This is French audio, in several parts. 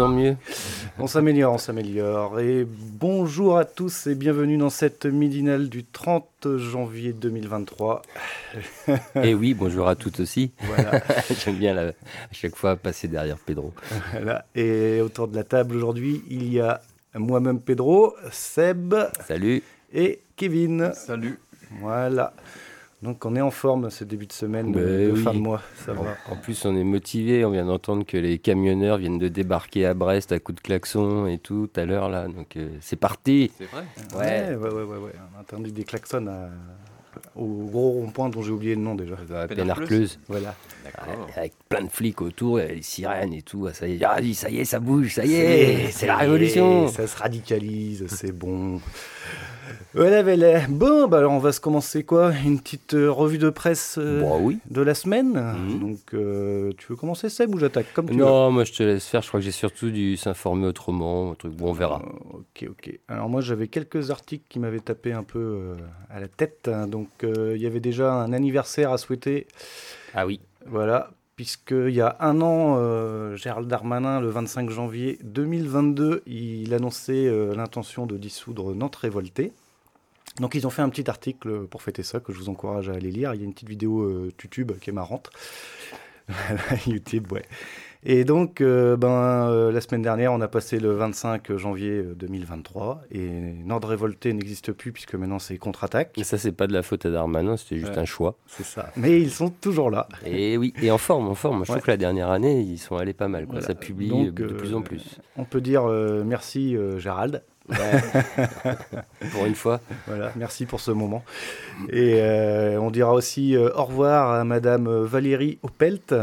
En mieux. On s'améliore, on s'améliore. Et bonjour à tous et bienvenue dans cette midinale du 30 janvier 2023. Et oui, bonjour à toutes aussi. Voilà. J'aime bien la- à chaque fois passer derrière Pedro. Voilà. Et autour de la table aujourd'hui, il y a moi-même Pedro, Seb Salut. et Kevin. Salut. Voilà. Donc on est en forme ce début de semaine, Ben de oui. fin de mois. Ça va. En plus, on est motivé. On vient d'entendre que les camionneurs viennent de débarquer à Brest à coups de klaxon et tout tout à l'heure là. Donc euh, c'est parti. C'est vrai Ouais, ouais, ouais, ouais, ouais. On a entendu des klaxons à- au gros rond-point dont j'ai oublié le nom déjà. À Pénarcleuse. Voilà. D'accord. Avec plein de flics autour, et les sirènes et tout. Ah, Ça y est, ah, ça y est, ça bouge, ça y est, c'est la est, révolution. Ça se radicalise, c'est bon. Voilà, voilà. Bon, bah alors on va se commencer quoi Une petite euh, revue de presse euh, oui. de la semaine. Mhm. Donc, euh, tu veux commencer Seb ou j'attaque comme tu veux? Non, moi je te laisse faire. Je crois que j'ai surtout dû s'informer autrement. Un truc, bon, on verra. Ok, ok. Alors moi j'avais quelques articles qui m'avaient tapé un peu à la tête. hein. Donc il y avait déjà un anniversaire à souhaiter. Ah oui. Voilà. Puisqu'il y a un an, euh, Gérald Darmanin, le 25 janvier 2022, il annonçait euh, l'intention de dissoudre Nantes Révoltée. Donc ils ont fait un petit article pour fêter ça, que je vous encourage à aller lire. Il y a une petite vidéo euh, YouTube qui est marrante. YouTube, ouais. Et donc, euh, ben, euh, la semaine dernière, on a passé le 25 janvier euh, 2023 et Nord Révolté n'existe plus puisque maintenant c'est contre-attaque. Et ça, c'est pas de la faute à Darmanin, c'était juste Ouais. un choix. C'est ça. Mais ils sont toujours là. Et oui, et en forme, en forme. Je trouve que la dernière année, ils sont allés pas mal. Quoi. Voilà. Ça publie Donc, de plus en plus. On peut dire merci euh, Pour une fois. Voilà, merci pour ce moment. Et euh, on dira aussi euh, au revoir à Madame euh, Valérie Opelt,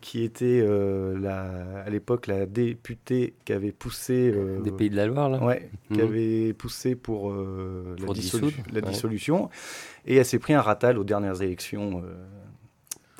qui était euh, la- à l'époque la députée qui avait poussé. Des Pays de la Loire, là. Ouais, qui Mhm. avait poussé pour, la, dissolu- ouais. dissolution. Et elle s'est pris un ratal aux dernières élections.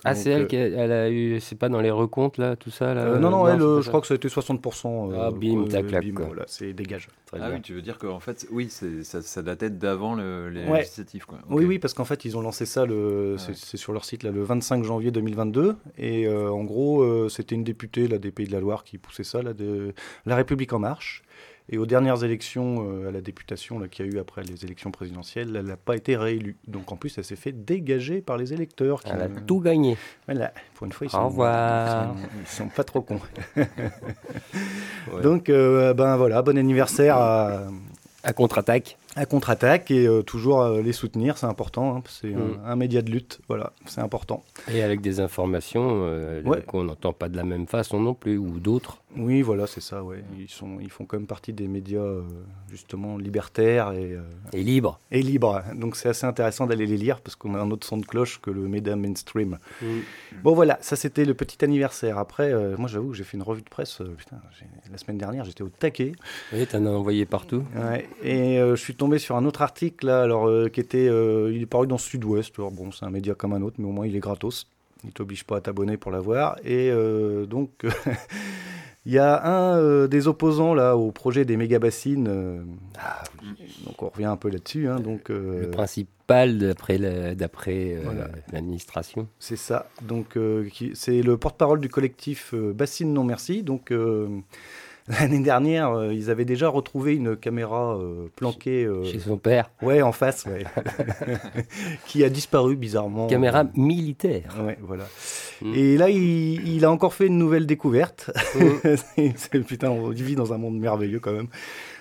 Ah, c'est elle euh, qui a, elle a eu. C'est pas dans les recomptes, là, tout ça là, euh, non, non, elle, euh, ça je crois que ça a été 60%. Ah, bim, tac, clac, bim, quoi. voilà, c'est dégage. Très Ah bien. oui, tu veux dire qu'en fait, oui, c'est- ça, ça datait d'avant le- les Ouais. législatives. Quoi. Oui, oui, parce qu'en fait, ils ont lancé ça, le, c'est, Ouais. c'est sur leur site, là, le 25 janvier 2022. Et euh, en gros, euh, c'était une députée là, des Pays de la Loire qui poussait ça, là, de La République En Marche. Et aux dernières élections euh, à la députation qu'il y a eu après les élections présidentielles, elle n'a pas été réélue. Donc en plus, elle s'est fait dégager par les électeurs. qui Elle a tout gagné. Voilà, pour une fois, ils Au sont, revoir. ils sont, ils sont pas trop cons. Ouais. Donc, euh, ben voilà, bon anniversaire à, À contre-attaque. à contre-attaque et euh, toujours euh, les soutenir, c'est important. hein, c'est Mm. un, un média de lutte, voilà, c'est important. Et avec des informations euh, Ouais. qu'on n'entend pas de la même façon non plus, ou d'autres. Oui, voilà, c'est ça, ouais. Ils, sont, ils font quand même partie des médias, euh, justement, libertaires et, euh, Et libre. et libres. Donc c'est assez intéressant d'aller les lire parce qu'on a un autre son de cloche que le média mainstream. Bon, voilà, ça c'était le petit anniversaire. Après, euh, moi j'avoue que j'ai fait une revue de presse, euh, putain, la semaine dernière j'étais au taquet. Et t'en as envoyé partout. Ouais, et euh, je suis tombé sur un autre article là, alors euh, qui était, euh, il est paru dans Sud-Ouest. Alors, bon, c'est un média comme un autre, mais au moins il est gratos. Il t'oblige pas à t'abonner pour l'avoir. Et euh, donc, il y a un euh, des opposants là au projet des méga bassines. euh, donc on revient un peu là-dessus. hein, donc Le principal d'après la- d'après Voilà. l'administration. c'est ça. Donc euh, c'est le porte-parole du collectif euh, Bassine Non Merci. Donc euh, L'année dernière, euh, ils avaient déjà retrouvé une caméra euh, planquée euh, Chez son père. ouais, en face, ouais. qui a disparu bizarrement. Caméra militaire. Ouais, voilà. Mm. Et là, il, il a encore fait une nouvelle découverte. Mm. C'est- putain, on vit dans un monde merveilleux quand même.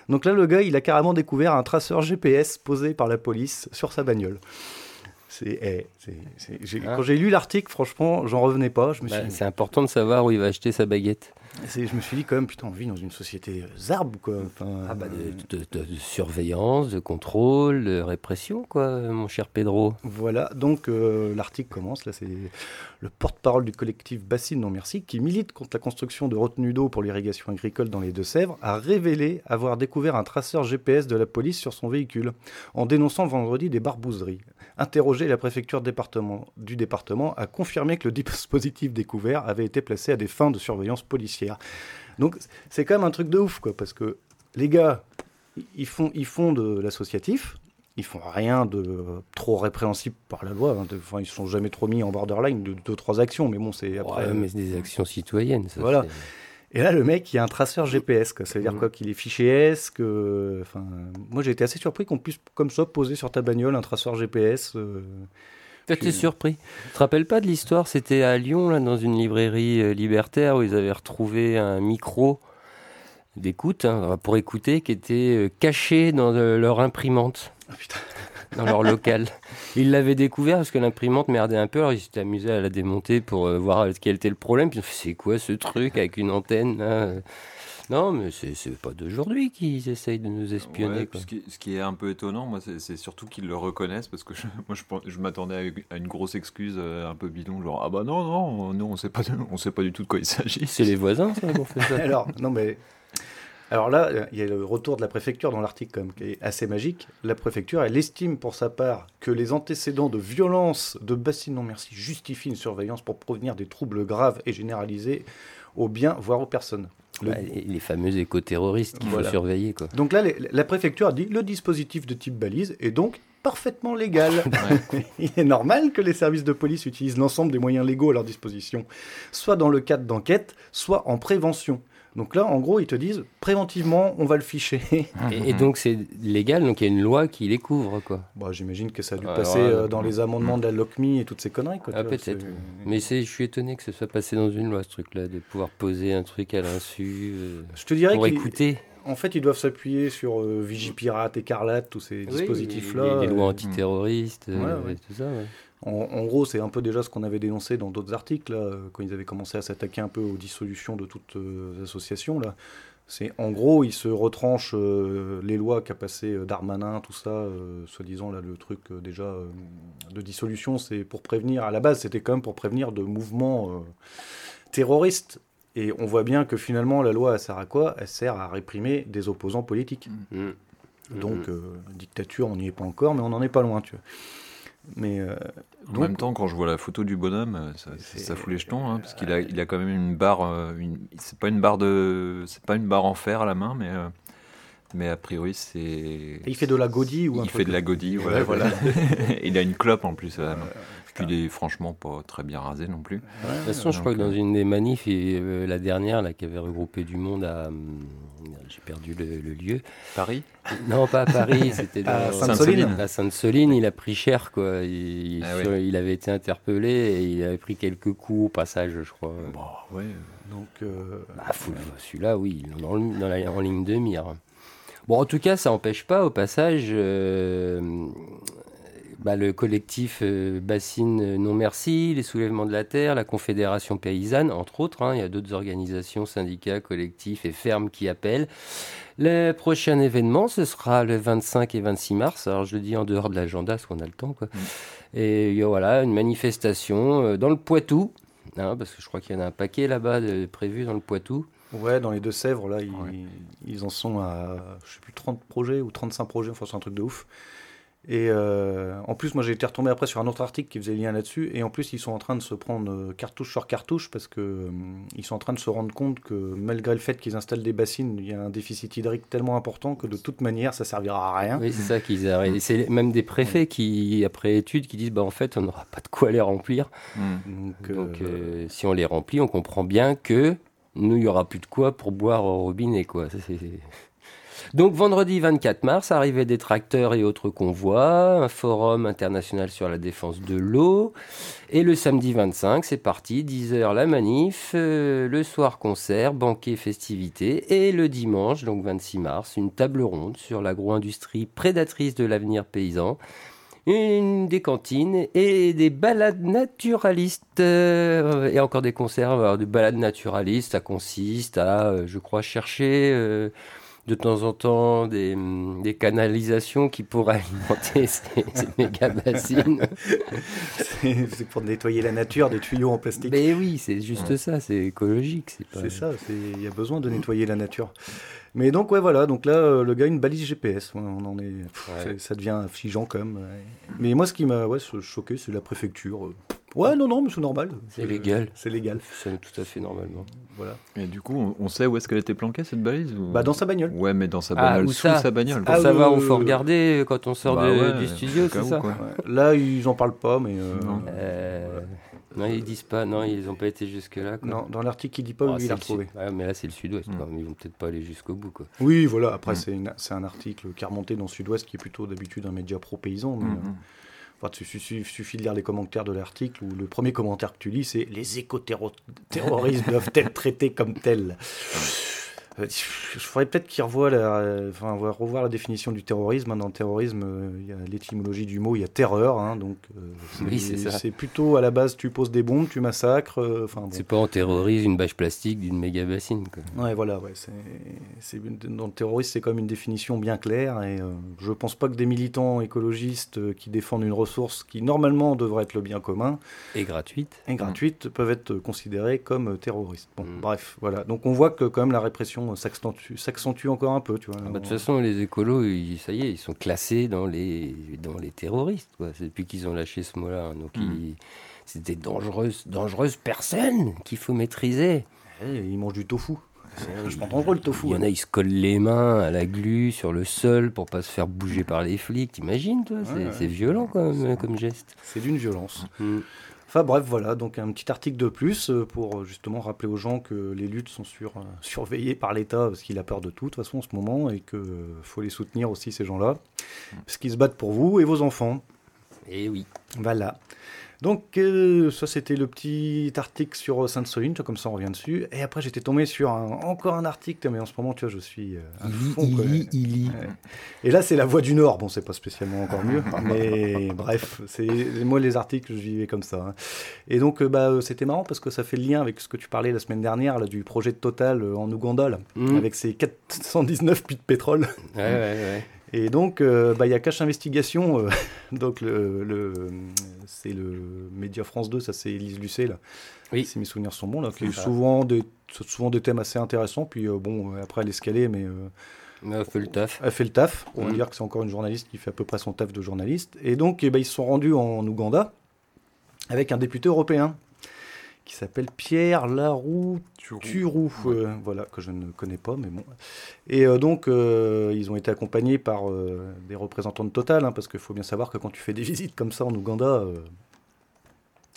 Donc là, le gars, il a carrément découvert un traceur GPS posé par la police sur sa bagnole. C'est, eh, Ah. Quand j'ai lu l'article, franchement, j'en revenais pas. Je me suis Bah, c'est important de savoir où il va acheter sa baguette. Je me suis dit quand même, putain, on vit dans une société zarbe, quoi. ah bah de, surveillance, de contrôle, de répression, quoi, mon cher Pedro. Voilà, donc euh, l'article commence, là c'est le porte-parole du collectif Bassine Non Merci, qui milite contre la construction de retenues d'eau pour l'irrigation agricole dans les Deux-Sèvres, a révélé avoir découvert un traceur GPS de la police sur son véhicule, en dénonçant vendredi des barbouzeries. Interrogé, la préfecture département, du département a confirmé que le dispositif découvert avait été placé à des fins de surveillance policière. Donc c'est quand même un truc de ouf, quoi, parce que les gars, ils font, ils font de l'associatif, ils font rien de trop répréhensible par la loi. Hein. Enfin, ils sont jamais trop mis en borderline de deux, trois actions, mais bon, c'est après. mais c'est des actions citoyennes. Ça, voilà. Et là, le mec, il y a un traceur GPS. Quoi. Ça veut dire mm. quoi Qu'il est fiché S. Que... Enfin, moi, j'ai été assez surpris qu'on puisse, comme ça, poser sur ta bagnole un traceur GPS. Euh... T'es surpris. Tu te rappelles pas de l'histoire? C'était à Lyon, là, dans une librairie euh, libertaire, où ils avaient retrouvé un micro d'écoute, hein, pour écouter, qui était euh, caché dans euh, leur imprimante. Ah, dans leur local. Ils l'avaient découvert parce que l'imprimante merdait un peu, alors ils s'étaient amusés à la démonter pour euh, voir quel était le problème. Puis c'est quoi ce truc avec une antenne Non, mais c'est pas d'aujourd'hui qu'ils essayent de nous espionner. Ce, qui, est un peu étonnant, moi, c'est surtout qu'ils le reconnaissent parce que je, moi, je, m'attendais à une grosse excuse un peu bidon, genre ah bah non, non, nous on sait pas, on sait pas du tout de quoi il s'agit. C'est les voisins, ça, pour faire ça. alors, non, mais alors là, il y a le retour de la préfecture dans l'article qui est assez magique. La préfecture, elle estime pour sa part que les antécédents de violence de Bassine Non Merci justifient une surveillance pour prévenir des troubles graves et généralisés aux biens, voire aux personnes. les fameux éco-terroristes qu'il faut surveiller. Quoi. Donc là, la préfecture a dit le dispositif de type balise est donc parfaitement légal. Il est normal que les services de police utilisent l'ensemble des moyens légaux à leur disposition, soit dans le cadre d'enquête, soit en prévention. Donc là, en gros, ils te disent préventivement, on va le ficher. Et, donc c'est légal, donc il y a une loi qui les couvre, quoi. Bah, J'imagine que ça a dû passer euh, dans les amendements de la LOCMI et toutes ces conneries. Quoi, ah, peut-être. Mais je suis étonné que ce soit passé dans une loi, ce truc-là, de pouvoir poser un truc à l'insu. Euh, je te dirais pour écouter. En fait, ils doivent s'appuyer sur euh, Vigipirate, Écarlate, tous ces dispositifs-là. Les, lois antiterroristes, tout ça. En, gros, c'est un peu déjà ce qu'on avait dénoncé dans d'autres articles, quand ils avaient commencé à s'attaquer un peu aux dissolutions de toutes les euh, associations. Là. C'est en gros, ils se retranchent euh, les lois qu'a passé euh, Darmanin, tout ça, soi-disant là le truc déjà de dissolution, c'est pour prévenir. À la base, c'était quand même pour prévenir de mouvements terroristes. Et on voit bien que finalement, la loi, elle sert à quoi? Elle sert à réprimer des opposants politiques. Mmh. Donc, mmh. dictature, on n'y est pas encore, mais on n'en est pas loin, tu vois. Mais euh, en même temps, quand je vois la photo du bonhomme, euh, ça, ça fout les jetons, hein, parce qu'il a, il a quand même une barre. Euh, c'est pas une barre de, c'est pas une barre en fer à la main, mais mais a priori c'est. Il fait de la godille ou Il fait de la godille, ouais, voilà. il a une clope en plus. Puis il est franchement pas très bien rasé non plus. de toute façon, je crois que dans une des manifs, et, la dernière, là, qui avait regroupé du monde à. Hum, j'ai perdu le, lieu. Paris? Non, pas à Paris, c'était à Sainte-Soline. À Sainte-Soline, il a pris cher, quoi. Il, ah il, avait été interpellé et il avait pris quelques coups au passage, je crois. Bon, ouais. Donc. Euh... Bah, celui-là, oui, dans, dans la, en ligne de mire. Bon, en tout cas, ça n'empêche pas, au passage, euh, bah, le collectif euh, Bassine euh, Non Merci, les Soulèvements de la Terre, la Confédération Paysanne, entre autres. Hein. il y a d'autres organisations, syndicats, collectifs et fermes qui appellent. Le prochain événement, ce sera le 25 et 26 mars. Alors, je le dis en dehors de l'agenda, parce qu'on a le temps. Quoi. Mm. Et voilà, une manifestation euh, dans le Poitou, hein, parce que je crois qu'il y en a un paquet là-bas prévu dans le Poitou. Ouais, dans les Deux-Sèvres, là, ils, ils, en sont à, je sais plus, 30 projets ou 35 projets, enfin, c'est un truc de ouf. Et euh, en plus, moi j'ai été retombé après sur un autre article qui faisait lien là-dessus. Et en plus, ils sont en train de se prendre euh, cartouche sur cartouche parce que euh, ils sont en train de se rendre compte que malgré le fait qu'ils installent des bassines, il y a un déficit hydrique tellement important que de toute manière, ça servira à rien. Oui, c'est ça qu'ils arrêtent. C'est même des préfets qui, après étude, qui disent bah en fait, on n'aura pas de quoi les remplir. Hmm. Donc, si on les remplit, on comprend bien que nous, il n'y aura plus de quoi pour boire au robinet, quoi. donc vendredi 24 mars, arrivée des tracteurs et autres convois, un forum international sur la défense de l'eau. Et le samedi 25, c'est parti, 10h la manif, euh, le soir concert, banquet, festivités. Et le dimanche, donc 26 mars, une table ronde sur l'agro-industrie prédatrice de l'avenir paysan une des cantines et des balades naturalistes. Euh, et encore des concerts. Alors, des balades naturalistes, ça consiste à, euh, je crois, chercher euh, de temps en temps des, des canalisations qui pourraient alimenter ces, ces méga bassines. c'est pour nettoyer la nature des tuyaux en plastique. Mais oui, c'est juste ça, c'est écologique. C'est pas... ça, il y a besoin de nettoyer la nature. Mais donc, ouais, voilà. Donc là, euh, le gars, une balise GPS. on en est, Ça devient affligeant quand même. Mais moi, ce qui m'a ouais, choqué, c'est la préfecture. Ouais, non, non, mais c'est normal. C'est légal. C'est légal. C'est tout à fait normalement. Voilà. Et du coup, on sait où est-ce qu'elle était planquée cette balise Bah dans sa bagnole. Ouais, mais dans sa ah, bagnole, sous sa bagnole. Pour ah, savoir où faut regarder quand on sort bah du studio, c'est ça. Là, ils en parlent pas, mais. Euh... Euh... Non, ils disent pas, non, ils n'ont pas été jusque-là. Non, dans l'article, il dit pas où ah, il a retrouvé. mais là, c'est le sud-ouest, mm. ils vont peut-être pas aller jusqu'au bout. Quoi. Oui, voilà, après, mm. c'est un article qui a remonté dans le sud-ouest, qui est plutôt d'habitude un média pro-paysan. Mais, mm, euh, il suffit, de lire les commentaires de l'article où le premier commentaire que tu lis, c'est Les éco-terroristes doivent être traités comme tels? Euh, je ferais peut-être qu'il revoie la, enfin, revoir la définition du terrorisme. Hein. Dans le terrorisme, euh, il y a l'étymologie du mot, il y a terreur. Hein, donc, euh, c'est plutôt à la base, tu poses des bombes, tu massacres. Enfin, C'est pas on terrorise une bâche plastique d'une méga bassine. Quoi. Ouais, voilà. Ouais, c'est, dans le terrorisme, c'est quand même une définition bien claire. Et je pense pas que des militants écologistes qui défendent une ressource qui normalement devrait être le bien commun et gratuite, et gratuite peuvent être considérés comme terroristes. Bon, mm. bref, voilà. Donc on voit que quand même la répression s'accentue encore un peu. Tu vois. Ah bah, de toute façon, les écolos, ça y est, ils sont classés dans les, dans les terroristes. Depuis qu'ils ont lâché ce mot-là. Hein. Donc, hmm. c'est des dangereuses, dangereuses personnes qu'il faut maîtriser. Eh, ils mangent du tofu. Je prends dangereux le tofu. Il y en a, ils se collent les mains à la glu sur le sol pour pas se faire bouger par les flics. T'imagines, toi? C'est violent comme, comme geste. C'est d'une violence. Hmm. Enfin bref, voilà, donc un petit article de plus euh, pour euh, justement rappeler aux gens que les luttes sont sur, euh, surveillées par l'État parce qu'il a peur de tout de toute façon en ce moment et qu'il faut les soutenir aussi ces gens-là parce qu'ils se battent pour vous et vos enfants. Et eh oui. Voilà. Donc, euh, ça, c'était le petit article sur Sainte-Soline, comme ça on revient dessus. Et après, j'étais tombé sur encore un article, mais en ce moment, tu vois, je suis. Euh, il lit, Et là, c'est La Voix du Nord. Bon, c'est pas spécialement encore mieux, mais bref, c'est moi, les articles, je vivais comme ça. Hein. Et donc, euh, bah, c'était marrant parce que ça fait le lien avec ce que tu parlais la semaine dernière, là, du projet de Total en Ouganda, mmh. avec ses 419 puits de pétrole. Ouais, ouais, ouais. Et donc, euh, bah, il y a Cache Investigation, euh, donc le, c'est le Média France 2, ça c'est Elise Lucet, là, oui. si mes souvenirs sont bons, là, qui a souvent des, souvent des thèmes assez intéressants, puis euh, bon, après elle est escalée, mais... elle fait le taf. Elle fait le taf, on va mm. dire que c'est encore une journaliste qui fait à peu près son taf de journaliste. Et donc, eh ben, ils se sont rendus en Ouganda avec un député européen qui s'appelle Pierre Laroux Turou, euh, voilà, que je ne connais pas, mais bon. Et euh, donc, euh, ils ont été accompagnés par des représentants de Total, hein, parce qu'il faut bien savoir que quand tu fais des visites comme ça en Ouganda,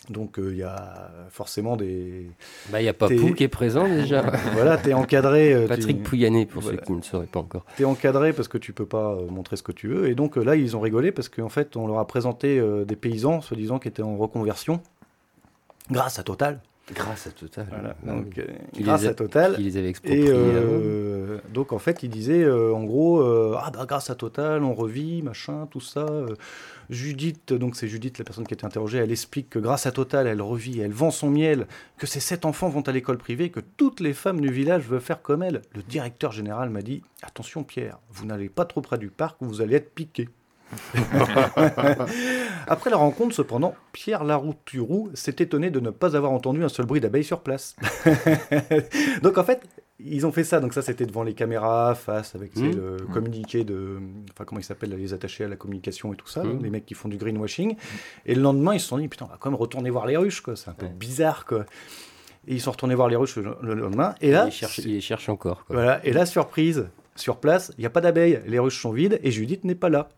donc il y a forcément des. Bah, il n'y a pas Pou qui est présent déjà. voilà, tu es encadré. Patrick Pouyanné, pour ceux qui ne sauraient pas encore. Tu es encadré parce que tu peux pas montrer ce que tu veux. Et donc là, ils ont rigolé parce qu'en fait, on leur a présenté des paysans, soi-disant, qui étaient en reconversion grâce à Total. Grâce à Total. donc, euh, grâce à Total. Qui les avait expropriés. Et euh, donc en fait, il disait euh, en gros, ah bah grâce à Total, on revit, machin, tout ça. Judith, donc c'est Judith, la personne qui a été interrogée, elle explique que grâce à Total, elle revit, elle vend son miel, que ses sept enfants vont à l'école privée, que toutes les femmes du village veulent faire comme elle. Le directeur général m'a dit, attention Pierre, vous n'allez pas trop près du parc, vous allez être piqué. Après la rencontre, cependant, Pierre Larouturou s'est étonné de ne pas avoir entendu un seul bruit d'abeille sur place. donc en fait, ils ont fait ça. Donc ça, c'était devant les caméras, face avec mmh. le mmh. communiqué de, enfin comment ils s'appellent, les attachés à la communication et tout ça, mmh. les mecs qui font du greenwashing. Et le lendemain, ils se sont dit putain, on va quand même retourner voir les ruches, quoi. C'est un peu bizarre, quoi. Et ils sont retournés voir les ruches le, lendemain. Et là, ils cherchent, encore. Voilà. Et la surprise, sur place, il n'y a pas d'abeilles, les ruches sont vides et Judith n'est pas là.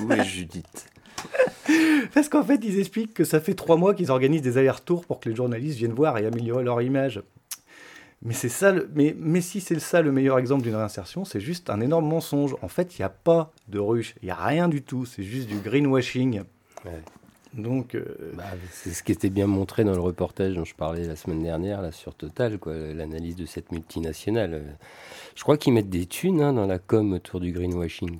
Où est Judith Parce qu'en fait, ils expliquent que ça fait trois mois qu'ils organisent des allers-retours pour que les journalistes viennent voir et améliorer leur image. Mais c'est ça, mais, mais si c'est ça le meilleur exemple d'une réinsertion, c'est juste un énorme mensonge. En fait, il n'y a pas de ruche, il n'y a rien du tout, c'est juste du greenwashing. Donc, euh, bah, c'est ce qui était bien montré dans le reportage dont je parlais la semaine dernière là, sur Total, l'analyse de cette multinationale. Je crois qu'ils mettent des thunes hein, dans la com autour du greenwashing.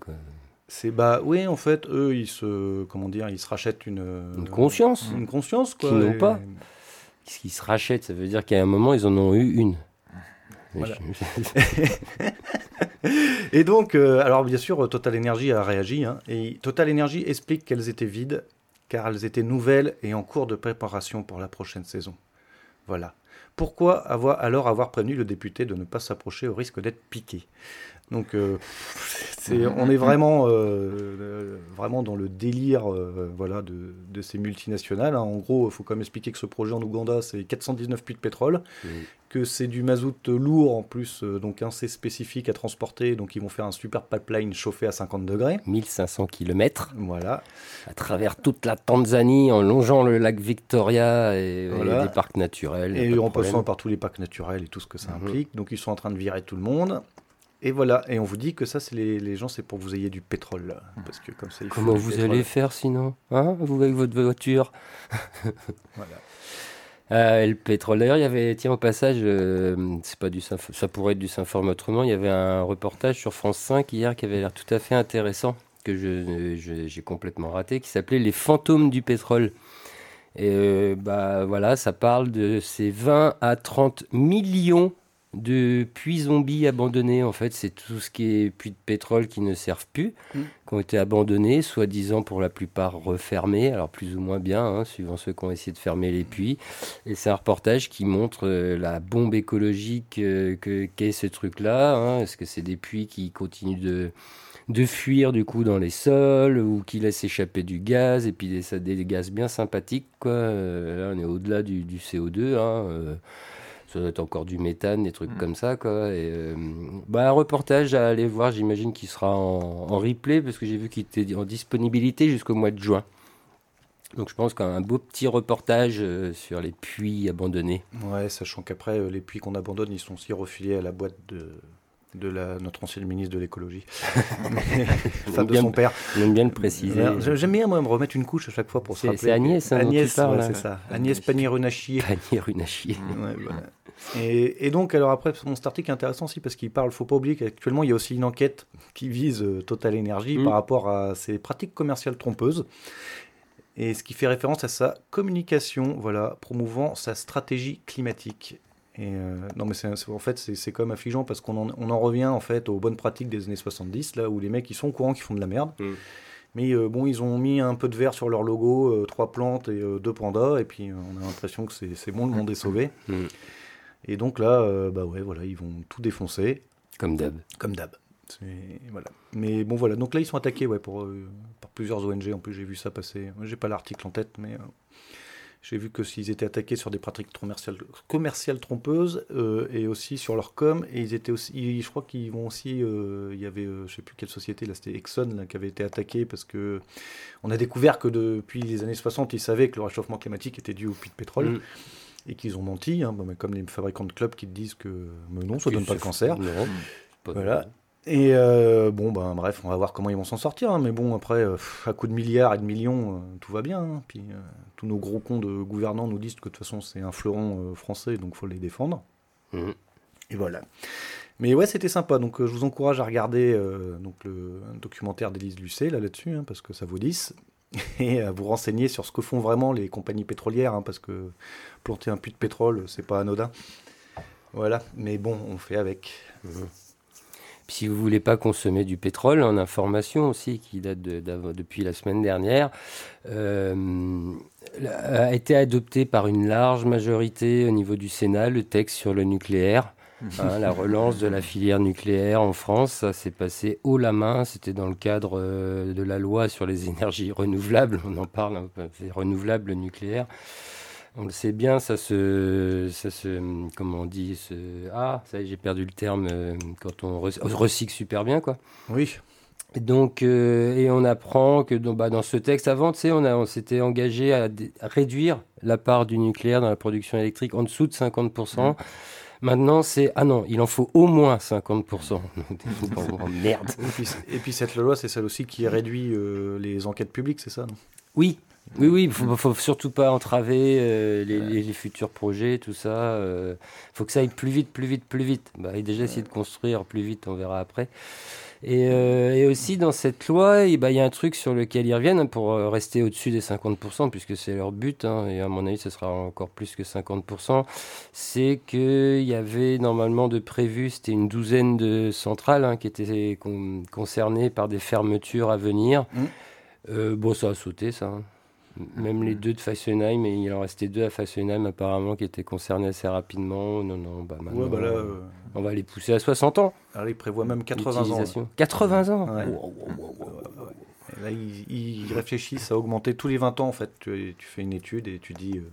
C'est bah oui, en fait, eux, ils se comment dire, ils se rachètent une, une conscience, une conscience quoi. Qu'ils n'ont pas. Ce qu'ils se rachètent, ça veut dire qu'à un moment, ils en ont eu une. Voilà. et donc, euh, alors bien sûr, Total Energy a réagi. Hein, et Total Energy explique qu'elles étaient vides car elles étaient nouvelles et en cours de préparation pour la prochaine saison. Voilà. Pourquoi avoir, alors avoir prévenu le député de ne pas s'approcher au risque d'être piqué? Donc, euh, on est vraiment, euh, vraiment dans le délire euh, voilà, de, ces multinationales. Hein. En gros, il faut quand même expliquer que ce projet en Ouganda, c'est 419 puits de pétrole, que c'est du mazout lourd en plus, donc assez spécifique à transporter. Donc, ils vont faire un super pipeline chauffé à 50 degrés. 1500 km. Voilà. À travers toute la Tanzanie, en longeant le lac Victoria et, les parcs naturels. Et en passant par tous les parcs naturels et tout ce que ça mhm. implique. Donc, ils sont en train de virer tout le monde. Et voilà, et on vous dit que ça, c'est les, gens, c'est pour que vous ayez du pétrole. Parce que comme ça, Comment vous allez faire sinon? Hein? Vous avec votre voiture? Voilà. Euh, le pétrole. D'ailleurs, il y avait, tiens, au passage, euh, c'est pas du ça pourrait être du Saint-Forme autrement. Il y avait un reportage sur France 5 hier qui avait l'air tout à fait intéressant, que j'ai complètement raté, qui s'appelait Les fantômes du pétrole. Et euh, bah voilà, ça parle de ces 20 à 30 millions de puits zombies abandonnés. En fait, c'est tout ce qui est puits de pétrole qui ne servent plus, mm. qui ont été abandonnés, soi-disant pour la plupart refermés, alors plus ou moins bien, hein, suivant ceux qui ont essayé de fermer les puits. Et c'est un reportage qui montre euh, la bombe écologique euh, qu'est ce truc-là. Hein. Est-ce que c'est des puits qui continuent de de fuir du coup dans les sols ou qui laissent échapper du gaz et puis des, des gaz bien sympathiques quoi. Euh, là on est au-delà du, CO2 hein, ça doit être encore du méthane, des trucs mm. comme ça. Quoi. Et, euh, bah, un reportage à aller voir, j'imagine qu'il sera en, replay, parce que j'ai vu qu'il était en disponibilité jusqu'au mois de juin. Donc je pense qu'un beau petit reportage euh, sur les puits abandonnés. Ouais, sachant qu'après, euh, les puits qu'on abandonne, ils sont aussi refilés à la boîte de, de la, notre ancien ministre de l'écologie, femme de son père. J'aime bien le préciser. J'aime bien moi me remettre une couche à chaque fois pour se rappeler. C'est Agnès, hein, Agnès, c'est ça. Agnès Pannier-Runachier. Pannier-Runachier. Ouais, voilà. Et, donc, alors après, mon article est intéressant aussi parce qu'il parle, faut pas oublier qu'actuellement, il y a aussi une enquête qui vise euh, Total Energy mm. par rapport à ses pratiques commerciales trompeuses. Et ce qui fait référence à sa communication, voilà, promouvant sa stratégie climatique. Et euh, non, mais c'est, en fait, c'est, quand même affligeant parce qu'on en, on en revient en fait aux bonnes pratiques des années 70, là où les mecs ils sont au courant qu'ils font de la merde. Mm. Mais euh, bon, ils ont mis un peu de vert sur leur logo, trois plantes et deux pandas, et puis on a l'impression que c'est, bon, le monde est sauvé. Mm. Et donc là, euh, bah ouais, voilà, ils vont tout défoncer. Comme d'hab. Comme d'hab. Voilà. Mais bon, voilà. Donc là, ils sont attaqués ouais, pour, euh, par plusieurs ONG. En plus, j'ai vu ça passer. J'ai pas l'article en tête, mais euh, j'ai vu que s'ils étaient attaqués sur des pratiques commerciales, commerciales trompeuses et aussi sur leur com. Et ils étaient aussi. je crois qu'ils vont aussi. il y avait, je sais plus quelle société, là, c'était Exxon, qui avait été attaqué parce que on a découvert que depuis les années 60, ils savaient que le réchauffement climatique était dû au puits de pétrole. Mm et qu'ils ont menti, hein, comme les fabricants de clubs qui te disent que non, ça ne donne pas le cancer. voilà. Et euh, bon, ben bref, on va voir comment ils vont s'en sortir. Hein, mais bon, après, euh, à coup de milliards et de millions, euh, tout va bien. Hein. Puis tous nos gros cons de gouvernants nous disent que de toute façon, c'est un fleuron français, donc faut les défendre. Mmh. Et voilà. Mais ouais, c'était sympa. Donc je vous encourage à regarder donc le documentaire d'Élise Lucet là là-dessus, parce que ça vaut 10. et vous renseigner sur ce que font vraiment les compagnies pétrolières, hein, parce que planter un puits de pétrole, c'est pas anodin. Voilà, mais bon, on fait avec. Mmh. Si vous voulez pas consommer du pétrole, en information aussi, qui date de, depuis la semaine dernière, euh, a été adopté par une large majorité au niveau du Sénat le texte sur le nucléaire. Hein, la relance de la filière nucléaire en France, ça s'est passé haut la main. C'était dans le cadre euh, de la loi sur les énergies renouvelables. On en parle, hein, c'est renouvelable le nucléaire. On le sait bien, ça se, ça se comment on dit, se, ah, ça j'ai perdu le terme euh, quand on recycle super bien, quoi. Oui. Et donc, euh, et on apprend que dans, bah, dans ce texte avant, tu sais, on, on s'était engagé à, réduire la part du nucléaire dans la production électrique en dessous de 50%. Maintenant, c'est ah non, il en faut au moins 50%. merde. Et puis, cette loi, c'est celle aussi qui réduit euh, les enquêtes publiques, c'est ça Oui. Oui, oui, il faut, faut surtout pas entraver euh, les, futurs projets, tout ça. Il euh, faut que ça aille plus vite, plus vite, plus vite. Bah, et déjà essayer de construire plus vite, on verra après. Et, euh, aussi dans cette loi, bah, il y a un truc sur lequel ils reviennent pour rester au-dessus des 50%, puisque c'est leur but, hein, et à mon avis ce sera encore plus que 50%, c'est qu'il y avait normalement de prévu, c'était une douzaine de centrales hein, qui étaient concernées par des fermetures à venir. Mmh. bon, ça a sauté, ça. Hein. Même les deux de Fessenheim, et il en restait deux à Fessenheim apparemment qui étaient concernés assez rapidement. Non, non, bah maintenant, bah euh, on va les pousser à 60 ans. Alors il prévoit même 80 ans. 80 ans Là, ils, réfléchissent à augmenter tous les 20 ans en fait. Tu, fais une étude et tu dis euh,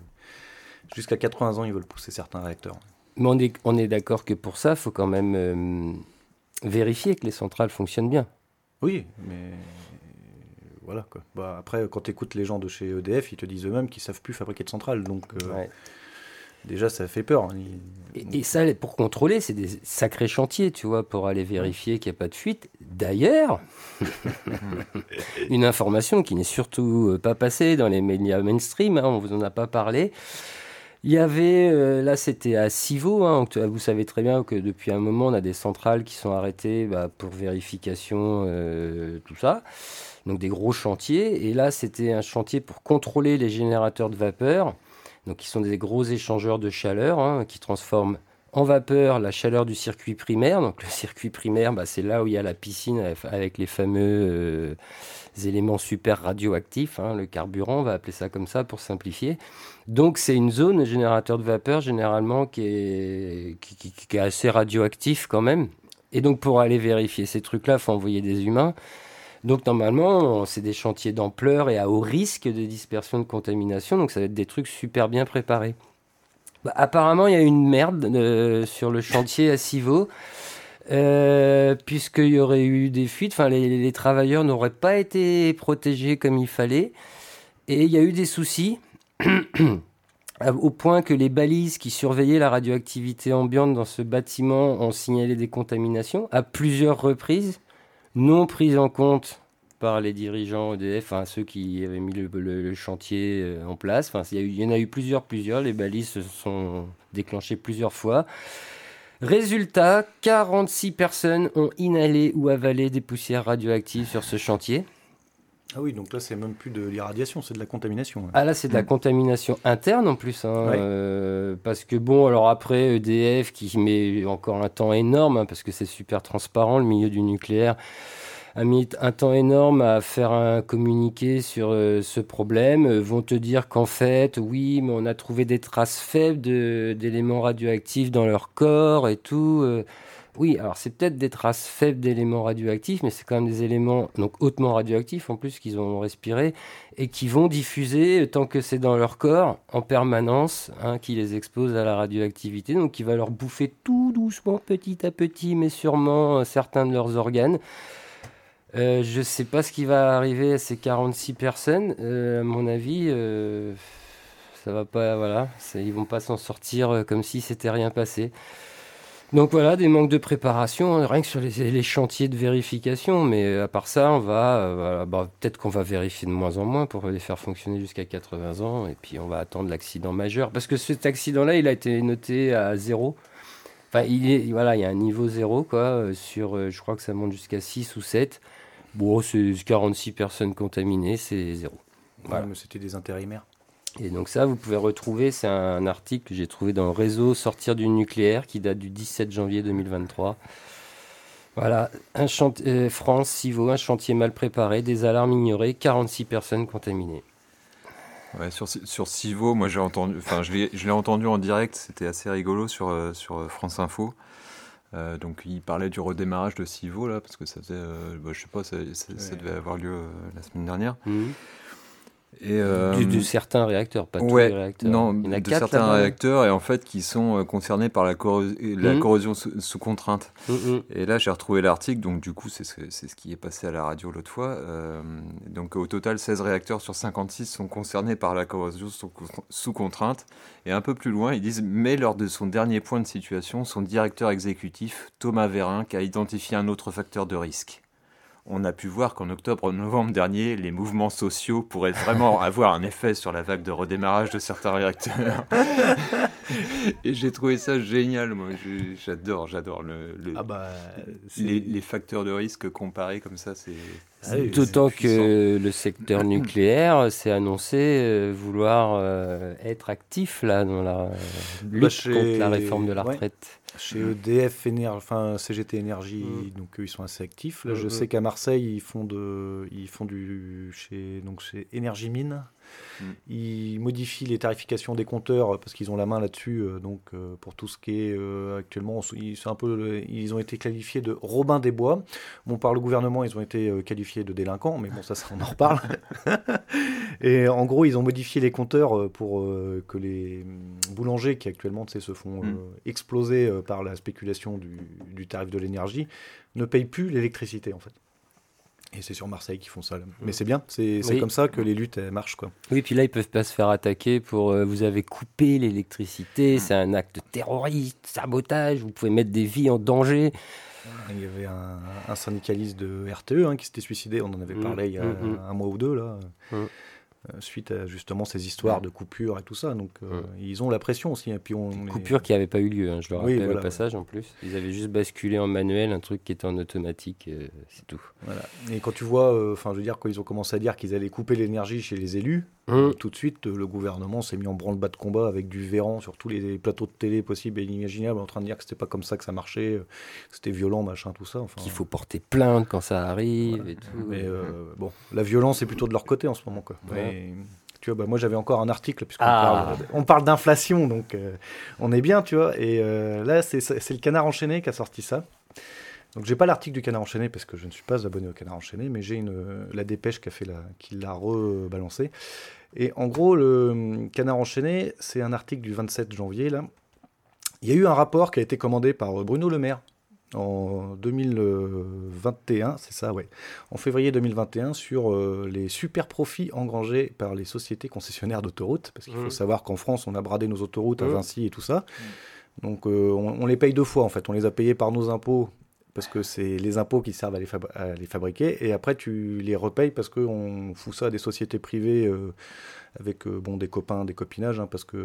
jusqu'à 80 ans, ils veulent pousser certains réacteurs. Mais on est, on est d'accord que pour ça, il faut quand même euh, vérifier que les centrales fonctionnent bien. Oui, mais voilà quoi. Bah, après, quand tu écoutes les gens de chez EDF, ils te disent eux-mêmes qu'ils savent plus fabriquer de centrales. Donc, euh, déjà, ça fait peur. Hein. Et, ça, pour contrôler, c'est des sacrés chantiers, tu vois, pour aller vérifier qu'il n'y a pas de fuite. D'ailleurs, une information qui n'est surtout euh, pas passée dans les médias mainstream, hein, on vous en a pas parlé. Il y avait, euh, là c'était à Civaux, hein, vous savez très bien que depuis un moment on a des centrales qui sont arrêtées bah, pour vérification, tout ça donc des gros chantiers. Et là, c'était un chantier pour contrôler les générateurs de vapeur, donc qui sont des gros échangeurs de chaleur hein, qui transforment en vapeur la chaleur du circuit primaire. Donc le circuit primaire, bah, c'est là où il y a la piscine avec les fameux euh, éléments super radioactifs, hein, le carburant, on va appeler ça comme ça pour simplifier. Donc c'est une zone générateur de vapeur généralement qui est, qui, est assez radioactif quand même. Et donc pour aller vérifier ces trucs-là, faut envoyer des humains. Donc normalement, c'est des chantiers d'ampleur et à haut risque de dispersion de contamination, donc ça va être des trucs super bien préparés. Bah, apparemment, il y a une merde euh, sur le chantier à Civaux. Euh, puisqu'il y aurait eu des fuites, enfin les, travailleurs n'auraient pas été protégés comme il fallait, et il y a eu des soucis au point que les balises qui surveillaient la radioactivité ambiante dans ce bâtiment ont signalé des contaminations à plusieurs reprises non prise en compte par les dirigeants EDF, ceux qui avaient mis le, chantier euh, en place. Enfin, il y, en a eu plusieurs, plusieurs. Les balises se sont déclenchées plusieurs fois. Résultat, 46 personnes ont inhalé ou avalé des poussières radioactives sur ce chantier. Ah oui, donc là, c'est même plus de l'irradiation, c'est de la contamination. Ah là, c'est de la mm. contamination interne en plus. Hein, euh, parce que bon, alors après, EDF qui met encore un temps énorme, hein, parce que c'est super transparent, le milieu du nucléaire a mis un temps énorme à faire un communiqué sur euh, ce problème, euh, vont te dire qu'en fait, oui, mais on a trouvé des traces faibles d'éléments radioactifs dans leur corps et tout. Oui, alors c'est peut-être des traces faibles d'éléments radioactifs, mais c'est quand même des éléments donc hautement radioactifs en plus qu'ils ont respiré et qui vont diffuser tant que c'est dans leur corps en permanence, hein, qui les expose à la radioactivité, donc qui va leur bouffer tout doucement, petit à petit, mais sûrement euh, certains de leurs organes. Euh, je ne sais pas ce qui va arriver à ces 46 personnes. Euh, à mon avis, ça va pas, voilà, ils vont pas s'en sortir comme si c'était rien passé. Donc voilà, des manques de préparation, hein, rien que sur les, chantiers de vérification, mais à part ça, on va, euh, bah, peut-être qu'on va vérifier de moins en moins pour les faire fonctionner jusqu'à 80 ans, et puis on va attendre l'accident majeur, parce que cet accident-là, il a été noté à zéro. Enfin, il est, voilà, il y a un niveau zéro, quoi, euh, sur, euh, je crois que ça monte jusqu'à 6 ou 7. Bon, c'est 46 personnes contaminées, c'est zéro. Voilà. mais c'était des intérimaires. Et donc ça, vous pouvez retrouver, c'est un article que j'ai trouvé dans le réseau Sortir du nucléaire qui date du 17 janvier 2023. Voilà, un chantier, euh, France, Civo, un chantier mal préparé, des alarmes ignorées, 46 personnes contaminées. Ouais, sur, sur Civo, moi j'ai entendu, enfin je l'ai entendu en direct, c'était assez rigolo sur, euh, sur euh, France Info. donc il parlait du redémarrage de Civo là, parce que ça faisait, bah, je sais pas, ça, devait avoir lieu la semaine dernière. Mmh. Et, euh, de, certains réacteurs, pas tous les réacteurs. Non, Il y en a de certains réacteurs et en fait qui sont euh, concernés par la, la mmh. corrosion sous, contrainte. Mmh, mmh. Et là, j'ai retrouvé l'article, donc du coup, c'est ce, ce, qui est passé à la radio l'autre fois. Euh, donc au total, 16 réacteurs sur 56 sont concernés par la corrosion sous, sous, contrainte. Et un peu plus loin, ils disent Mais lors de son dernier point de situation, son directeur exécutif, Thomas Vérin, a identifié un autre facteur de risque. On a pu voir qu'en octobre-novembre dernier, les mouvements sociaux pourraient vraiment avoir un effet sur la vague de redémarrage de certains réacteurs. Et j'ai trouvé ça génial, moi. J'adore, j'adore le, ah bah, les, facteurs de risque comparés comme ça. C'est ah D'autant que le secteur nucléaire s'est annoncé euh, vouloir euh, être actif là dans la lutte bah, contre la réforme de la retraite. Chez EDF, enfin CGT Énergie, mm. donc ils sont assez actifs. Là, je mm, sais mm. qu'à Marseille, ils font de, ils font du chez donc chez Énergie Mine. Mm. Ils modifient les tarifications des compteurs parce qu'ils ont la main là-dessus. Euh, donc euh, pour tout ce qui est euh, actuellement, ils, un peu, ils ont été qualifiés de Robin des Bois. Bon, par le gouvernement, ils ont été qualifiés de délinquants, mais bon, ça, ça on en reparle. Et en gros, ils ont modifié les compteurs pour que les mm, boulangers qui actuellement se font mm. exploser par la spéculation du, du tarif de l'énergie ne payent plus l'électricité en fait. Et c'est sur Marseille qu'ils font ça. Mais c'est bien, c'est comme ça que les luttes marchent. Quoi. Oui, puis là, ils peuvent pas se faire attaquer pour euh, vous avez coupé l'électricité, mm. c'est un acte terroriste, sabotage, vous pouvez mettre des vies en danger. Il y avait un, syndicaliste de RTE hein, qui s'était suicidé, on en avait mm. parlé il y a mm, un mois ou deux. là. Suite à justement ces histoires de coupures et tout ça. Donc euh, ils ont la pression aussi. Et puis on Coupure qui n'avait pas eu lieu, hein, je le rappelle au passage en plus. Ils avaient juste basculé en manuel un truc qui était en automatique, euh, c'est tout. Voilà. Et quand tu vois, enfin je veux dire, quand ils ont commencé à dire qu'ils allaient couper l'énergie chez les élus, Mmh. Tout de suite, le gouvernement s'est mis en branle-bas de combat avec du Véran sur tous les plateaux de télé possibles et inimaginables, en train de dire que c'était pas comme ça que ça marchait, que c'était violent, machin, tout ça. Enfin, Qu'il faut porter plainte quand ça arrive et tout. Mais euh, bon, la violence est plutôt de leur côté en ce moment. Quoi. tu vois, bah, moi j'avais encore un article, puisqu'on ah. parle, parle d'inflation, donc euh, on est bien, tu vois. Et euh, là, c'est le Canard Enchaîné qui a sorti ça. Donc j'ai pas l'article du Canard enchaîné parce que je ne suis pas abonné au Canard enchaîné, mais j'ai une la dépêche qui a fait la, qui l'a rebalancé. Et en gros, le Canard enchaîné, c'est un article du 27 janvier là. Il y a eu un rapport qui a été commandé par Bruno Le Maire en 2021, c'est ça, ouais, en février 2021, sur euh, les super profits engrangés par les sociétés concessionnaires d'autoroutes, parce qu'il faut mmh. savoir qu'en France, on a bradé nos autoroutes à mmh. Vinci et tout ça. Mmh. Donc euh, on, on, les paye deux fois en fait. On les a payés par nos impôts parce que c'est les impôts qui servent à les, fabriquer, et après tu les repayes parce qu'on fout ça à des sociétés privées euh, avec euh, bon, des copains, des copinages, hein, parce qu'à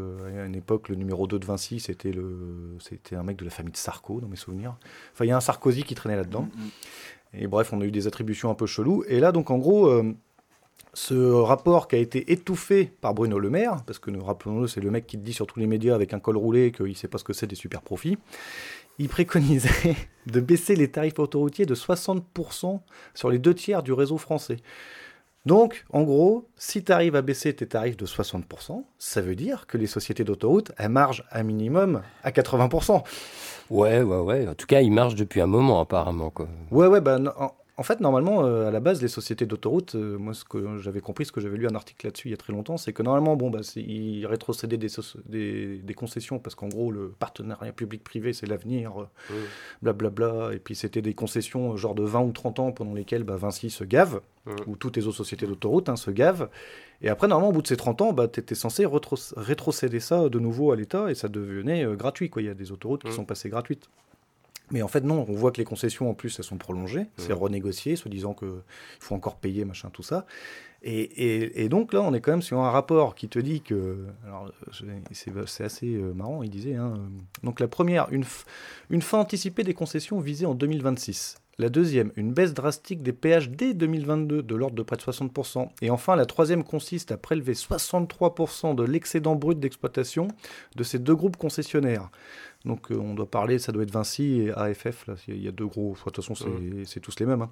une époque, le numéro 2 de Vinci, c'était, le, c'était un mec de la famille de Sarko, dans mes souvenirs. Enfin, il y a un Sarkozy qui traînait là-dedans. Mm, mm. Et bref, on a eu des attributions un peu cheloues. Et là, donc en gros, euh, ce rapport qui a été étouffé par Bruno Le Maire, parce que rappelons-le, c'est le mec qui te dit sur tous les médias avec un col roulé qu'il ne sait pas ce que c'est des super profits il préconisait de baisser les tarifs autoroutiers de 60% sur les deux tiers du réseau français. Donc, en gros, si tu arrives à baisser tes tarifs de 60%, ça veut dire que les sociétés d'autoroute, elles margent un minimum à 80%. Ouais, ouais, ouais. En tout cas, ils marchent depuis un moment, apparemment. Quoi. Ouais, ouais, bah, en fait, normalement, euh, à la base, les sociétés d'autoroute, euh, moi, ce que j'avais compris, ce que j'avais lu un article là-dessus il y a très longtemps, c'est que normalement, bon, bah, ils rétrocédaient des, des, concessions parce qu'en gros, le partenariat public-privé, c'est l'avenir, blablabla. Euh, et puis, c'était des concessions genre de 20 ou 30 ans pendant lesquelles bah, Vinci se gave, ou toutes les autres sociétés d'autoroute hein, se gavent. Et après, normalement, au bout de ces 30 ans, bah, tu étais censé rétrocéder ça de nouveau à l'État et ça devenait gratuit. Quoi. Il y a des autoroutes qui sont passées gratuites. Mais en fait, non, on voit que les concessions, en plus, elles sont prolongées, c'est renégocié, se disant qu'il faut encore payer, machin, tout ça. Et, et, donc là, on est quand même sur un rapport qui te dit que. Alors, c'est assez euh, marrant, il disait. Hein, euh, donc la première, une, une fin anticipée des concessions visées en 2026. La deuxième, une baisse drastique des péages dès 2022 de l'ordre de près de 60%. Et enfin, la troisième consiste à prélever 63% de l'excédent brut d'exploitation de ces deux groupes concessionnaires. Donc euh, on doit parler, ça doit être Vinci et AFF. Là, il y a deux gros. De toute façon, c'est tous les mêmes. Hein.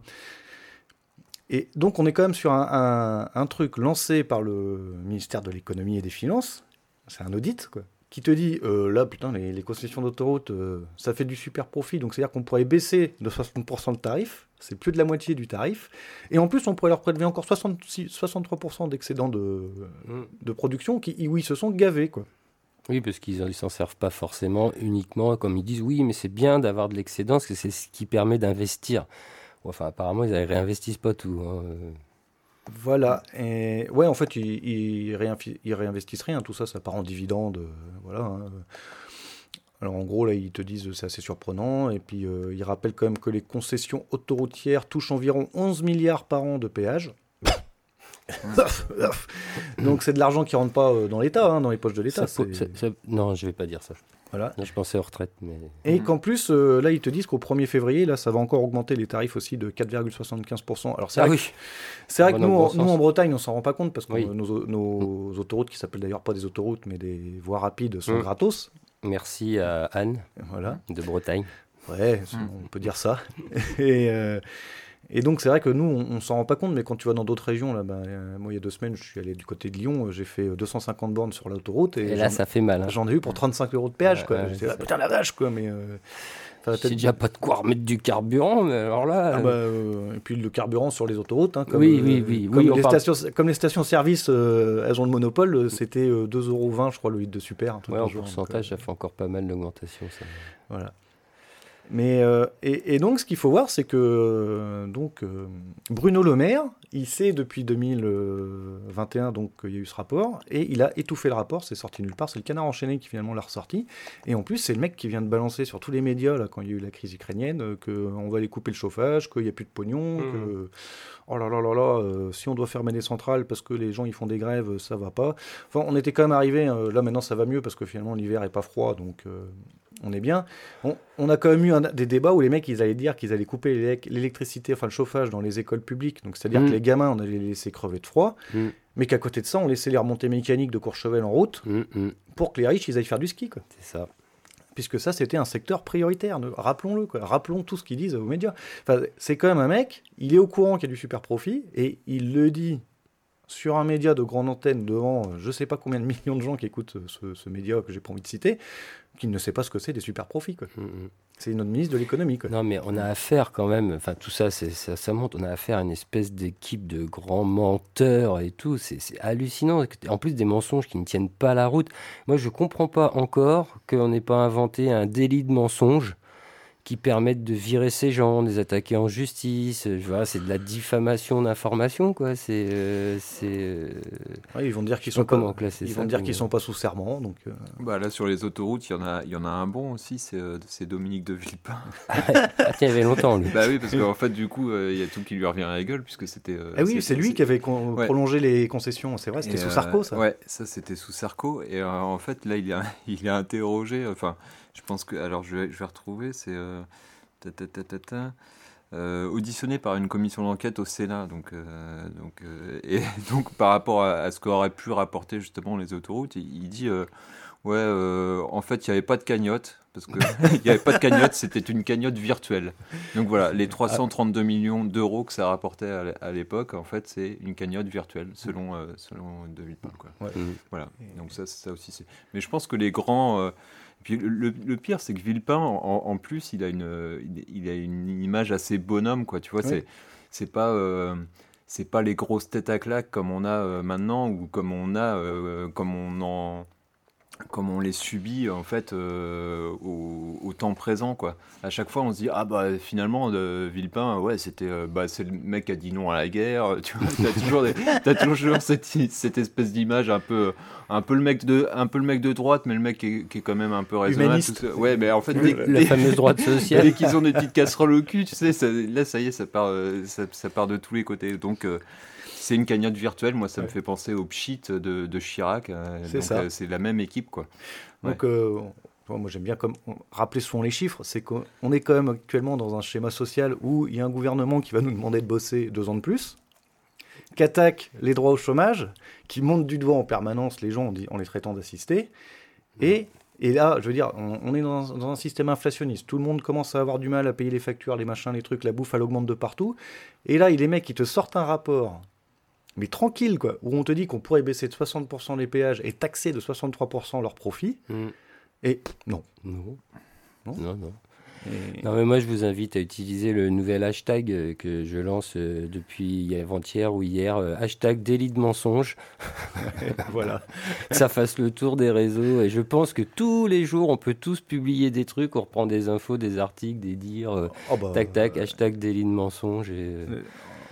Et donc on est quand même sur un, truc lancé par le ministère de l'économie et des finances. C'est un audit, quoi qui te dit euh, là, putain, les, concessions d'autoroute, euh, ça fait du super profit, donc c'est-à-dire qu'on pourrait baisser de 60% de tarif, c'est plus de la moitié du tarif, et en plus on pourrait leur prélever encore 63% d'excédent de, mm. de production qui, ils se sont gavés, quoi. Oui, parce qu'ils ne s'en servent pas forcément uniquement, comme ils disent, oui, mais c'est bien d'avoir de l'excédent, parce que c'est ce qui permet d'investir. Enfin, apparemment, ils ne réinvestissent pas tout. Hein. Voilà. Et ouais, en fait, ils, ils, réinvestissent rien. Tout ça, ça part en dividende. Voilà. Hein. Alors en gros, là, ils te disent c'est assez surprenant. Et puis, ils rappellent quand même que les concessions autoroutières touchent environ 11 milliards par an de péages. Donc c'est de l'argent qui rentre pas euh, dans l'État, hein, dans les poches de l'État. Non, je vais pas dire ça. Voilà. je pensais aux retraites. Mais... Et qu'en plus, euh, là, ils te disent qu'au 1er février, là, ça va encore augmenter les tarifs aussi de 4,75%. Alors c'est ah vrai, oui. vrai que nous, nous, en Bretagne, on s'en rend pas compte parce que nos, autoroutes, qui s'appellent d'ailleurs pas des autoroutes, mais des voies rapides, sont mm. gratos. Merci à Anne voilà. de Bretagne. Ouais, on peut dire ça. Et, euh, et donc, c'est vrai que nous, on, ne s'en rend pas compte, mais quand tu vas dans d'autres régions, là, bah, euh, moi, il y a deux semaines, je suis allé du côté de Lyon, euh, j'ai fait 250 bornes sur l'autoroute. Et, là, ça fait mal. Hein. J'en ai eu pour 35 euros de péage, quoi. J'étais là, putain, la vache, quoi, mais. Euh, c'est déjà pas de quoi remettre du carburant, mais alors là. Ah bah, et puis le carburant sur les autoroutes, hein, comme, oui, oui, oui, comme, les stations, comme, les stations-service, elles ont le monopole, c'était 2,20 euros, je crois, le litre de super. Ouais, en pourcentage, ça fait encore pas mal d'augmentation. Voilà. Mais, euh, et, donc, ce qu'il faut voir, c'est que euh, donc, euh, Bruno Le Maire, il sait depuis 2021 donc qu'il y a eu ce rapport, et il a étouffé le rapport, c'est sorti nulle part, c'est le canard enchaîné qui finalement l'a ressorti. Et en plus, c'est le mec qui vient de balancer sur tous les médias, là, quand il y a eu la crise ukrainienne, qu'on va aller couper le chauffage, qu'il n'y a plus de pognon, mmh. que oh là là là là, si on doit fermer des centrales parce que les gens ils font des grèves, ça va pas. Enfin, on était quand même arrivé, là maintenant ça va mieux parce que finalement l'hiver est pas froid, donc on est bien. On, a quand même eu des débats où les mecs, ils allaient dire qu'ils allaient couper l'électricité, enfin le chauffage dans les écoles publiques. Donc c'est-à-dire mm. que les gamins, on allait les laisser crever de froid, mm. mais qu'à côté de ça, on laissait les remontées mécaniques de Courchevel en route mm, pour que les riches, ils aillent faire du ski. C'est ça. Puisque ça, c'était un secteur prioritaire. Rappelons-le, Rappelons tout ce qu'ils disent aux médias. Enfin, c'est quand même un mec, il est au courant qu'il y a du super profit et il le dit sur un média de grande antenne devant euh, je ne sais pas combien de millions de gens qui écoutent ce, ce média que j'ai pas envie de citer, qui ne sait pas ce que c'est des super profits. Quoi. Mm, mm. C'est notre ministre de l'économie. Non, mais on a affaire quand même, enfin tout ça, ça, ça monte, on a affaire à une espèce d'équipe de grands menteurs et tout. C'est hallucinant. En plus, des mensonges qui ne tiennent pas la route. Moi, je comprends pas encore qu'on n'ait pas inventé un délit de mensonge qui permettent de virer ces gens, de les attaquer en justice. Voilà, c'est de la diffamation d'information, quoi. C'est, euh, c'est. Euh, ils vont dire qu'ils sont comment pas, Ils vont dire qu'ils sont pas sous serment, donc. Euh. Bah là, sur les autoroutes, il y en a, il y en a un bon aussi, c'est, c'est Dominique de Villepin. ah il y avait longtemps lui. bah oui, parce qu'en fait, du coup, il y a tout qui lui revient à la gueule puisque c'était. ah oui, c'est lui qui avait prolongé les concessions. C'est vrai, c'était sous Sarko, ça. Ouais, ça c'était sous Sarko. Et en fait, là, il a, il a interrogé. Enfin je pense que. Alors, je vais, je vais retrouver. C'est. Euh, euh, auditionné par une commission d'enquête au Sénat. Donc, euh, donc, et donc, par rapport à, ce qu'auraient pu rapporter justement les autoroutes, il, dit Ouais, en fait, il n'y avait pas de cagnotte. Parce qu'il n'y avait pas de cagnotte, c'était une cagnotte virtuelle. Donc voilà, les 332 millions d'euros que ça rapportait à l'époque, en fait, c'est une cagnotte virtuelle, selon, selon De Villepin. Quoi. Voilà, donc ça, ça aussi. c'est Mais je pense que les grands puis le, pire, c'est que Villepin, en, plus, il a, une, il, a une image assez bonhomme, quoi. Tu vois, c'est, c'est pas. Euh, c'est pas les grosses têtes à claque comme on a euh, maintenant ou comme on a euh, comme on en comme on les subit en fait euh, au, temps présent quoi. À chaque fois on se dit ah bah finalement de Villepin ouais c'était euh, bah c'est le mec qui a dit non à la guerre tu vois. T'as toujours as toujours cette, cette espèce d'image un peu un peu le mec de un peu le mec de droite mais le mec qui est, qui est quand même un peu raisonnable ouais mais en fait la fameuse droite sociale. dès qu'ils ont des petites casseroles au cul tu sais ça, là ça y est ça part euh, ça, ça, part de tous les côtés. Donc c'est une cagnotte virtuelle. Moi, ça me fait penser au Pchit de, de Chirac. Euh, c'est ça. Euh, c'est la même équipe, quoi. Donc, euh, moi, j'aime bien comme rappeler souvent les chiffres. C'est qu'on est quand même actuellement dans un schéma social où il y a un gouvernement qui va nous demander de bosser deux ans de plus, qui attaque les droits au chômage, qui monte du doigt en permanence les gens en les traitant d'assistés, et et là, je veux dire, on, est dans un, système inflationniste. Tout le monde commence à avoir du mal à payer les factures, les machins, les trucs, la bouffe, elle augmente de partout. Et là, il les mecs qui te sortent un rapport mais tranquille, quoi, où on te dit qu'on pourrait baisser de 60% les péages et taxer de 63% leurs profits. Mm. Et non. Non. Non, non. Non, mais moi, je vous invite à utiliser le nouvel hashtag euh, que je lance euh, depuis avant-hier ou hier, euh, hashtag délit de mensonge. voilà. que ça fasse le tour des réseaux. Et je pense que tous les jours, on peut tous publier des trucs, on reprend des infos, des articles, des dires, oh, bah, tac, tac, hashtag délit de mensonge. Et,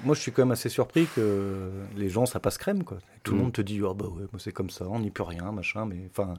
moi, je suis quand même assez surpris que les gens, ça passe crème, quoi. Tout le mm. monde te dit oh bah ouais, c'est comme ça, on n'y peut rien, machin, mais enfin.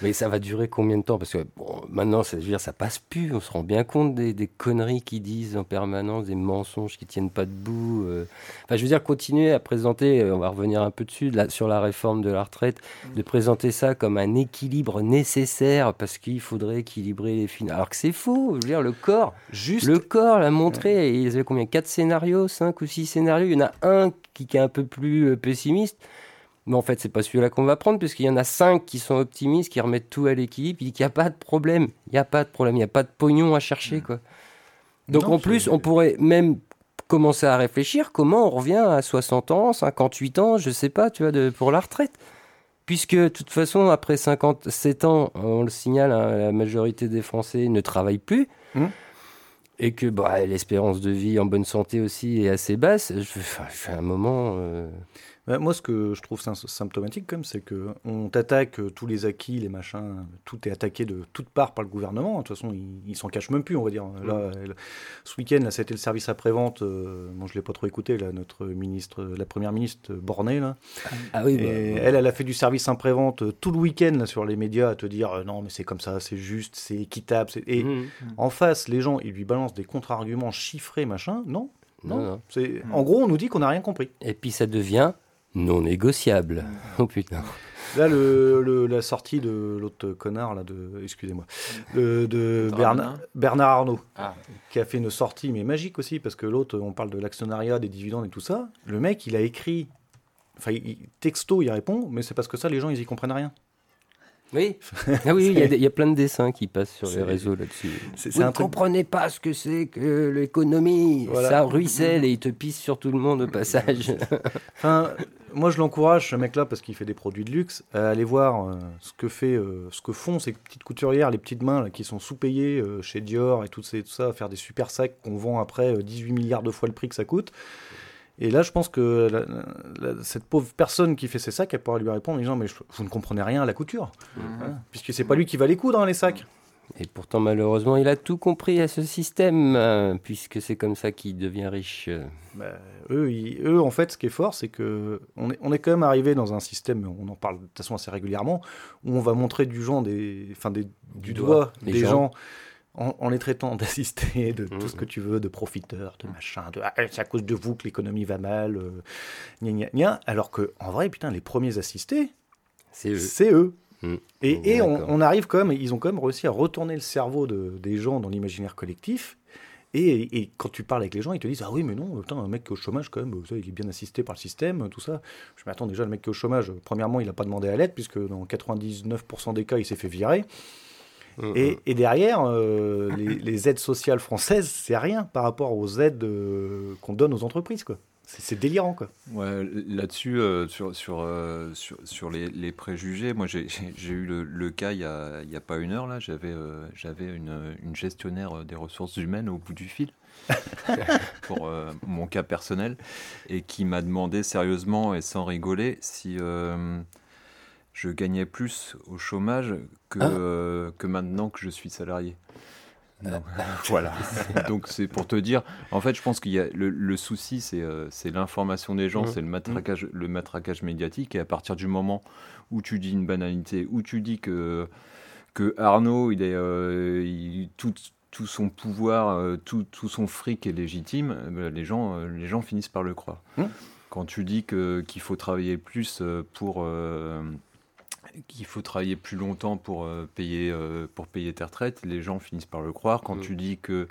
Mais ça va durer combien de temps? Parce que bon, maintenant, ça, je veux dire, ça passe plus. On se rend bien compte des, des conneries qu'ils disent en permanence, des mensonges qui tiennent pas debout. Euh. Enfin, je veux dire, continuer à présenter. Euh, on va revenir un peu dessus là, sur la réforme de la retraite, mm. de présenter ça comme un équilibre nécessaire parce qu'il faudrait équilibrer les finances. Alors que c'est faux. Je veux dire, le corps, juste le corps l'a montré. Il y avait combien? Quatre scénarios, cinq ou six scénarios. Il y en a un qui est un peu plus euh, pessimiste. Mais en fait, c'est pas celui-là qu'on va prendre, puisqu'il y en a cinq qui sont optimistes, qui remettent tout à il dit qu'il n'y a pas de problème. Il n'y a pas de problème, il n'y a pas de pognon à chercher. Quoi. Donc en plus, on pourrait même commencer à réfléchir comment on revient à 60 ans, 58 ans, je sais pas, tu vois, de, pour la retraite. Puisque de toute façon, après 57 ans, on le signale, hein, la majorité des Français ne travaillent plus. Hum. Et que bah, l'espérance de vie en bonne santé aussi est assez basse. Je, fais un moment. Euh, bah, moi, ce que je trouve symptomatique, comme, c'est que on t'attaque euh, tous les acquis, les machins, tout est attaqué de toutes parts par le gouvernement. De toute façon, ils s'en cachent même plus, on va dire. Là, mm. ce week-end, là, c'était le service après-vente. Euh, moi, je l'ai pas trop écouté. Là, notre ministre, la première ministre Bornet, là. Ah oui. Bah, elle, elle a fait du service après-vente euh, tout le week-end là sur les médias à te dire non, mais c'est comme ça, c'est juste, c'est équitable. Et mm. en face, les gens, ils lui balancent des contre-arguments chiffrés, machin. Non, non. C'est En gros, on nous dit qu'on n'a rien compris. Et puis ça devient non négociable. Oh putain. Là, le, la sortie de l'autre connard, là, de, excusez-moi, de Bernard, Bernard Arnault, ah. qui a fait une sortie, mais magique aussi, parce que l'autre, on parle de l'actionnariat, des dividendes et tout ça. Le mec, il a écrit, enfin, texto, il répond, mais c'est parce que ça, les gens, ils y comprennent rien. Oui, ah oui, il y, a plein de dessins qui passent sur les réseaux là-dessus. Vous ne comprenez pas ce que c'est que l'économie. Ça ruisselle et il te pisse sur tout le monde au passage. enfin, moi, je l'encourage, ce mec-là, parce qu'il fait des produits de luxe, à aller voir euh, ce, que fait, euh, ce que font ces petites couturières, les petites mains là, qui sont sous-payées euh, chez Dior et tout, tout ça, à faire des super sacs qu'on vend après 18 milliards de fois le prix que ça coûte. Et là, je pense que cette pauvre personne qui fait ses sacs, elle pourra lui répondre en disant Mais vous ne comprenez rien à la couture. Mhm. Hein, puisque c'est pas lui qui va les coudre, hein, les sacs. Et pourtant, malheureusement, il a tout compris à ce système, hein, puisque c'est comme ça qu'il devient riche. Bah, eux, eux, en fait, ce qui est fort, c'est que on est, on est, quand même arrivé dans un système, on en parle de toute façon assez régulièrement, où on va montrer du, genre des, enfin des, du, doigt, des gens en, les traitant d'assistés, de tout ce que mmh. tu veux, de profiteurs, de machin, de ah, c'est à cause de vous que l'économie va mal, euh, gna, gna, alors que en vrai, putain, les premiers assistés, c'est eux. Mmh. Et, et on, arrive quand même, ils ont quand même réussi à retourner le cerveau de, des gens dans l'imaginaire collectif. Et, et, quand tu parles avec les gens, ils te disent Ah oui, mais non, putain, un mec qui est au chômage, quand même, ça, il est bien assisté par le système, tout ça. Je m'attends déjà, le mec qui est au chômage, premièrement, il n'a pas demandé à l'aide, puisque dans 99% des cas, il s'est fait virer. Et, et, derrière, euh, les, aides sociales françaises, c'est rien par rapport aux aides euh, qu'on donne aux entreprises. Quoi. C'est, délirant. Quoi. Ouais, là-dessus, euh, sur, sur, sur, sur les, les, préjugés, moi j'ai, eu le, le, cas il n'y a, a, pas une heure. Là, j'avais, j'avais une, une, gestionnaire des ressources humaines au bout du fil. pour mon cas personnel et qui m'a demandé sérieusement et sans rigoler si je gagnais plus au chômage que, ah. euh, que maintenant que je suis salarié. Euh, voilà. Donc c'est pour te dire, en fait, je pense qu'il y a le, souci, c'est euh, c'est l'information des gens, mmh. c'est le matraquage, le matraquage médiatique. Et à partir du moment où tu dis une banalité, où tu dis que que Arnaud, il est tout, tout son pouvoir, tout, tout, son fric est légitime, ben, les gens, les gens finissent par le croire. Mmh. Quand tu dis que qu'il faut travailler plus pour qu'il faut travailler plus longtemps pour, euh, payer, euh, pour payer tes retraites, les gens finissent par le croire. Quand mm. tu dis que,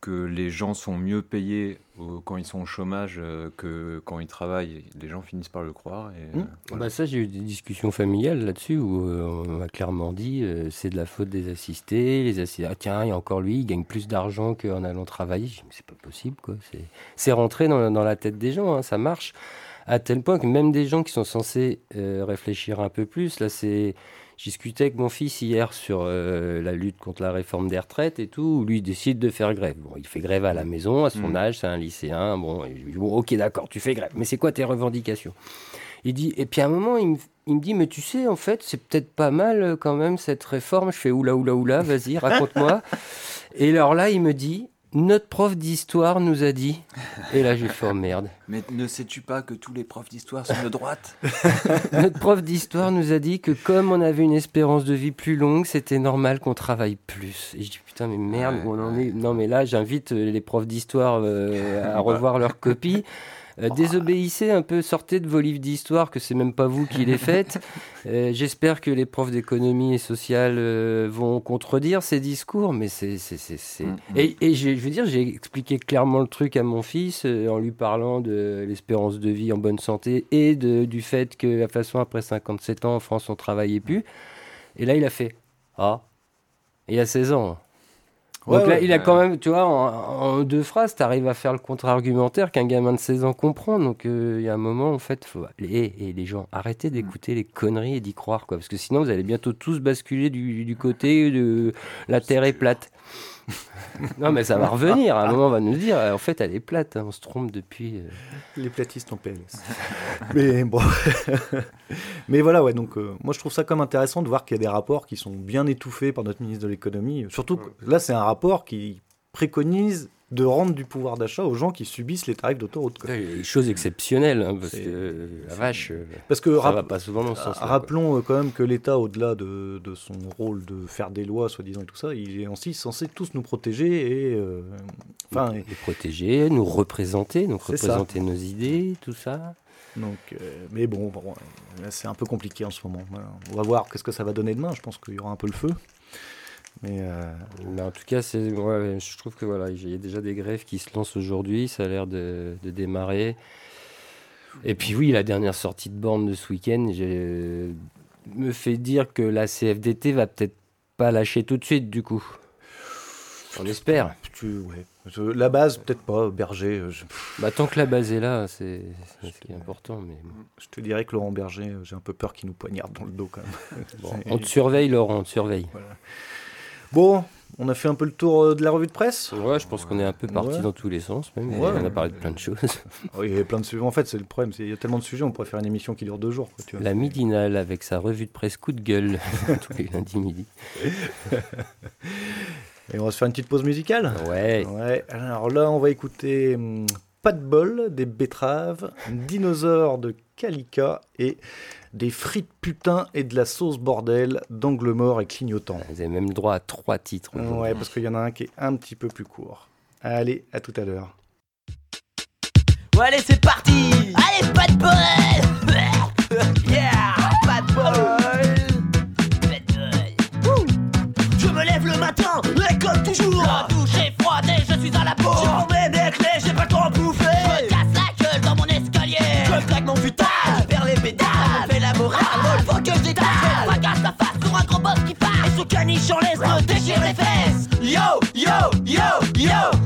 que les gens sont mieux payés quand ils sont au chômage euh, que quand ils travaillent, les gens finissent par le croire. Et, mm. bah ça, j'ai eu des discussions familiales là-dessus où on m'a clairement dit c'est de la faute des assistés. Les assistés, ah, tiens, il y a encore lui, il gagne plus d'argent qu'en allant travailler. Je c'est pas possible, quoi. C'est rentré dans, dans, la tête des gens, hein, ça marche à tel point que même des gens qui sont censés euh, réfléchir un peu plus, là c'est... J'ai discuté avec mon fils hier sur euh, la lutte contre la réforme des retraites et tout, où lui décide de faire grève. Bon, il fait grève à la maison, à son mm. âge, c'est un lycéen. Bon, ok, d'accord, tu fais grève, mais c'est quoi tes revendications? Il dit, et puis à un moment, il me, il me dit, mais tu sais, en fait, c'est peut-être pas mal euh, quand même cette réforme. Je fais oula, oula, oula, vas-y, raconte-moi. et alors là, il me dit, notre prof d'histoire nous a dit. Et là, j'ai fait oh, merde. Mais ne sais-tu pas que tous les profs d'histoire sont de droite? Notre prof d'histoire nous a dit que comme on avait une espérance de vie plus longue, c'était normal qu'on travaille plus. Et je dis putain, mais merde, on en est? Non, mais là, j'invite euh, les profs d'histoire euh, à revoir leurs copies. Euh, désobéissez un peu, sortez de vos livres d'histoire, que c'est même pas vous qui les faites. Euh, j'espère que les profs d'économie et sociale euh, vont contredire ces discours, mais c'est. Mm, mm. Et, et je veux dire, j'ai expliqué clairement le truc à mon fils en lui parlant de l'espérance de vie en bonne santé et de, du fait que, la façon, après 57 ans en France, on travaillait plus. Et là, il a fait Ah, il y a 16 ans. Donc là, il a quand même, tu vois, en, deux phrases, tu arrives à faire le contre-argumentaire qu'un gamin de 16 ans comprend. Donc euh, il y a un moment, en fait, faut... et, les gens, arrêtez d'écouter les conneries et d'y croire, quoi. Parce que sinon, vous allez bientôt tous basculer du, du côté de la Terre est plate. non, mais ça va revenir. À un moment, on va nous dire, en fait, elle est plate. Hein, on se trompe depuis. Euh. Les platistes en PLS. mais bon. mais voilà, ouais. Donc, euh, moi, je trouve ça comme intéressant de voir qu'il y a des rapports qui sont bien étouffés par notre ministre de l'économie. Surtout, là, c'est un rapport qui préconise de rendre du pouvoir d'achat aux gens qui subissent les tarifs d'autoroute. Chose exceptionnelle, hein, parce que la vache, euh, parce que ça va pas souvent dans ce sens. Rappelons euh, quand même que l'État, au-delà de, de, son rôle de faire des lois, soi-disant et tout ça, il est aussi censé tous nous protéger et, euh, enfin, nous, protéger, nous représenter, donc représenter nos idées, tout ça. Donc, mais bon, bon c'est un peu compliqué en ce moment. On va voir qu'est-ce que ça va donner demain. Je pense qu'il y aura un peu le feu. Euh, mais, en tout cas, c'est, je trouve que voilà, il y a déjà des grèves qui se lancent aujourd'hui. Ça a l'air de, démarrer. Et puis oui, la dernière sortie de borne de ce week-end me fait dire que la CFDT va peut-être pas lâcher tout de suite du coup. On espère. Tu, ouais. La base, peut-être pas, Berger. Euh, bah, tant que la base est là, c'est ce qui est important. Mais... Je te dirais que Laurent Berger, euh, j'ai un peu peur qu'il nous poignarde dans le dos quand même. on te surveille, Laurent, on te surveille. Voilà. Bon, on a fait un peu le tour euh, de la revue de presse Ouais, je pense qu'on est un peu parti dans tous les sens, même. on a parlé de plein de choses. oui, il y a plein de sujets. En fait, c'est le problème. Il y a tellement de sujets, on pourrait faire une émission qui dure deux jours. La midinale avec sa revue de presse coup de gueule, tous les lundis midi. Et on va se faire une petite pause musicale Ouais. ouais. Alors là, on va écouter hum, Pas de bol des betteraves, Dinosaure de Kalika et des frites putain et de la sauce bordel d'angle mort et clignotant. Vous avez même droit à trois titres. Ouais, parce qu'il y en a un qui est un petit peu plus court. Allez, à tout à l'heure. Ouais, allez, c'est parti Allez, pas de bol Yeah Pas de bol Pas de bol Je me lève le matin, et comme toujours que je détache Je fracasse la face sur un gros boss qui passe. Et sous canichon laisse me déchire les fesses. Yo, yo, yo, yo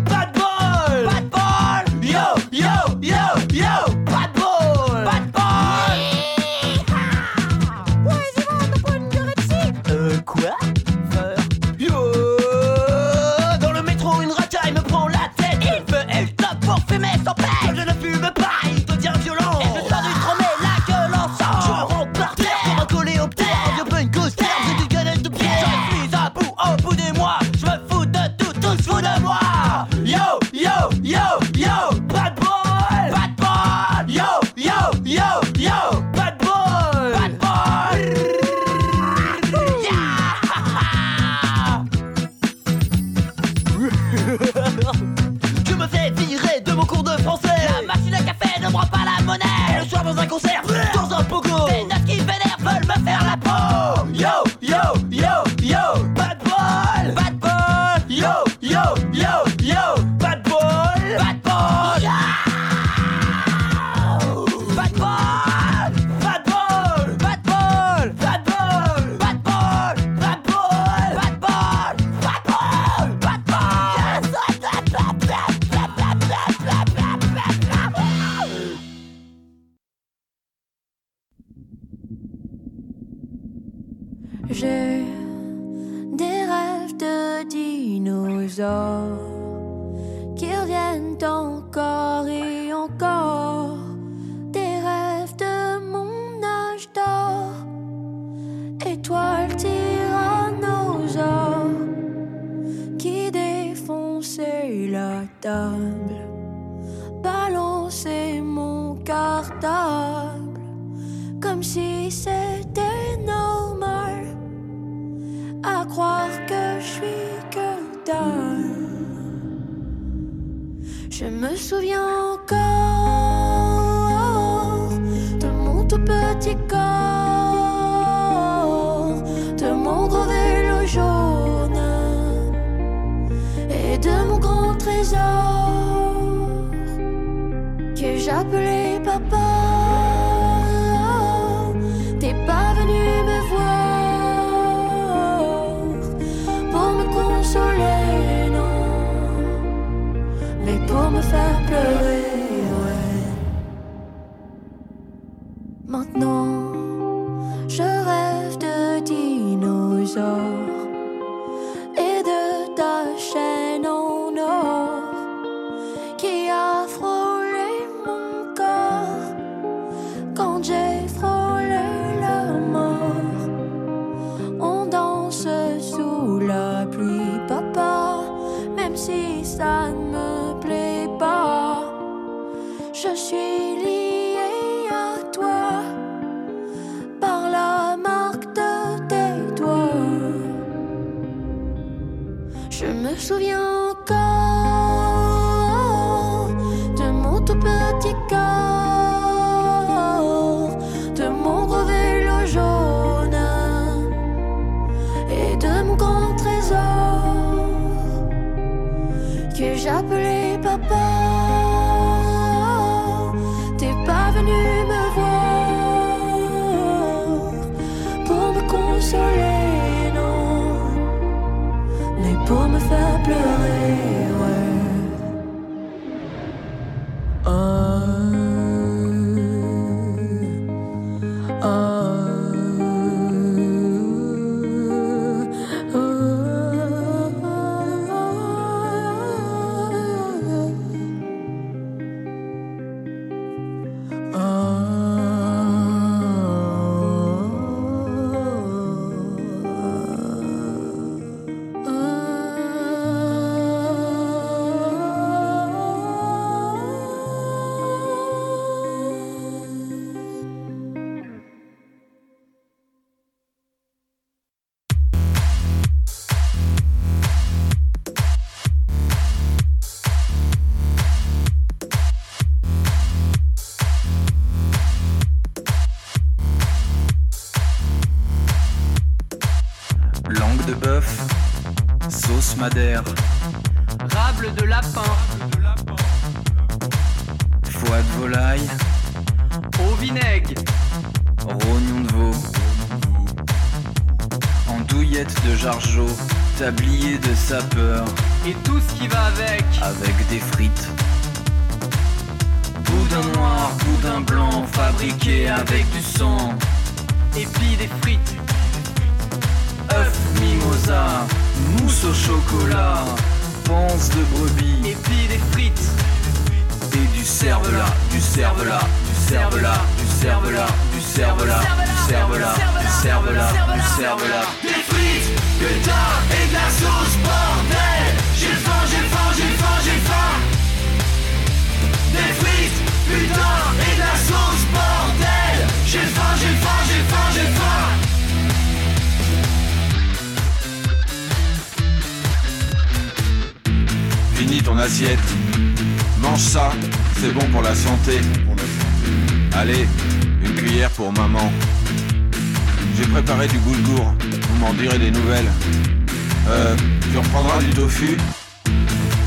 was like Osam. Je me souviens encore sauce cervelas, du cervelas, du cervelas, du cervelas, du cervelas, du cervelas, du cervelas, du cervelas. Des frites, putain, et de la sauce, bordel. J'ai faim, j'ai faim, j'ai faim, j'ai faim. Des frites, putain, et de la sauce, bordel. J'ai faim, j'ai faim, j'ai faim, j'ai faim. Finis ton assiette. Mange ça, c'est bon pour la santé. Allez, une cuillère pour maman. J'ai préparé du boulgour, vous m'en direz des nouvelles. Euh, tu reprendras du tofu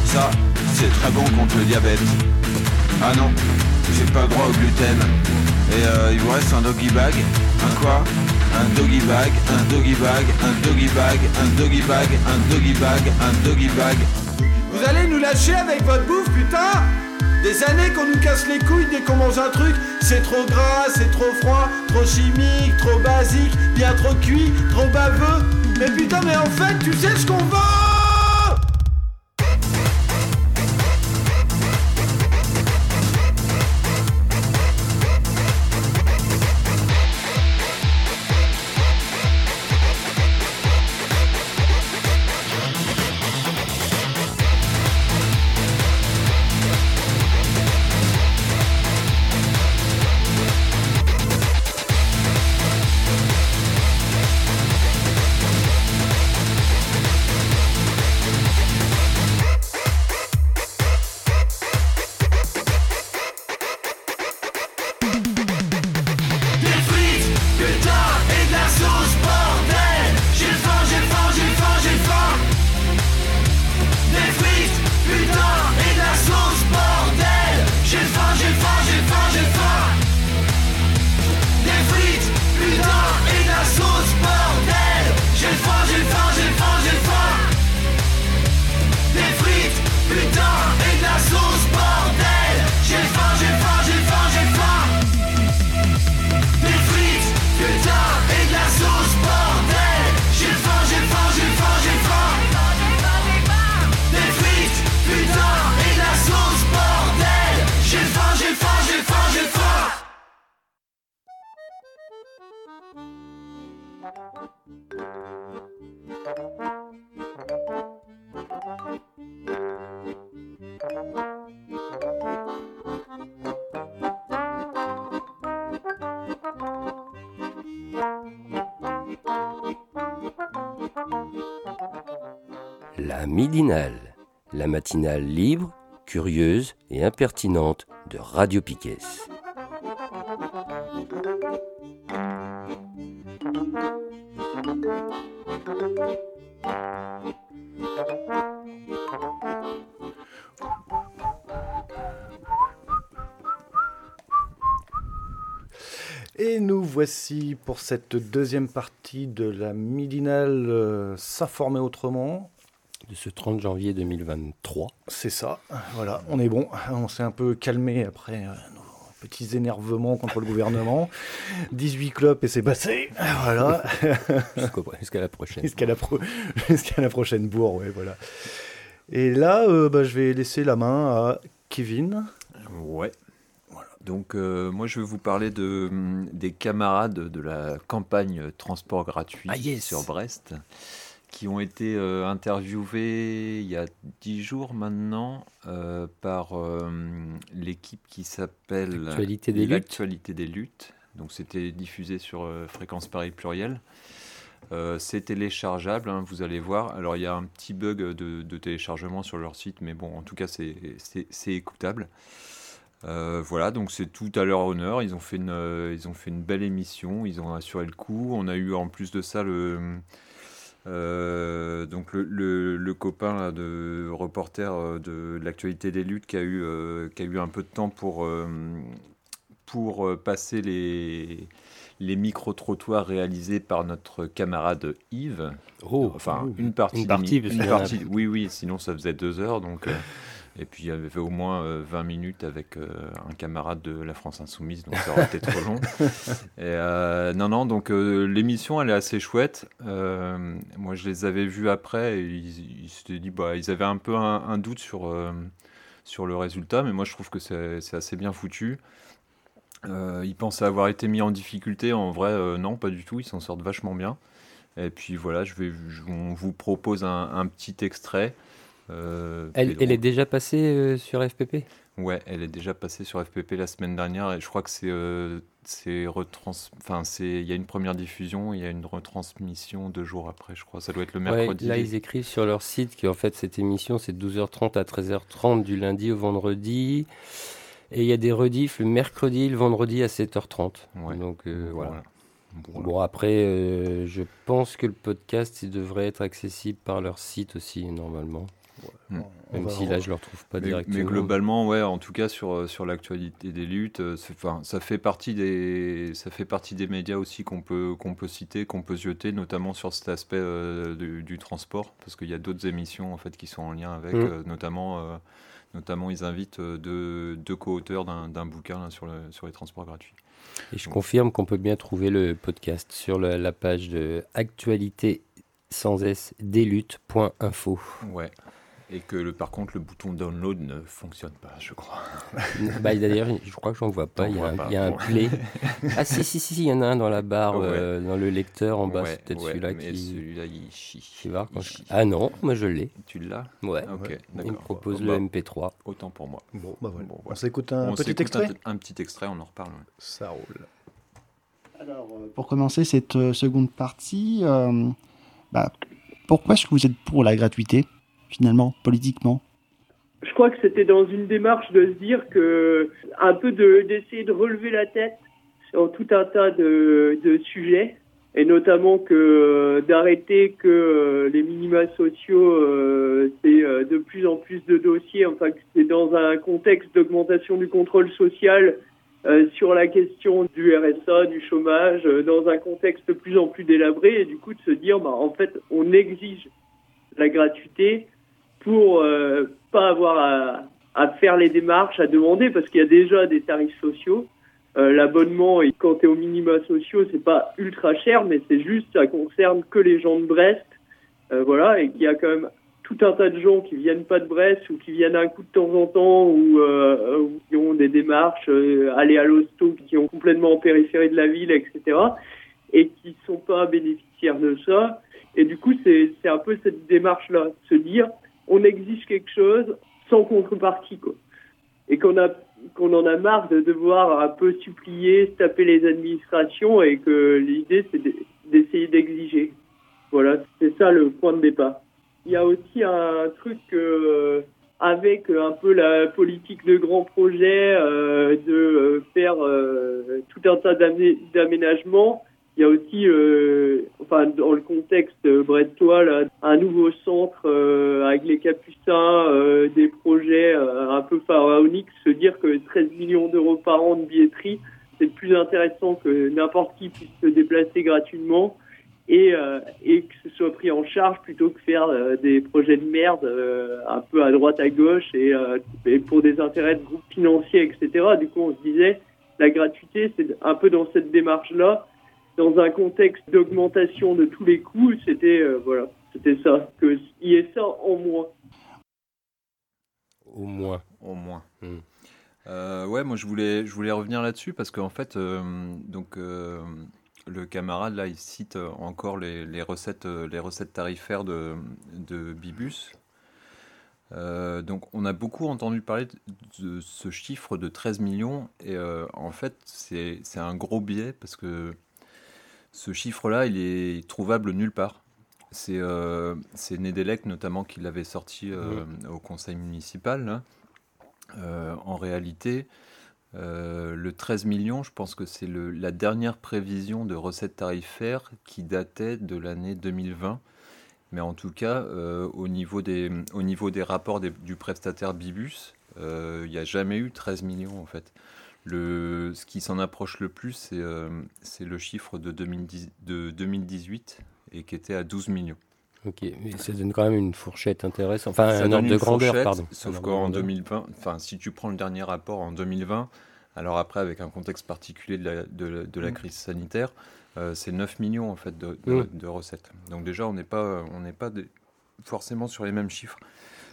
Ça, c'est très bon contre le diabète. Ah non, j'ai pas droit au gluten. Et euh, il vous reste un doggy bag Un quoi? Un doggy bag, un doggy bag, un doggy bag, un doggy bag, un doggy bag, un doggy bag. Vous allez nous lâcher avec votre bouffe, putain? Des années qu'on nous casse les couilles dès qu'on mange un truc. C'est trop gras, c'est trop froid, trop chimique, trop basique, bien trop cuit, trop baveux. Mais putain, mais en fait, tu sais ce qu'on veut matinale libre, curieuse et impertinente de Radio Piquet. Et nous voici pour cette deuxième partie de la midinale euh, S'informer autrement. De ce 30 janvier 2023. C'est ça, voilà, on est bon. On s'est un peu calmé après euh, nos petits énervements contre le gouvernement. 18 clubs et c'est passé. Voilà. Jusqu'à la prochaine. Jusqu'à la, pro- jusqu'à la prochaine bourre, ouais, voilà. Et là, euh, bah, je vais laisser la main à Kevin. Ouais. Donc euh, moi je vais vous parler de, des camarades de la campagne transport gratuit Ah, yes. sur Brest qui ont été euh, interviewés il y a dix jours maintenant euh, par euh, l'équipe qui s'appelle L'actualité des luttes. L'actualité des luttes. Donc c'était diffusé sur Fréquence Paris Pluriel. C'est téléchargeable, hein, vous allez voir. Alors il y a un petit bug de, de téléchargement sur leur site, mais bon, en tout cas c'est- c'est c'est écoutable. Euh, voilà, donc c'est tout à leur honneur. Ils ont fait une, euh, ils ont fait une belle émission. Ils ont assuré le coup. On a eu en plus de ça le, euh, donc le, le- le copain là, de reporter euh, de l'actualité des luttes qui a eu, euh, qui a eu un peu de temps pour, euh, pour passer les, les micro-trottoirs réalisés par notre camarade Yves. Oh, enfin, ouh, une partie. une partie, une en a- partie- oui, oui, sinon ça faisait deux heures. Donc, euh, et puis il y avait au moins euh, 20 minutes avec euh, un camarade de la France Insoumise, donc ça aurait été trop long. Et, euh, non, non, donc euh, l'émission elle est assez chouette. Moi je les avais vus après et ils, ils s'étaient dit, bah, ils avaient un peu un, un doute sur, sur le résultat, mais moi je trouve que c'est assez bien foutu. Ils pensaient avoir été mis en difficulté, en vrai, non, pas du tout, ils s'en sortent vachement bien. Et puis voilà, je vais, je- on vous propose un, un petit extrait. Euh, Elle, est elle est drôle. déjà passée euh, sur FPP Ouais, elle est déjà passée sur FPP la semaine dernière et je crois que c'est euh, enfin il y a une première diffusion, il y a une retransmission deux jours après, je crois. Ça doit être le Ouais, mercredi. Là, ils écrivent sur leur site qu'en fait, cette émission, c'est de 12h30 à 13h30 du lundi au vendredi. Et il y a des rediffs le mercredi et le vendredi à 7h30. Ouais. Donc euh, voilà. Voilà. Voilà. Bon, après, euh, je pense que le podcast, il devrait être accessible par leur site aussi, normalement. Mm. On Même si là, je ne le retrouve pas Mais, directement. mais globalement, ouais, en tout cas sur, euh, sur l'actualité des luttes, euh, enfin, ça fait partie des ça fait partie des médias aussi qu'on peut qu'on peut citer, qu'on peut jeter, notamment sur cet aspect euh, du, du transport, parce qu'il y a d'autres émissions en fait qui sont en lien avec, Mm. euh, notamment euh, notamment ils invitent euh, deux, deux co-auteurs d'un d'un bouquin là, sur le, sur les transports gratuits. Et je confirme qu'on peut bien trouver le podcast sur le- la page de actualité sans s desluttes.info. Ouais. Et que le, par contre le bouton download ne fonctionne pas, je crois. bah, D'ailleurs, je crois que j'en vois pas. Il y a vois un, pas, il y a un play. Ah si, si, si, si, il y en a un dans la barre, Ouais. euh, dans le lecteur en bas. Ouais, c'est peut-être ouais, celui-là qui... celui-là il chie. qui va je-. Ah non, moi je l'ai. Tu l'as Ouais. Ok, Ouais. Il me propose Bah, le MP3. Autant pour moi. Bon, bah voilà. Bon, On s'écoute un On petit extrait un, un petit extrait, on en reparle. ouais. Ça roule. Alors, euh, pour commencer cette euh, seconde partie, euh, bah, pourquoi est-ce que vous êtes pour la gratuité, finalement, politiquement Je crois que c'était dans une démarche de se dire que un peu de d'essayer de relever la tête sur tout un tas de, de sujets et notamment que d'arrêter que les minima sociaux euh, c'est euh, de plus en plus de dossiers enfin que c'est dans un contexte d'augmentation du contrôle social euh, sur la question du RSA, du chômage, dans un contexte de plus en plus délabré, et du coup de se dire, bah, en fait, on exige la gratuité pour euh, pas avoir à, à faire les démarches, à demander, parce qu'il y a déjà des tarifs sociaux. Euh, L'abonnement, quand tu es aux minima sociaux, c'est pas ultra cher, mais c'est juste, ça concerne que les gens de Brest. Euh, voilà, et qu'il y a quand même tout un tas de gens qui viennent pas de Brest ou qui viennent un coup de temps en temps ou, euh, ou qui ont des démarches, euh, aller à l'hosto, qui ont complètement en périphérie de la ville, etc. et qui sont pas bénéficiaires de ça. Et du coup, c'est un peu cette démarche-là, se dire, on exige quelque chose sans contrepartie, quoi. Et qu'on a qu'on en a marre de devoir un peu supplier, taper les administrations et que l'idée c'est de- d'essayer d'exiger. Voilà, c'est ça le point de départ. il y a aussi un truc euh, avec un peu la politique de grands projets, euh, de euh, faire euh, tout un tas d'amé- d'aménagements. Il y a aussi, euh, enfin, dans le contexte brestois, là, un nouveau centre euh, avec les Capucins, euh, des projets euh, un peu pharaoniques. Se dire que 13 millions d'euros par an de billetterie, c'est plus intéressant que n'importe qui puisse se déplacer gratuitement et, euh, et que ce soit pris en charge plutôt que faire euh, des projets de merde euh, un peu à droite à gauche et, euh, et pour des intérêts de groupes financiers, etc. Du coup, on se disait, la gratuité, c'est un peu dans cette démarche-là, dans un contexte d'augmentation de tous les coûts, c'était euh, voilà, c'était ça, qu'il y ait ça en moins. Au moins. Au moins. Hmm. Euh, ouais, moi je voulais, je voulais revenir là-dessus parce qu'en fait, euh, donc euh, le camarade là, il cite encore les, les recettes, les recettes tarifaires de, de Bibus. Euh, donc on a beaucoup entendu parler de, de ce chiffre de 13 millions et euh, en fait c'est c'est un gros biais parce que ce chiffre-là il est trouvable nulle part. C'est euh, Nedelec notamment qui l'avait sorti euh, au conseil municipal. là. Euh, en réalité, le 13 millions, je pense que c'est la dernière prévision de recettes tarifaires qui datait de l'année 2020. Mais en tout cas, au, niveau des, au niveau des rapports des- du prestataire Bibus, il n'y a jamais eu 13 millions en fait. Le, ce qui s'en approche le plus, c'est euh, le chiffre de, 2010 de 2018 et qui était à 12 millions. Ok, mais ça donne quand même une fourchette intéressante. Enfin, Ça un ordre de grandeur, pardon. Sauf qu'en grandeur. 2020, enfin, si tu prends le dernier rapport en 2020, alors après, avec un contexte particulier de la, de la- de la Mm. crise sanitaire, euh, c'est 9 millions en fait de, de- Mm. de recettes. Donc déjà, on n'est pas, on n'est pas des- forcément sur les mêmes chiffres.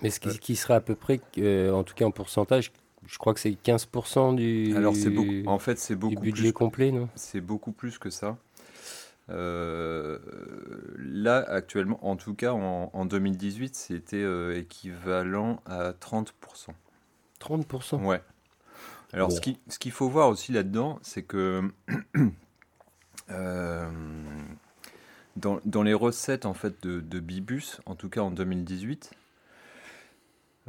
Mais ce qui, qui serait à peu près, euh, en tout cas en pourcentage, je crois que c'est 15% du, Alors c'est beaucoup, en fait, c'est beaucoup budget plus, complet, non? C'est beaucoup plus que ça. Euh, là, actuellement, en tout cas, en, en 2018, c'était euh, équivalent à 30%. 30% Ouais. Alors, Bon. ce qui- ce qu'il faut voir aussi là-dedans, c'est que euh, dans, dans les recettes en fait de, de Bibus, en tout cas en 2018, euh,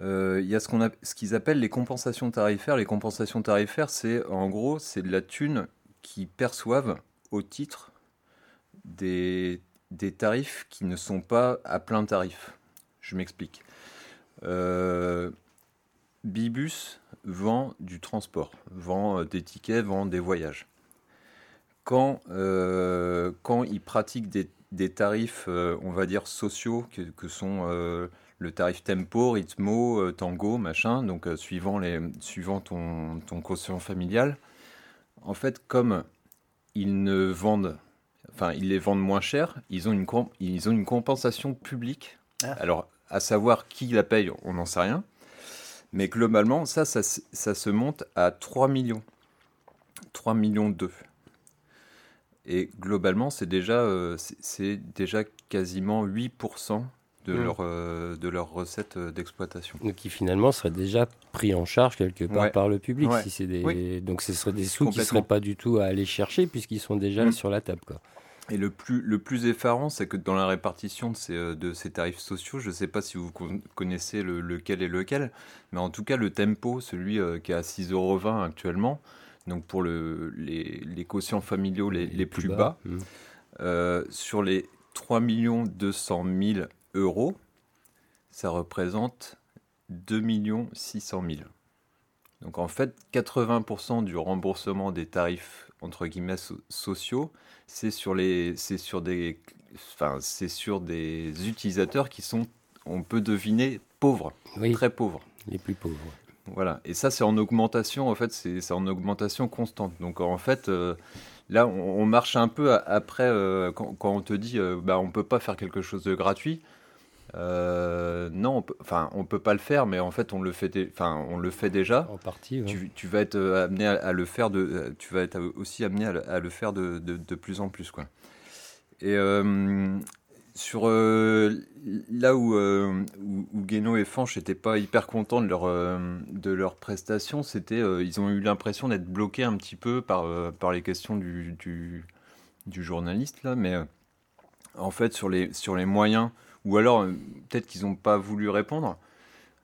il y a ce qu'on ce qu'ils appellent les compensations tarifaires. Les compensations tarifaires, c'est en gros, c'est de la thune qu'ils perçoivent au titre des, des tarifs qui ne sont pas à plein tarif. Je m'explique. Euh, Bibus vend du transport, vend euh, des tickets, vend des voyages. Quand, euh, quand ils pratiquent des, des tarifs, euh, on va dire, sociaux, que, que sont euh, le tarif tempo, rythmo, euh, tango, machin, donc euh, suivant, les, suivant ton, ton quotient familial, en fait, comme ils ne vendent, enfin, ils les vendent moins cher, ils ont une, ils ont une compensation publique. Ah. Alors, à savoir qui la paye, on n'en sait rien. Mais globalement, ça, ça, ça se monte à 3 millions. 3 millions 2. Et globalement, c'est déjà, euh, c'est déjà quasiment 8% de, Mm. leur, euh, de leurs recettes euh, d'exploitation. Donc qui finalement serait déjà pris en charge quelque part Ouais. par le public. Ouais. Si c'est des... Oui. Donc ce seraient des sous qui ne seraient pas du tout à aller chercher puisqu'ils sont déjà Mm. sur la table. Quoi. Et le plus, le plus effarant, c'est que dans la répartition de ces, euh, de ces tarifs sociaux, je ne sais pas si vous con- connaissez le, lequel est lequel, mais en tout cas, le tempo, celui euh, qui est à 6,20 euros actuellement, donc pour le, les, les quotients familiaux les, les plus bas, Mm. euh, sur les 3 200 000 euros, ça représente 2 600 000. Donc en fait, 80% du remboursement des tarifs entre guillemets so- sociaux, c'est sur les, c'est sur des, enfin c'est sur des utilisateurs qui sont, on peut deviner pauvres, Oui. très pauvres. Les plus pauvres. Voilà. Et ça, c'est en augmentation. En fait, c'est en augmentation constante. Donc, en fait, euh, là, on, on marche un peu après euh, quand, quand on te dit, euh, bah, on peut pas faire quelque chose de gratuit. Euh, non, on peut- enfin, on peut pas le faire, mais en fait, on le fait, enfin, on le fait déjà. En partie. ouais. Tu, tu vas être euh, amené à, à le faire de, euh, tu vas être aussi amené à, le- à le faire de, de- de plus en plus, quoi. Et euh, sur euh, là où, où, où Guénaud et Fanch n'étaient pas hyper contents de leur, de leur prestation, c'était, ils ont eu l'impression d'être bloqués un petit peu par, par les questions du, du, du journaliste là, mais en fait sur les, sur les moyens Ou alors, euh, peut-être qu'ils n'ont pas voulu répondre.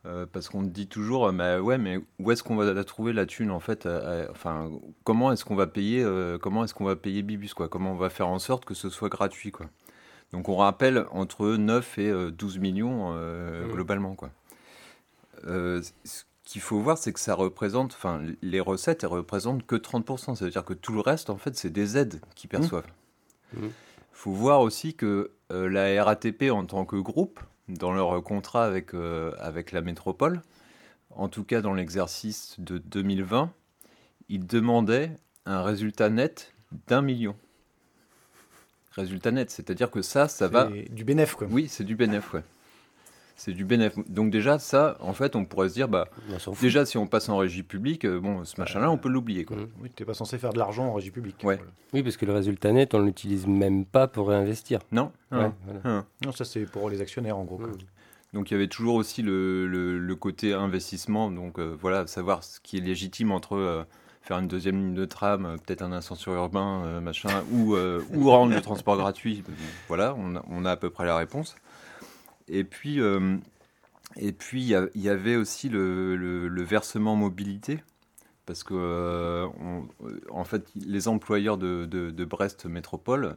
Euh, parce qu'on dit toujours, mais ouais, mais où est-ce qu'on va la trouver la thune en fait Enfin, comment est-ce qu'on va payer Comment est-ce qu'on va payer Bibus quoi? Comment on va faire en sorte que ce soit gratuit quoi? Donc on rappelle entre 9 et 12 millions mmh. globalement quoi. ce qu'il faut voir, c'est que ça représente, enfin, les recettes, elles représentent que 30%. Ça veut dire que tout le reste, en fait, c'est des aides qu'ils mmh. perçoivent. Il mmh. faut voir aussi que la RATP, en tant que groupe, dans leur contrat avec, euh, avec la métropole, en tout cas dans l'exercice de 2020, ils demandaient un résultat net d'un million. Résultat net, c'est-à-dire que ça, ça va... Du bénéf, quoi. Oui, c'est du bénéf, ouais c'est du bénéfice. Donc déjà, ça, en fait, on pourrait se dire, bah, déjà, si on passe en régie publique, euh, bon, ce machin-là, on peut l'oublier. Quoi. Mmh. Oui, tu n'es pas censé faire de l'argent en régie publique. Ouais. Oui, parce que le résultat net, on ne l'utilise même pas pour réinvestir. Non. Hein. Non, ça c'est pour les actionnaires, en gros. Mmh. Donc il y avait toujours aussi le, le, côté investissement, donc euh, voilà, savoir ce qui est légitime entre... Euh, faire une deuxième ligne de tram, peut-être un ascenseur urbain, machin, ou, ou rendre le transport gratuit. Voilà, on a, on a, à peu près la réponse. Et puis, euh, et puis il y, avait aussi le, versement mobilité, parce que euh, en fait, les employeurs de, Brest Métropole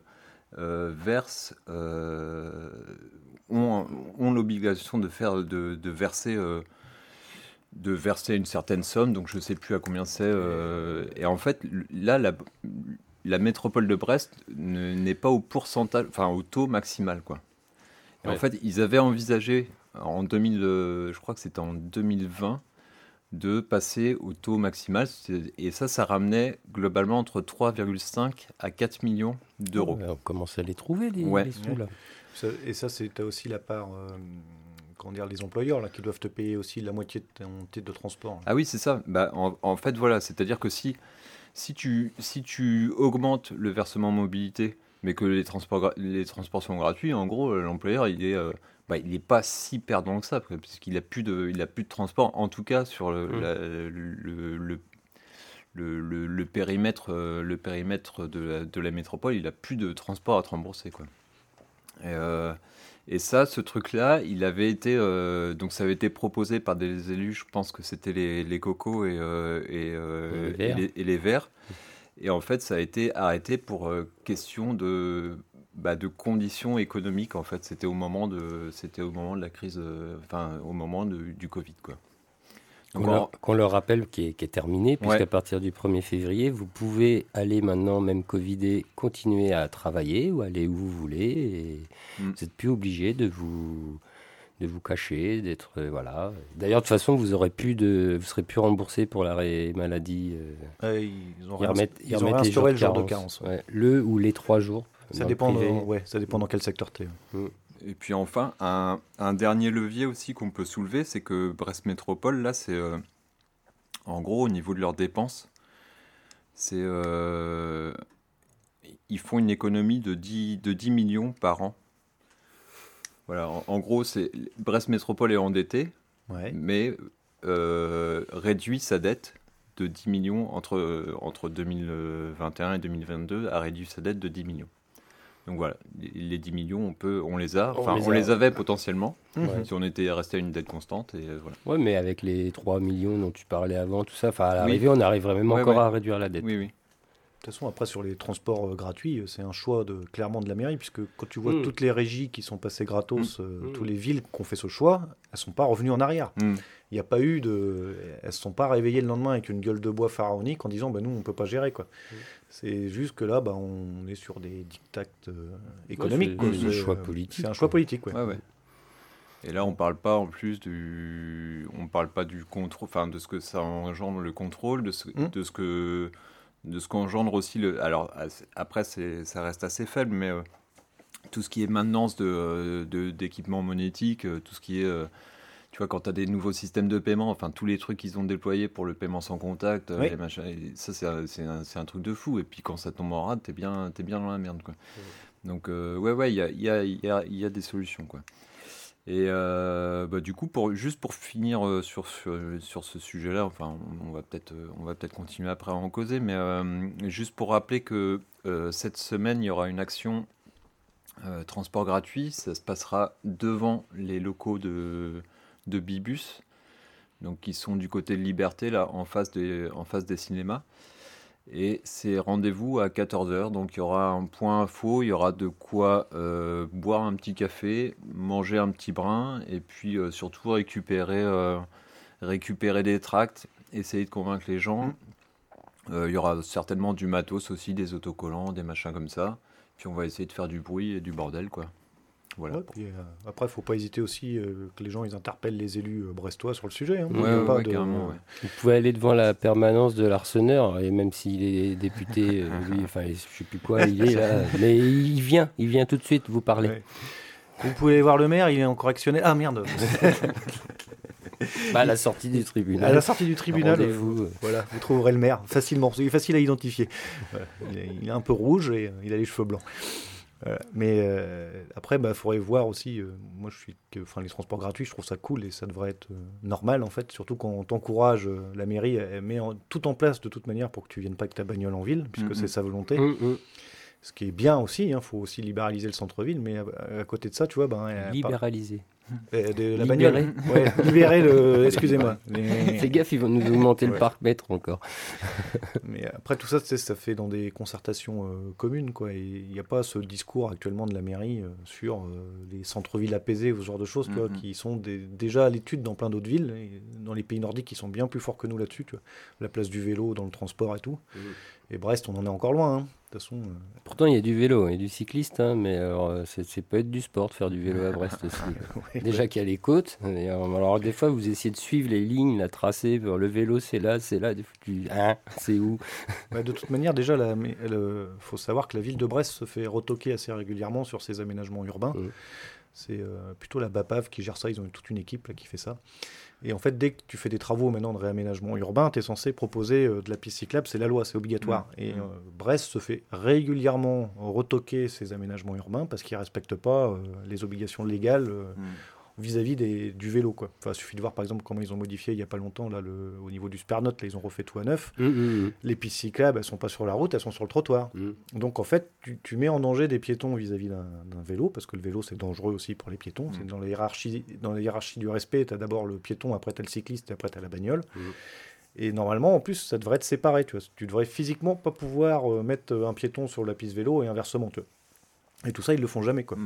euh, versent, ont, l'obligation de faire, de, verser de verser une certaine somme, donc je ne sais plus à combien c'est. et en fait, là, la, la métropole de Brest n'est pas au pourcentage, enfin au taux maximal, quoi. En fait, ils avaient envisagé en 2000, euh, je crois que c'était en 2020, de passer au taux maximal. Et ça, ça ramenait globalement entre 3,5 à 4 millions d'euros. on commence à les trouver, les, sous, là. et ça, c'est aussi la part... Euh, comment dire, les employeurs là, qui doivent te payer aussi la moitié de ton titre de transport. Ah oui, c'est ça. Bah, en, en, fait, voilà, c'est-à-dire que si, si, tu, si tu augmentes le versement mobilité mais que les transports, les transports sont gratuits, en gros, euh, l'employeur, il est, euh, bah, il n'est pas si perdant que ça, puisqu'il n'a plus, de, il a plus de transport, en tout cas sur le, mmh. le, le, le, périmètre, euh, le périmètre de la, de la métropole, il n'a plus de transport à te rembourser. Quoi. Et, et ça, ce truc-là, il avait été, donc ça avait été proposé par des élus, je pense que c'était les, les cocos et, et, et, les, verts. Et en fait, ça a été arrêté pour euh, question de, bah, de conditions économiques. En fait, c'était au moment de, c'était au moment de la crise, euh, enfin au moment du Covid, quoi. Qu'on leur, rappelle qui est, est terminé, puisqu'à partir du 1er février, vous pouvez aller maintenant, même Covidé, continuer à travailler ou aller où vous voulez. Et mm. Vous n'êtes plus obligé de vous de vous cacher, d'être euh, voilà. D'ailleurs, de toute façon, vous aurez plus de, vous serez plus remboursé pour l'arrêt maladie. Euh, ils ont, remettent, ils, ont réinstauré le jour de carence. le ou les trois jours. Ça dépend, ouais, ça dépend dans quel secteur tu es. Mm. Et puis enfin, un, un, dernier levier aussi qu'on peut soulever, c'est que Brest Métropole, là, c'est euh, en gros au niveau de leurs dépenses, c'est ils font une économie de 10, de 10 millions par an voilà, en, gros, c'est Brest Métropole est endetté, mais euh, réduit sa dette de 10 millions entre, entre 2021 et 2022, a réduit sa dette de 10 millions. Donc voilà, les 10 millions, on, peut, on les a, enfin on les, avait potentiellement, si on était resté à une dette constante. Et voilà. Ouais, mais avec les 3 millions dont tu parlais avant, tout ça, à l'arrivée, on arriverait même encore à réduire la dette. Oui, oui. De toute façon, après, sur les transports euh, gratuits, euh, c'est un choix de, clairement de la mairie, puisque quand tu vois mm. toutes les régies qui sont passées gratos, mm. euh, mm. toutes les villes qui ont fait ce choix, elles ne sont pas revenues en arrière. Il n'y a pas eu de. Elles ne sont pas réveillées le lendemain avec une gueule de bois pharaonique en disant bah, nous, on ne peut pas gérer. quoi. C'est juste que là, bah, on est sur des dictats économiques. c'est un choix politique. C'est un choix politique, ouais. ouais, Et là, on parle pas en plus du, on parle pas du contrôle, enfin de ce que ça engendre le contrôle, de ce, de ce que de ce qu'engendre aussi le. Alors après, ça reste assez faible, mais euh, tout ce qui est maintenance de, d'équipements monétiques, euh, tout ce qui est. Euh, tu vois, quand tu as des nouveaux systèmes de paiement, enfin tous les trucs qu'ils ont déployés pour le paiement sans contact, les machins, ça c'est un, un, truc de fou. Et puis quand ça tombe en rade, t'es bien, es bien dans la merde. Quoi. Donc ouais, ouais, il y a, y, a, y, a, y a des solutions. Quoi. Et euh, bah, du coup, juste pour finir euh, sur, sur, ce sujet-là, enfin, on va peut-être euh, on va peut-être continuer après à en causer, mais juste pour rappeler que cette semaine, il y aura une action transport gratuit, ça se passera devant les locaux de, de Bibus, donc qui sont du côté de Liberté, là, en face des, en face des cinémas. Et c'est rendez-vous à 14h, donc il y aura un point info, il y aura de quoi euh, boire un petit café, manger un petit brin, et puis euh, surtout récupérer, euh, récupérer des tracts, essayer de convaincre les gens. Euh, il y aura certainement du matos aussi, des autocollants, des machins comme ça. Puis on va essayer de faire du bruit et du bordel, quoi. Voilà. Ouais, puis, euh, après, il faut pas hésiter aussi euh, que les gens ils interpellent les élus euh, brestois sur le sujet. hein. Ouais, Il y a ouais, pas ouais, de- carrément, ouais. Vous pouvez aller devant la permanence de l'arseneur, et même s'il est député, euh, lui, enfin, je sais plus quoi, il est là. Mais il vient, il vient tout de suite vous parler. Ouais. Vous pouvez aller voir le maire, il est en correctionnel. Ah merde Bah, à la sortie du tribunal. À la sortie du tribunal, voilà, vous trouverez le maire facilement. Il est facile à identifier. Voilà. Il, est, il est un peu rouge et euh, il a les cheveux blancs. Euh, mais euh, après, il faudrait voir aussi. euh, moi, je suis que, enfin, les transports gratuits, je trouve ça cool et ça devrait être euh, normal en fait. Surtout quand on t'encourage, euh, la mairie elle met en- tout en place de toute manière pour que tu viennes pas avec ta bagnole en ville, puisque c'est sa volonté. Ce qui est bien aussi. Il faut aussi libéraliser le centre-ville, mais à, à côté de ça, tu vois, ben, pas- euh, de la Libérer. bagnole. Ouais, libérer le. Excusez-moi. Les- Fais gaffe, ils vont nous augmenter Ouais. le parc-mètre encore. Mais après tout ça, tu sais, ça fait dans des concertations euh, communes, quoi. Il n'y a pas ce discours actuellement de la mairie euh, sur euh, les centres-villes apaisés, ou ce genre de choses, tu vois, Mhm. qui sont des- déjà à l'étude dans plein d'autres villes, et dans les pays nordiques, qui sont bien plus forts que nous là-dessus. La place du vélo dans le transport et tout. Et Brest, on en est encore loin. hein. De toute façon, euh, Pourtant, il y a du vélo et du cycliste, hein, mais alors, euh, c'est peut être du sport de faire du vélo à Brest aussi. ouais, Déjà ouais. qu'il y a les côtes. et, euh, alors, des fois, vous essayez de suivre les lignes, la tracée. Le vélo, c'est là, c'est là. Tu- Hein, c'est où? Bah, de toute manière, déjà, il faut savoir que la ville de Brest se fait retoquer assez régulièrement sur ses aménagements urbains. Mhm. C'est euh, plutôt la BAPAV qui gère ça. Ils ont toute une équipe là, qui fait ça. Et en fait, dès que tu fais des travaux maintenant de réaménagement urbain, tu es censé proposer euh, de la piste cyclable. C'est la loi, c'est obligatoire. Et euh, Brest se fait régulièrement retoquer ses aménagements urbains parce qu'ils ne respectent pas euh, les obligations légales euh, vis-à-vis des- du vélo. Quoi. Enfin, il suffit de voir par exemple comment ils ont modifié il n'y a pas longtemps là, le, au niveau du Spernote. Là, ils ont refait tout à neuf. Hum, hum, hum. Les pistes cyclables, elles sont pas sur la route, elles sont sur le trottoir. Donc en fait, tu, tu mets en danger des piétons vis-à-vis d'un d'un vélo, parce que le vélo c'est dangereux aussi pour les piétons. C'est dans la hiérarchie, dans la hiérarchie du respect, tu as d'abord le piéton, après tu as le cycliste, et après tu as la bagnole. Et normalement, en plus, ça devrait être séparé. Tu, vois. tu devrais physiquement pas pouvoir euh, mettre un piéton sur la piste vélo et inversement. Tu vois. Et tout ça, ils le font jamais. Quoi.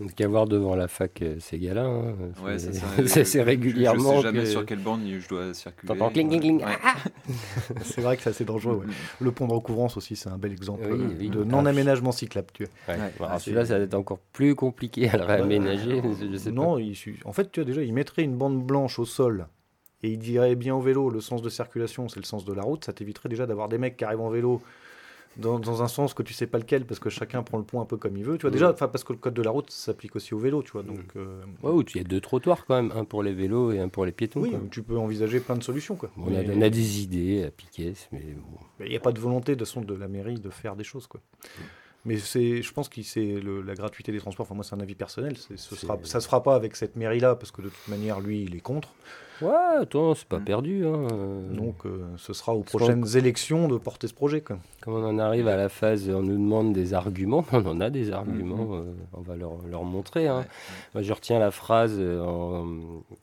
Donc, qu'à voir devant la fac euh, ces gars-là. hein. Ouais, c'est ça. c'est c'est régulièrement. Je sais jamais que- sur quelle bande je dois circuler. T'entends cling, cling, cling. Ouais. Ah c'est vrai que c'est assez dangereux. ouais. Le pont de recouvrance aussi, c'est un bel exemple Oui, euh, oui. de non-aménagement cyclable. Tu vois. Ouais. Ouais. Alors, Ah, celui-là, c'est- ça va être encore plus compliqué à le réaménager. je sais non, il en fait, tu vois, déjà, il mettrait une bande blanche au sol et il dirait bien au vélo, le sens de circulation, c'est le sens de la route. Ça t'éviterait déjà d'avoir des mecs qui arrivent en vélo dans, dans un sens que tu sais pas lequel parce que chacun prend le point un peu comme il veut. Tu vois, Mm. déjà, enfin, parce que le code de la route s'applique aussi au vélo, tu vois. Donc, euh, pas. Ouais, ou il y a deux trottoirs quand même, un pour les vélos et un pour les piétons. oui, quoi. tu peux envisager plein de solutions, quoi. On, a, Mais- on a des idées à piquer, mais bon. Mais il n'y a pas de volonté de, son, de la mairie de faire des choses. Quoi. Mais c'est, je pense que c'est le- la gratuité des transports. Enfin, moi, c'est un avis personnel. C'est, ce sera, ça se fera pas avec cette mairie-là parce que de toute manière, lui, il est contre. Ouais, attends, c'est pas perdu. Hein. euh. Donc, euh, ce sera aux prochaines élections de porter ce projet. Quoi. Comme on en arrive à la phase, on nous demande des arguments, on en a des arguments, euh, on va leur, leur montrer. hein. Moi, je retiens la phrase en,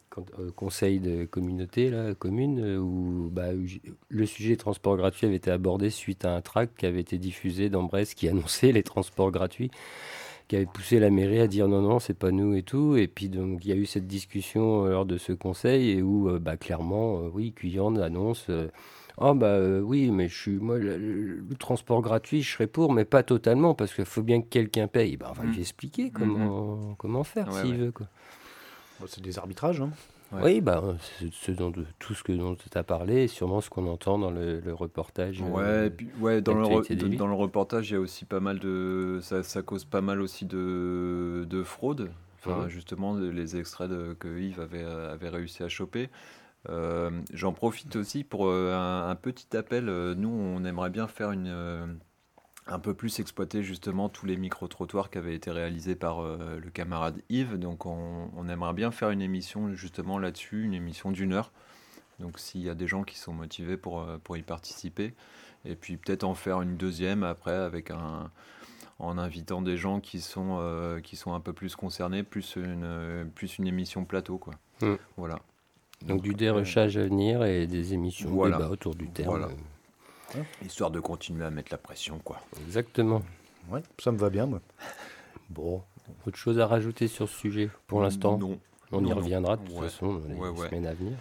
quand- au conseil de communauté, là, commune, où, bah, où le sujet des transports gratuits avait été abordé suite à un tract qui avait été diffusé dans Brest qui annonçait les transports gratuits qui avait poussé la mairie à dire non, non, c'est pas nous et tout. Et puis, donc, il y a eu cette discussion euh, lors de ce conseil et où, euh, bah, clairement, euh, oui, Cuyande annonce euh, Ah, bah euh, oui, mais je suis, moi, le, le- le transport gratuit, je serais pour, mais pas totalement, parce qu'il faut bien que quelqu'un paye. Bah, on va Mm. lui expliquer comment, comment faire Ouais, s'il ouais. veut. Quoi. Bon, c'est des arbitrages. hein. Oui, bah, ce dont, tout ce que dont tu as parlé, et sûrement ce qu'on entend dans le, le reportage. Ouais, euh, puis, ouais dans, le re- dans le reportage, il y a aussi pas mal de. Ça, ça cause pas mal aussi de, de fraude. Enfin, Mhm. justement, les extraits de- que Yves avait, avait réussi à choper. Euh, J'en profite aussi pour euh, un, un petit appel. Euh, Nous, on aimerait bien faire une. Euh, un peu plus exploiter justement tous les micro-trottoirs qui avaient été réalisés par euh, le camarade Yves. Donc on, on aimerait bien faire une émission justement là-dessus, une émission d'une heure. Donc s'il y a des gens qui sont motivés pour, euh, pour y participer, et puis peut-être en faire une deuxième après avec un, en invitant des gens qui sont, qui sont un peu plus concernés, plus une, plus une émission plateau. Quoi. Mm. Voilà. Donc, du dérochage à venir et des émissions Voilà. débat autour du terme. Voilà. Histoire de continuer à mettre la pression. quoi. Exactement. Ouais, ça me va bien, moi. Bon, autre chose à rajouter sur ce sujet pour l'instant Non. On Non, y reviendra de toute Ouais. façon dans les Ouais, ouais. semaines à venir.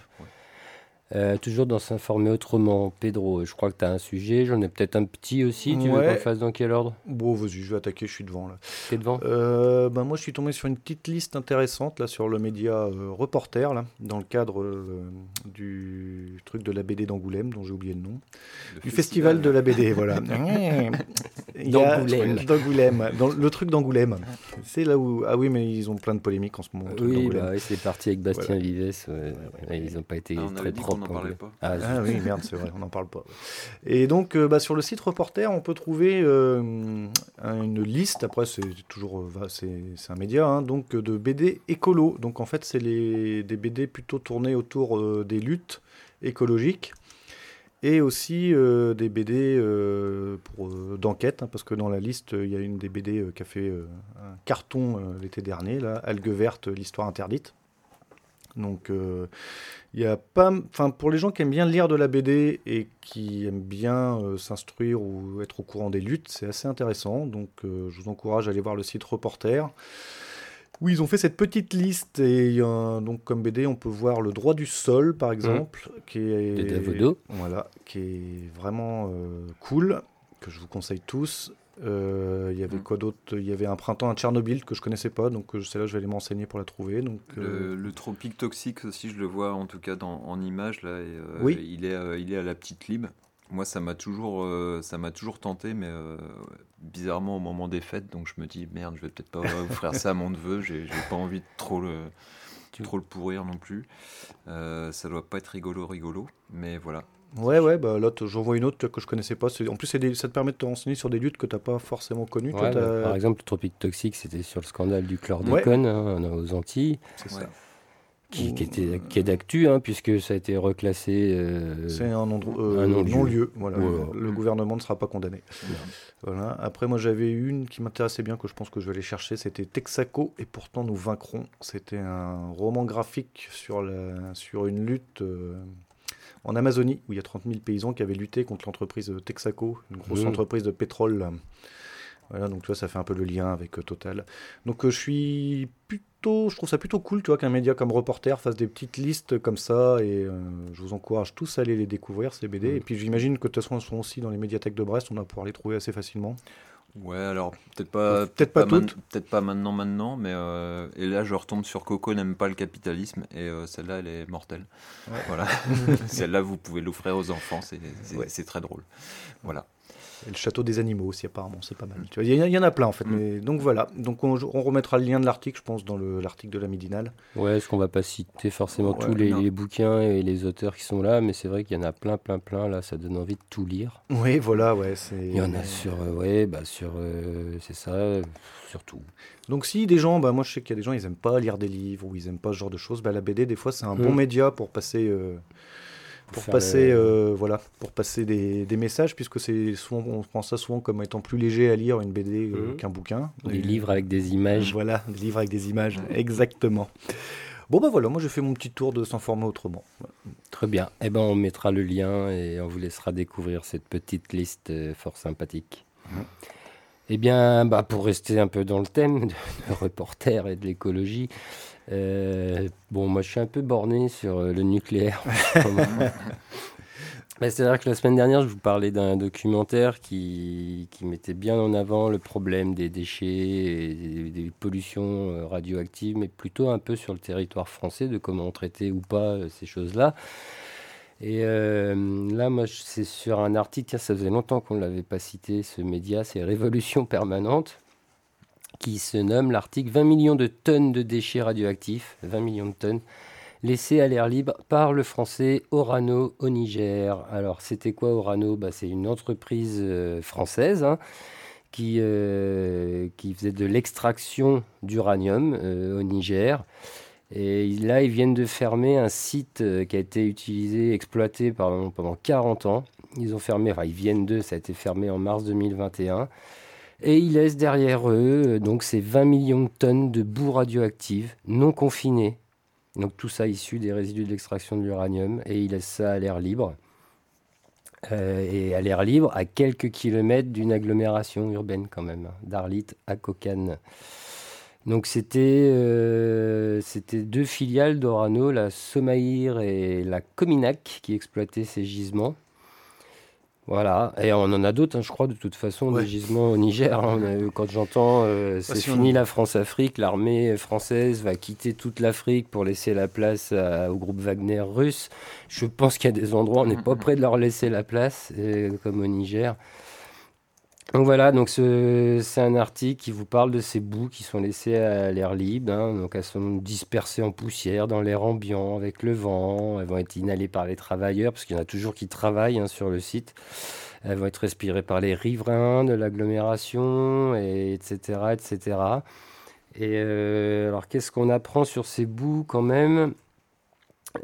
Ouais. Euh, toujours dans s'informer autrement, Pedro, je crois que tu as un sujet, j'en ai peut-être un petit aussi, tu veux Ouais. qu'on le fasse dans quel ordre? Bon, vas-y, je vais attaquer, je suis devant là. T'es devant? Euh, ben, moi, je suis tombé sur une petite liste intéressante là sur le média euh, Reporter, là, dans le cadre euh, du truc de la BD d'Angoulême, dont j'ai oublié le nom. Le Du festival de la BD, voilà. D'Angoulême. D'Angoulême. Le truc d'Angoulême. C'est là où. Ah oui, mais ils ont plein de polémiques en ce moment. le truc Oui, d'Angoulême. bah, oui, c'est parti avec Bastien Voilà. Vives, ouais, ouais, ils n'ont pas été Ah, très avait propres. n'en parlait pas. Ah, Ah oui, merde, c'est vrai, on n'en parle pas. Et donc, euh, bah, sur le site Reporter, on peut trouver euh, une liste. Après, c'est toujours, euh, va- c'est un média, hein, donc de BD écolo. Donc, en fait, c'est les- des BD plutôt tournés autour euh, des luttes écologiques et aussi euh, des BD euh, pour, euh, d'enquête, hein, parce que dans la liste, euh, il y a une des BD euh, qui a fait euh, un carton euh, l'été dernier, là, Algue verte, l'histoire interdite. Donc, euh, il y a pas, enfin, pour les gens qui aiment bien lire de la BD et qui aiment bien euh, s'instruire ou être au courant des luttes, c'est assez intéressant. Donc, euh, je vous encourage à aller voir le site Reporter. où ils ont fait cette petite liste et donc comme BD, on peut voir le droit du sol par exemple, qui est De Davodo. voilà, qui est vraiment euh, cool, que je vous conseille tous. Euh, Il y avait quoi d'autre? Il y avait un printemps à Tchernobyl que je connaissais pas, donc euh, celle-là je vais aller m'enseigner pour la trouver. Donc euh, Le, le tropique toxique aussi, je le vois en tout cas dans, en image là. Et, euh, Oui. Il est, il est à la petite lib. Moi, ça m'a toujours, ça m'a toujours tenté, mais bizarrement au moment des fêtes, donc je me dis merde, je vais peut-être pas offrir ça à mon neveu. J'ai pas envie de trop le, trop le pourrir non plus. Euh, ça doit pas être rigolo, rigolo, mais voilà. Ouais, ouais, bah là, j'en vois une autre que je connaissais pas. C'est- En plus, c'est des- ça te permet de te renseigner sur des luttes que t'as pas forcément connues. Toi, bah, par exemple, le tropique toxique, c'était sur le scandale du chlordécone hein, aux Antilles. C'est ça. Qui, qui était, qui est d'actu, hein, puisque ça a été reclassé. euh, C'est un non- euh, un non-lieu. voilà. Voilà. Le gouvernement ne sera pas condamné. Voilà. Après, moi, j'avais une qui m'intéressait bien, que je pense que je vais aller chercher. C'était Texaco et pourtant nous vaincrons. C'était un roman graphique sur, la, sur une lutte euh, en Amazonie, où il y a 30 000 paysans qui avaient lutté contre l'entreprise Texaco, une grosse Mmh. entreprise de pétrole. là. Voilà, donc tu vois, ça fait un peu le lien avec euh, Total. Donc euh, je suis plutôt, je trouve ça plutôt cool, tu vois, qu'un média comme Reporter fasse des petites listes comme ça, et euh, je vous encourage tous à aller les découvrir ces BD. Et puis j'imagine que de toute façon, elles sont aussi dans les médiathèques de Brest, on va pouvoir les trouver assez facilement. Ouais, alors peut-être pas, Peut-être pas peut-être pas maintenant, maintenant, mais euh, et là je retombe sur Coco n'aime pas le capitalisme et euh, celle-là elle est mortelle. Ouais. Voilà, celle-là vous pouvez l'offrir aux enfants, c'est c'est- Ouais. c'est très drôle. Voilà. Et le château des animaux aussi, apparemment, c'est pas mal. Tu vois, Il y, en a- il y en a plein en fait. Mais, donc voilà, donc on, on remettra le lien de l'article, je pense, dans le- l'article de la Midinale. Ouais, est-ce qu'on va pas citer forcément Ouais, tous les, bouquins et les auteurs qui sont là, mais c'est vrai qu'il y en a plein, plein, plein. Là, ça donne envie de tout lire. Oui, voilà, ouais. Il y en a sur, euh, ouais, bah sur, euh, c'est ça, euh, sur tout. Donc si des gens, bah moi je sais qu'il y a des gens, ils aiment pas lire des livres ou ils aiment pas ce genre de choses, bah la BD des fois c'est un bon Mm. média pour passer, euh, pour passer, le- euh, voilà, pour passer des, des messages puisque c'est souvent, on prend ça souvent comme étant plus léger à lire une BD euh, Mm. qu'un bouquin. Des Et- livres avec des images. Voilà, des livres avec des images, exactement. Bon bah voilà, moi j'ai fait mon petit tour de s'informer autrement. Très bien. Eh ben, on mettra le lien et on vous laissera découvrir cette petite liste euh, fort sympathique. Eh bien, bah, pour rester un peu dans le thème de, de reporter et de l'écologie, euh, bon, moi je suis un peu borné sur euh, le nucléaire. Mais C'est-à-dire que la semaine dernière, je vous parlais d'un documentaire qui, qui mettait bien en avant le problème des déchets et des, des pollutions euh, radioactives, mais plutôt un peu sur le territoire français, de comment traiter ou pas ces choses-là. Et euh, là, moi, c'est sur un article, ça faisait longtemps qu'on ne l'avait pas cité, ce média, c'est Révolution Permanente, qui se nomme l'article 20 millions de tonnes de déchets radioactifs, 20 millions de tonnes, laissés à l'air libre par le français Orano au Niger. Alors, c'était quoi Orano? Bah, C'est une entreprise euh, française hein, qui, euh, qui faisait de l'extraction d'uranium euh, au Niger. Et là, ils viennent de fermer un site qui a été utilisé, exploité pendant, pendant 40 ans. Ils ont fermé, enfin, ils viennent de, ça a été fermé en mars 2021. Et ils laissent derrière eux euh, donc ces 20 millions de tonnes de boue radioactive non confinée. Donc tout ça issu des résidus de l'extraction de l'uranium. Et ils laissent ça à l'air libre. Euh, et à l'air libre à quelques kilomètres d'une agglomération urbaine quand même, hein, d'Arlit à Kokane. Donc c'était euh, c'était deux filiales d'Orano, la Somaïr et la Cominac, qui exploitaient ces gisements. Voilà, et on en a d'autres, hein, je crois, de toute façon, des gisements au Niger. hein. Quand j'entends euh, c'est fini la France-Afrique, l'armée française va quitter toute l'Afrique pour laisser la place à- au groupe Wagner russe, je pense qu'il y a des endroits où on n'est pas prêt de leur laisser la place, euh, comme au Niger. Donc voilà, donc ce- c'est un article qui vous parle de ces boues qui sont laissées à l'air libre. hein. donc elles sont dispersées en poussière dans l'air ambiant avec le vent. Elles vont être inhalées par les travailleurs parce qu'il y en a toujours qui travaillent hein, sur le site. Elles vont être respirées par les riverains de l'agglomération, et etc., etc. Et euh, alors qu'est-ce qu'on apprend sur ces boues quand même?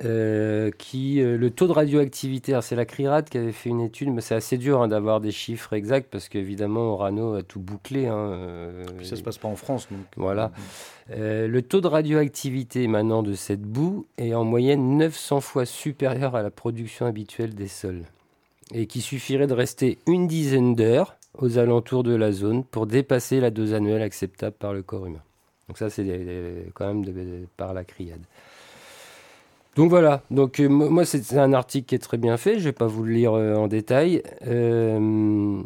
Euh, qui, euh, le taux de radioactivité, c'est la CRIRAD qui avait fait une étude, mais c'est assez dur hein, d'avoir des chiffres exacts parce qu'évidemment Orano a tout bouclé. hein, euh, Puis ça se passe pas en France. Donc. voilà. Euh, le taux de radioactivité maintenant de cette boue est en moyenne 900 fois supérieur à la production habituelle des sols et qui suffirait de rester une dizaine d'heures aux alentours de la zone pour dépasser la dose annuelle acceptable par le corps humain. Donc ça, c'est quand même de- par la criade. Donc voilà, donc euh, mo- moi c'est un article qui est très bien fait, je vais pas vous le lire euh, en détail. Euh,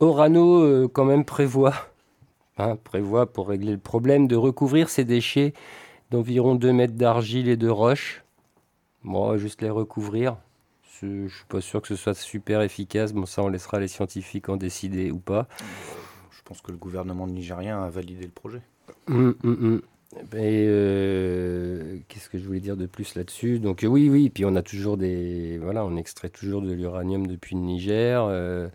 Orano quand même prévoit, hein, prévoit pour régler le problème de recouvrir ces déchets d'environ 2 mètres d'argile et de roche. Bon, juste les recouvrir. Je, je suis pas sûr que ce soit super efficace, bon ça on laissera les scientifiques en décider ou pas. Je pense que le gouvernement nigérien a validé le projet. Hum, hum, hum. Euh, qu'est-ce que je voulais dire de plus là-dessus? Donc euh, oui, oui, puis on a toujours des... Voilà, on extrait toujours de l'uranium depuis le Niger. euh,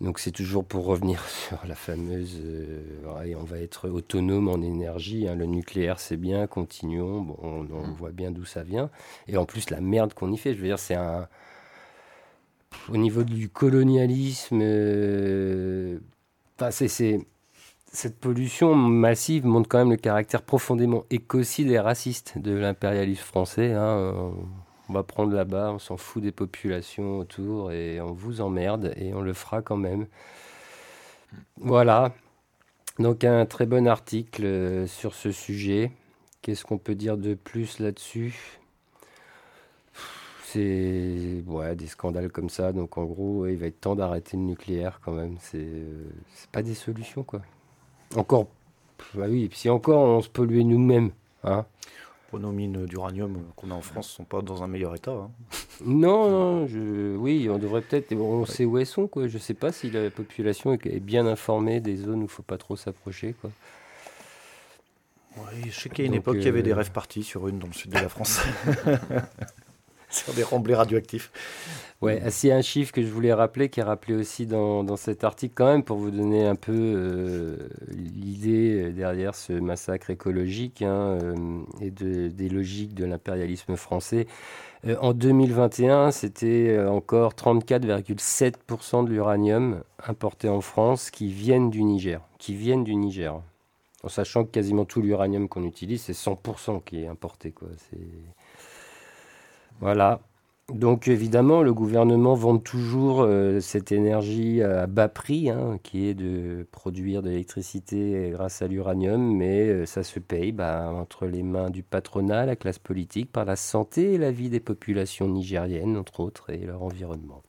donc c'est toujours pour revenir sur la fameuse... ouais, on va être autonome en énergie. hein, le nucléaire, c'est bien, continuons. Bon, on, on voit bien d'où ça vient. Et en plus, la merde qu'on y fait, je veux dire, c'est un... Au niveau du colonialisme... Enfin, c'est- c'est cette pollution massive montre quand même le caractère profondément écocide et raciste de l'impérialisme français. hein. On va prendre là-bas, on s'en fout des populations autour et on vous emmerde et on le fera quand même. Voilà. Donc un très bon article euh, sur ce sujet. Qu'est-ce qu'on peut dire de plus là-dessus? C'est des scandales comme ça. Donc en gros, il va être temps d'arrêter le nucléaire quand même. C'est euh, pas des solutions quoi. Encore, bah oui, si encore on se polluait nous-mêmes. Hein Pour nos mines d'uranium qu'on a en France sont pas dans un meilleur état. hein. non, non, je, oui, on devrait peut-être. On sait où elles sont quoi. Je sais pas si la population est bien informée des zones où il faut pas trop s'approcher quoi. Oui, je sais qu'à une Donc, époque, il y avait des euh, rêves partis sur une dans le sud de la France. sur des remblais radioactifs. Ouais, c'est un chiffre que je voulais rappeler, qui est rappelé aussi dans, dans cet article quand même, pour vous donner un peu euh, l'idée derrière ce massacre écologique hein, euh, et de- des logiques de l'impérialisme français. Euh, en 2021, c'était euh, encore 34,7% de l'uranium importé en France qui viennent du Niger, qui viennent du Niger. En sachant que quasiment tout l'uranium qu'on utilise, c'est 100% qui est importé. Quoi. C'est... Voilà. Donc évidemment, le gouvernement vend toujours euh, cette énergie à bas prix, hein, qui est de produire de l'électricité grâce à l'uranium, mais euh, ça se paye bah, entre les mains du patronat, la classe politique, par la santé et la vie des populations nigériennes, entre autres, et leur environnement.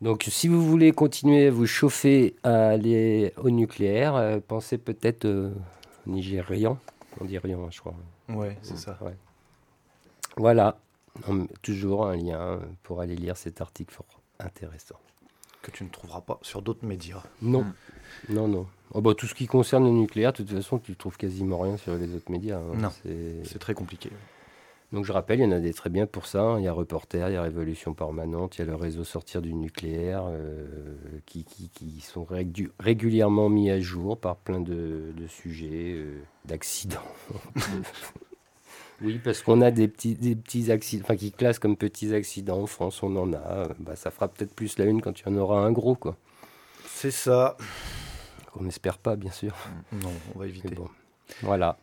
Donc si vous voulez continuer à vous chauffer à aller au nucléaire, euh, pensez peut-être au Nigérian, on dit rien, je crois. Ouais, c'est ça. Ouais. Voilà, On- toujours un lien pour aller lire cet article fort intéressant. Que tu ne trouveras pas sur d'autres médias. Non, non, non. Oh, bah, tout ce qui concerne le nucléaire, de toute façon, tu trouves quasiment rien sur les autres médias. hein. Non, C'est- très compliqué. Donc je rappelle, il y en a des très bien pour ça. hein. Il y a Reporter, il y a Révolution Permanente, il y a le réseau Sortir du nucléaire, euh, qui, qui- qui sont régu- régulièrement mis à jour par plein de, de sujets, euh, d'accidents. oui, parce qu'on a des petits, des petits accidents, enfin qui classent comme petits accidents. En France, on en a. Bah, ça fera peut-être plus la une quand il y en aura un gros, quoi. C'est ça. On n'espère pas, bien sûr. Non, on va éviter. Bon. Voilà.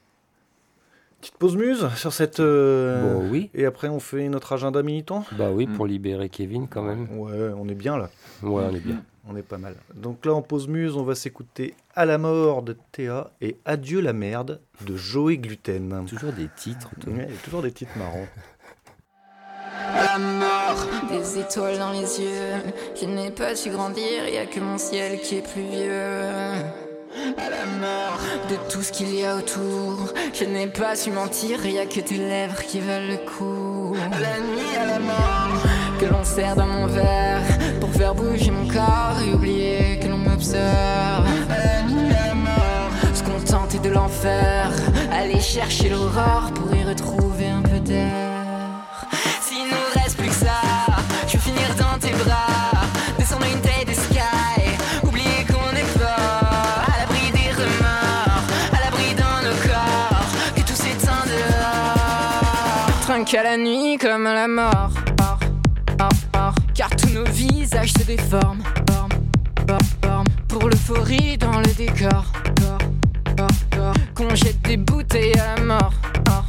Petite pause muse sur cette. euh, Bon, oui. Et après, on fait notre agenda militant Bah oui, pour libérer Kevin quand même. Ouais, on est bien là. Ouais, on est bien. On est pas mal. Donc là, en pause muse, on va s'écouter À la mort de Théa et Adieu la merde de Joey Gluten. Toujours des titres. toi. Ouais, toujours des titres marrants. La mort, des étoiles dans les yeux. Je n'ai pas su grandir, y a que mon ciel qui est plus vieux. À la mort de tout ce qu'il y a autour. Je n'ai pas su mentir, y a que tes lèvres qui valent le coup. La nuit à la mort, que l'on sert dans mon verre. Pour faire bouger mon corps et oublier que l'on m'observe. Se contenter de l'enfer, aller chercher l'aurore pour y retrouver un peu d'air. S'il nous reste plus que ça, je vais finir dans tes bras, descendre une tête de sky, oublier qu'on est fort, à l'abri des remords, à l'abri dans nos corps, que tout s'éteint dehors. Trinque à la nuit comme à la mort, Or, or, or, car tous nos visages se déforment, forment, forment, forment, pour l'euphorie dans le décor, Or, or, or, qu'on jette des bouteilles à la mort. Or,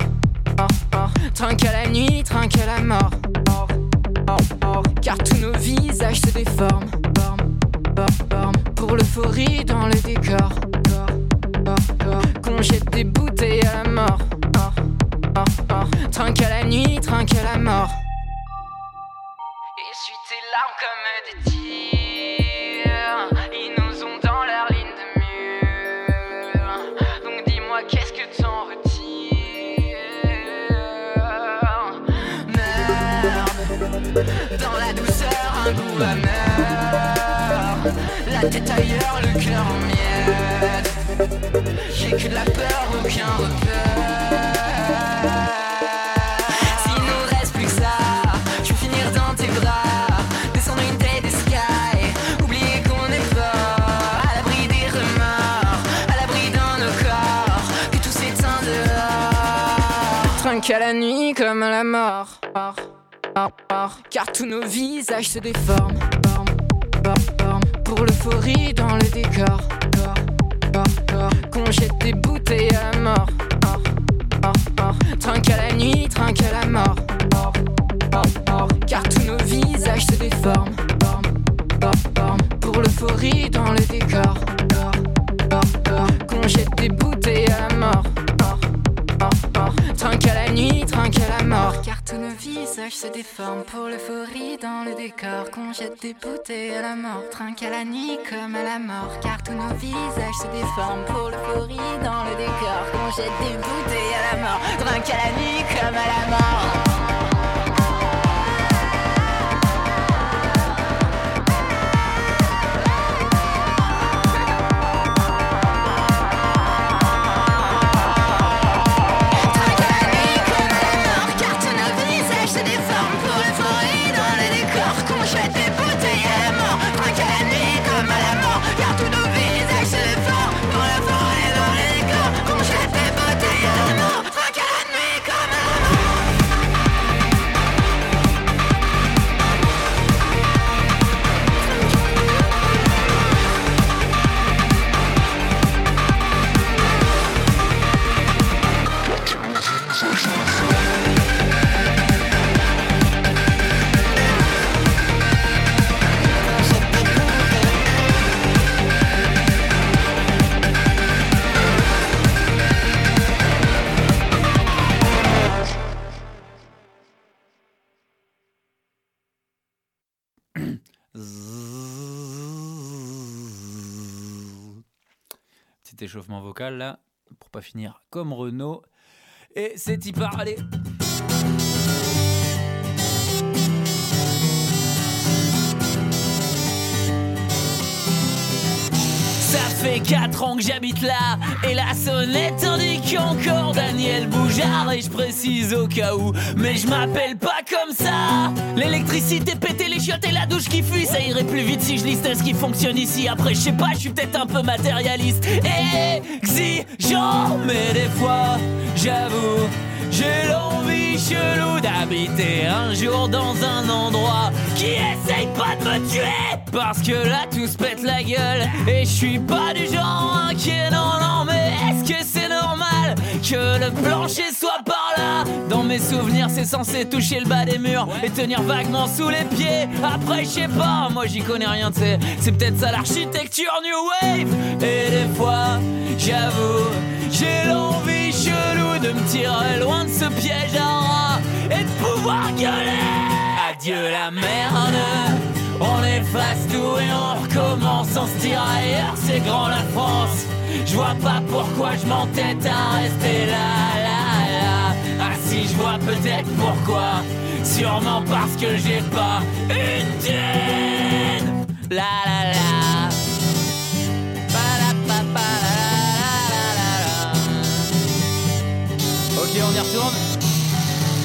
or, or, Trinque à la nuit, trinque à la mort. Or, or, or, Car tous nos visages se déforment. Forment, forment, forment, Pour l'euphorie dans le décor. Or, or, or, Qu'on jette des bouteilles larmes comme des tirs. Ils nous ont dans leur ligne de mur. Donc dis-moi, qu'est-ce que t'en retires? Merde, dans la douceur, un goût amer. La tête ailleurs, le cœur en miettes. J'ai que de la peur, aucun repère. Dehors. Trinque à la nuit comme à la mort, Or, or, or, car tous nos visages se déforment, forment, forment, forment, pour l'euphorie dans le décor, Or, or, or, qu'on jette des bouteilles à la mort. Or, or, or, Trinque à la nuit, trinque à la mort. Or, or, or, car tous nos visages se déforment, forment, forment, forment, pour l'euphorie dans le décor. Or, or, or, qu'on jette des bouteilles à la mort. Trinque à la nuit, trinque à la mort. Car tous nos visages se déforment pour l'euphorie dans le décor. Qu'on jette des bouteilles à la mort. Trinque à la nuit comme à la mort. Car tous nos visages se déforment pour l'euphorie dans le décor. Qu'on jette des bouteilles à la mort. Trinque à la nuit comme à la mort. Échauffement vocal là, pour pas finir comme Renault. Et c'est y part, allez Ça fait 4 ans que j'habite là Et la sonnette indique encore Daniel Boujard Et je précise au cas où Mais je m'appelle pas comme ça. L'électricité pété les chiottes et la douche qui fuit Ça irait plus vite si je listais ce qui fonctionne ici. Après je sais pas, je suis peut-être un peu matérialiste. Exigeant Mais des fois, j'avoue J'ai l'envie chelou d'habiter un jour dans un endroit qui essaye pas de me tuer. Parce que là tout se pète la gueule et je suis pas du genre inquiet. Non, non, mais est-ce que c'est normal que le plancher soit par là? Dans mes souvenirs, c'est censé toucher le bas des murs et tenir vaguement sous les pieds. Après, je sais pas, moi j'y connais rien, tu sais. C'est peut-être ça l'architecture New Wave. Et des fois, j'avoue, j'ai l'envie de me tirer loin de ce piège à rats et de pouvoir gueuler. Adieu la merde. On efface tout et on recommence, on se tire ailleurs, c'est grand la France. Je vois pas pourquoi je m'entête à rester là, là, là. Ah si, je vois peut-être pourquoi. Sûrement parce que j'ai pas une thune. La la la. Merci.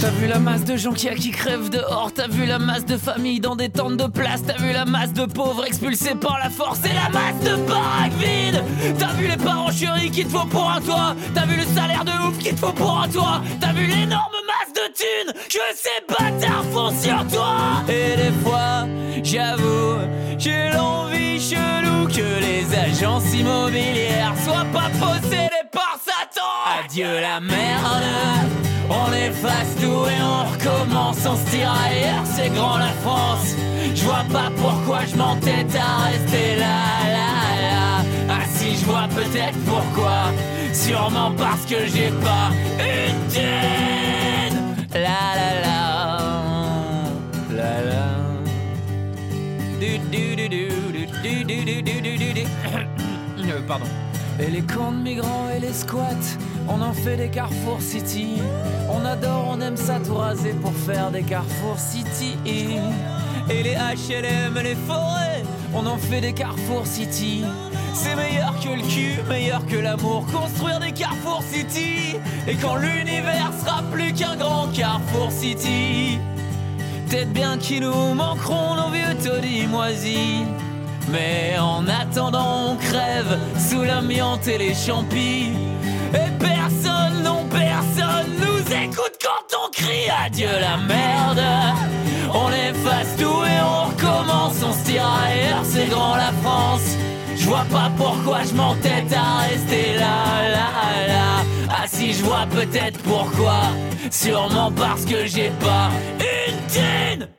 T'as vu la masse de gens qui, qui crèvent dehors T'as vu la masse de familles dans des tentes de place T'as vu la masse de pauvres expulsés par la force Et la masse de baraques vides. T'as vu les parents chéris qu'il te faut pour un toit T'as vu le salaire de ouf qu'il te faut pour un toit T'as vu l'énorme masse de thunes que ces bâtards font sur toi. Et des fois, j'avoue, j'ai l'envie chelou Que les agences immobilières soient pas possédées par Satan. Adieu la merde on efface tout et on recommence, on se tire ailleurs, c'est grand la France. Je vois pas pourquoi je m'entête à rester là, là, là. Ah si, je vois peut-être pourquoi. Sûrement parce que j'ai pas une thune. La la la. La la. Du du du du du du du du du du du. Euh, Pardon. Et les camps de migrants et les squats, on en fait des Carrefour City. On adore, on aime ça tout raser pour faire des Carrefour City. Et les HLM et les forêts, on en fait des Carrefour City. C'est meilleur que le cul, meilleur que l'amour, construire des Carrefour City. Et quand l'univers sera plus qu'un grand Carrefour City, peut-être bien qu'ils nous manqueront nos vieux taudis moisis. Mais en attendant, on crève sous l'amiante et les champis. Et personne, non personne nous écoute quand on crie adieu la merde. On efface tout et on recommence, on se tire ailleurs, c'est grand la France. Je vois pas pourquoi je m'entête à rester là, là, là. Ah si, je vois peut-être pourquoi. Sûrement parce que j'ai pas une thune.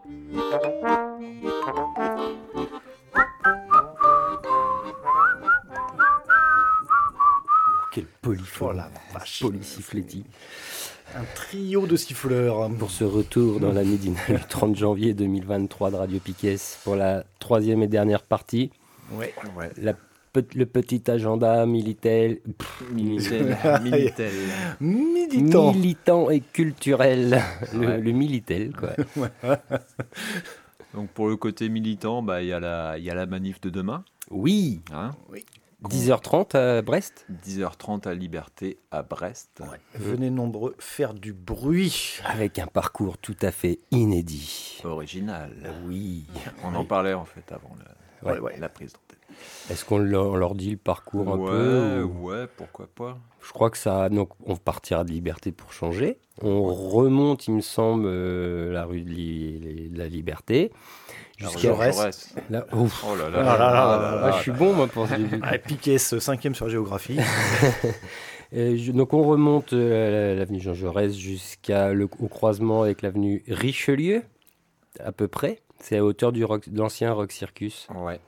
Polysiffletti. Un trio de siffleurs. Pour ce retour dans la midinale du 30 janvier 2023 de Radio Piquet pour la troisième et dernière partie. Ouais. La le petit agenda militel. Militant. militant et culturel. Le, Ouais. le militel, quoi. Donc pour le côté militant, bah, il y, a la- il y a la manif de demain. Oui. Hein? 10h30 à Brest 10h30 à Liberté à Brest. Venez nombreux faire du bruit. Avec un parcours tout à fait inédit. Original. Oui. On en parlait en fait avant la, Ouais. la prise d'antenne. Est-ce qu'on leur, dit le parcours un ouais, peu ou- ouais, pourquoi pas. Je crois que ça. Donc, on partira de Liberté pour changer. On remonte, il me semble, euh, la rue de, Li- de la Liberté. Jusqu'à Jaurès. Là, ouf. Oh là Ah là là là là Ah, là. je suis bon, moi, pour ce début. Ah, Piquet, ce cinquième sur géographie. Je- donc on remonte euh, l'avenue Jean Jaurès jusqu'à le au croisement avec l'avenue Richelieu, à peu près. C'est à hauteur du rock- de l'ancien Rock Circus. Ouais.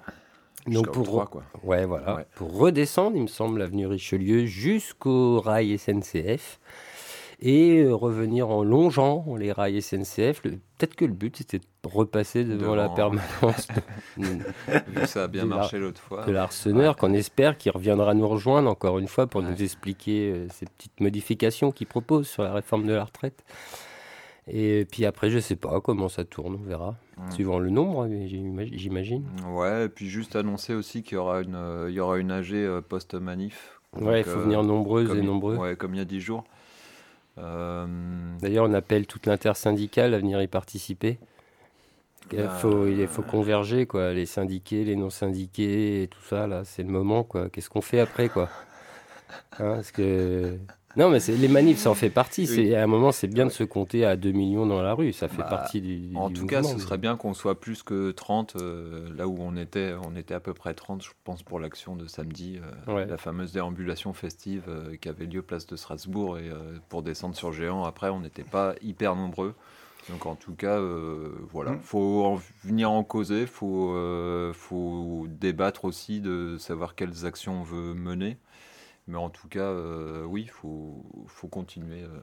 Donc pour quoi. ouais voilà Ouais. pour redescendre, il me semble l'avenue Richelieu jusqu'au rail SNCF. Et euh, revenir en longeant les rails SNCF. Peut-être que le but c'était de repasser devant, la permanence de, ça a bien marché l'autre fois. de l'Arseneur, qu'on espère qu'il reviendra nous rejoindre encore une fois pour nous expliquer euh, ces petites modifications qu'il propose sur la réforme de la retraite. Et puis après, je sais pas comment ça tourne, on verra. Suivant le nombre, hein, j'ima- j'imagine. Ouais, et puis juste annoncer aussi qu'il y aura une, euh, il y aura une AG post-manif. Ouais, il faut venir nombreuses et nombreux. Ouais, comme il y a 10 jours. Euh, D'ailleurs, on appelle toute l'intersyndicale à venir y participer. Il Bah, faut, il faut converger, quoi. Les syndiqués, les non-syndiqués et tout ça, là, c'est le moment, quoi. Qu'est-ce qu'on fait après, quoi? Hein, Parce que... Non, mais c'est- les manifs, ça en fait partie. C'est, à un moment, c'est bien de se compter à 2 millions dans la rue. Ça fait Bah, partie du, du En tout cas, ce serait bien qu'on soit plus que 30, euh, là où on était, on était à peu près 30, je pense, pour l'action de samedi, euh, Ouais. la fameuse déambulation festive euh, qui avait lieu place de Strasbourg, et euh, pour descendre sur Géant, après, on n'était pas hyper nombreux. Donc en tout cas, euh, voilà, Mm. faut en venir en causer, faut, euh, faut débattre aussi de savoir quelles actions on veut mener. Mais en tout cas, euh, oui, faut, faut continuer. euh,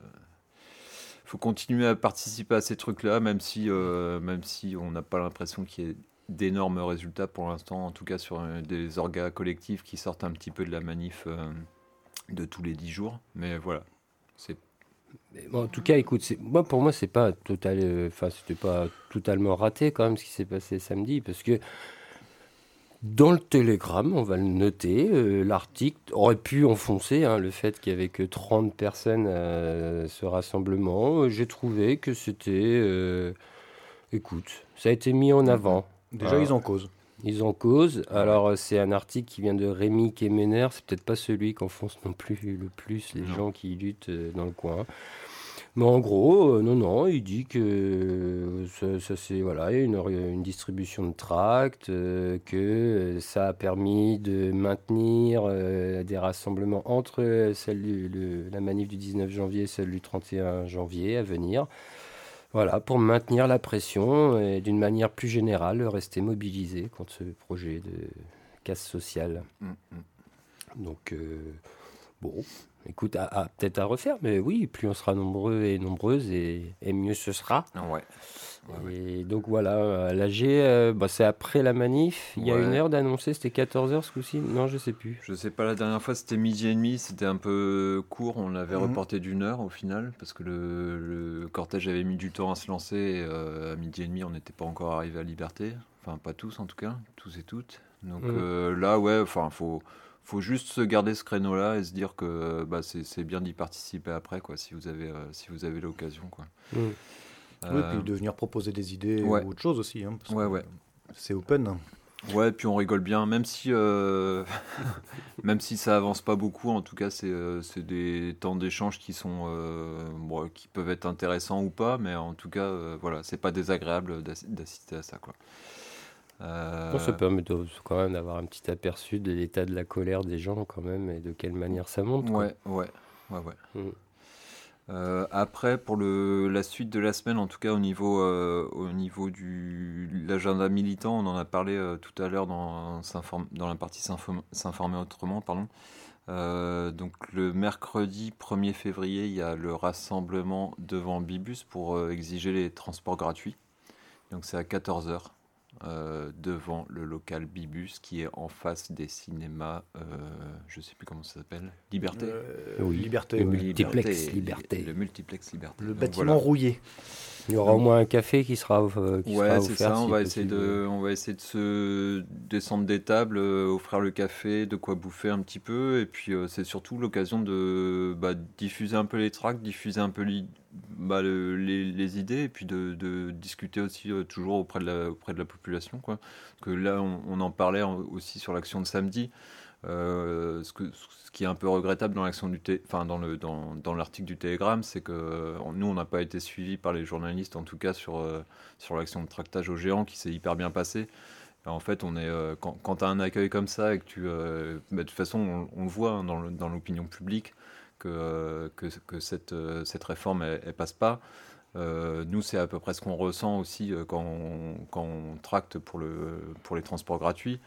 faut continuer à participer à ces trucs-là, même si, euh, même si on n'a pas l'impression qu'il y ait d'énormes résultats pour l'instant, en tout cas sur des orgas collectifs qui sortent un petit peu de la manif de tous les 10 jours. Mais voilà, c'est en tout cas, écoute, moi, pour moi, c'est pas total, pas totalement raté quand même ce qui s'est passé samedi, parce que dans le télégramme, on va le noter, euh, l'article aurait pu enfoncer hein, le fait qu'il y avait que 30 personnes à ce rassemblement. Euh, J'ai trouvé que c'était, euh, écoute, ça a été mis en avant. Déjà, ils en causent. Ils en causent. Alors, c'est un article qui vient de Rémi Kemener. C'est peut-être pas celui qu'enfonce non plus le plus les Non. gens qui luttent dans le coin. Mais en gros, euh, non, non, il dit que euh, ça, ça, c'est voilà, une, une distribution de tracts, euh, que ça a permis de maintenir euh, des rassemblements entre celle du- le- la manif du 19 janvier et celle du 31 janvier à venir. Voilà, pour maintenir la pression et d'une manière plus générale, rester mobilisé contre ce projet de casse sociale. Mm, mm. Donc, bon, écoute, à- à- peut-être à refaire, mais oui, plus on sera nombreux et nombreuses, et, et mieux ce sera. Ouais. Et donc voilà, euh, l'AG, euh, bah, c'est après la manif. Il y a une heure d'annoncer, c'était 14h ce coup-ci Non, je sais plus. Je sais pas, la dernière fois c'était midi et demi, c'était un peu court, on l'avait Mhm. reporté d'une heure au final, parce que le, le cortège avait mis du temps à se lancer, et euh, à midi et demi on n'était pas encore arrivé à Liberté, enfin pas tous en tout cas, tous et toutes. Donc Mhm. euh, là ouais, enfin faut, faut juste se garder ce créneau-là et se dire que bah, c'est bien d'y participer après, quoi, si vous avez, euh, si vous avez l'occasion. quoi. Mm. Oui, Euh, puis de venir proposer des idées ouais. ou autre chose aussi. hein, parce Ouais, que ouais. C'est open. Ouais, puis on rigole bien, même si, euh, même si ça avance pas beaucoup, en tout cas, c'est euh, des temps d'échange qui sont, euh, bon, qui peuvent être intéressants ou pas, mais en tout cas, euh, voilà, c'est pas désagréable d'ass- d'assister à ça, quoi. Euh, ça permet de- quand même d'avoir un petit aperçu de l'état de la colère des gens quand même et de quelle manière ça monte. quoi. Ouais, ouais, ouais, ouais. Mm. Euh, après, pour le, la suite de la semaine, en tout cas au niveau, euh, au niveau du l'agenda militant, on en a parlé euh, tout à l'heure dans, la partie s'inform- s'informer autrement. Pardon. Euh, donc le mercredi 1er février, il y a le rassemblement devant Bibus pour exiger les transports gratuits. Donc c'est à 14h devant le local Bibus qui est en face des cinémas, euh, je sais plus comment ça s'appelle, Liberté. Euh, Oui. Liberté. Le multiplex Liberté. Le multiplex Liberté. Le Donc, bâtiment voilà. rouillé. Il y aura au moins un café qui sera, euh, qui Ouais, sera c'est ça. On si va, essayer de, on va essayer de se descendre des tables, euh, offrir le café, de quoi bouffer un petit peu. Et puis, euh, c'est surtout l'occasion de bah, diffuser un peu les tracts, diffuser un peu l'i- bah, le- les, les idées, et puis de, de discuter aussi euh, toujours auprès de, la, auprès de la population. Quoi. Parce que là, on, on en parlait aussi sur l'action de samedi. Euh, ce, qui est un peu regrettable dans l'action du enfin dans le dans, dans l'article du Télégramme, c'est que nous on n'a pas été suivis par les journalistes en tout cas sur euh, sur l'action de tractage au géant qui s'est hyper bien passée. En fait, on est euh, quand, tu as un accueil comme ça et que tu bah, de toute façon on, le voit hein, dans l'opinion publique que que, cette cette réforme elle, passe pas. Nous, c'est à peu près ce qu'on ressent aussi quand, on, quand on tracte pour, le, pour les transports gratuits.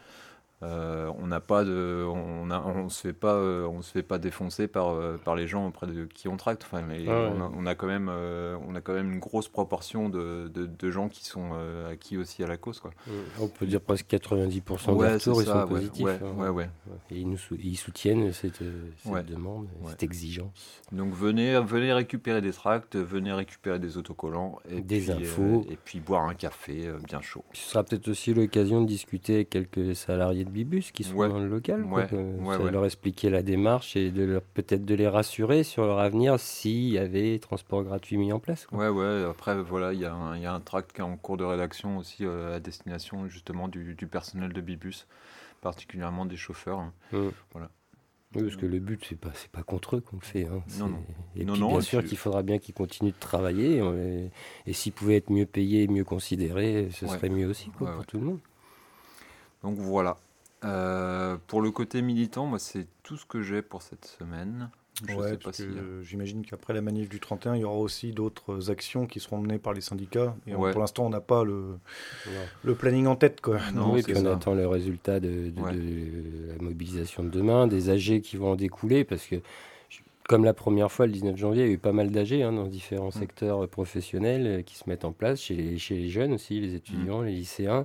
Euh, on n'a pas de, on, a, on se fait pas, euh, on se fait pas défoncer par, euh, par les gens auprès de qui on tracte. Enfin, les- Ah ouais. on, a, on a quand même, euh, on a quand même une grosse proportion de, de, de gens qui sont euh, acquis aussi à la cause, quoi. On peut dire presque 90% Ouais, des retours, ils sont ouais, positifs. hein. Et ils, nous sou- ils soutiennent cette, cette demande, cette exigence. Donc venez, venez récupérer des tracts, venez récupérer des autocollants et Des puis, infos. euh, et puis boire un café bien chaud. Ce sera peut-être aussi l'occasion de discuter avec quelques salariés de Bibus qui sont Ouais. dans le local. Ouais, ça leur expliquer la démarche et de peut-être de les rassurer sur leur avenir s'il y avait transport gratuit mis en place. quoi. Ouais, ouais. Après, voilà, il y, a un- il y a un tract qui est en cours de rédaction aussi euh, à destination justement du, du personnel de Bibus, particulièrement des chauffeurs. hein. Mm. Voilà. Oui, parce que le but, c'est pas, c'est pas contre eux qu'on le fait. hein, Non, non. Et Non, puis, non, bien sûr qu'il faudra bien qu'ils continuent de travailler. Et, et s'ils pouvaient être mieux payés, mieux considérés, ce Ouais. serait mieux aussi quoi, Ouais, pour ouais. tout le monde. Donc voilà. Euh, pour le côté militant, moi, c'est tout ce que j'ai pour cette semaine. Je Ouais, sais pas parce si. J'imagine qu'après la manif du 31, il y aura aussi d'autres actions qui seront menées par les syndicats. Et Ouais. pour l'instant, on n'a pas le, Non. le planning en tête. Quoi. oui, c'est puis on ça. attend le résultat de, de- Ouais. de la mobilisation de demain, des AG qui vont en découler, parce que comme la première fois, le 19 janvier, il y a eu pas mal d'AG hein, dans différents Mm. secteurs professionnels euh, qui se mettent en place, chez les, chez les jeunes aussi, les étudiants, Mm. les lycéens.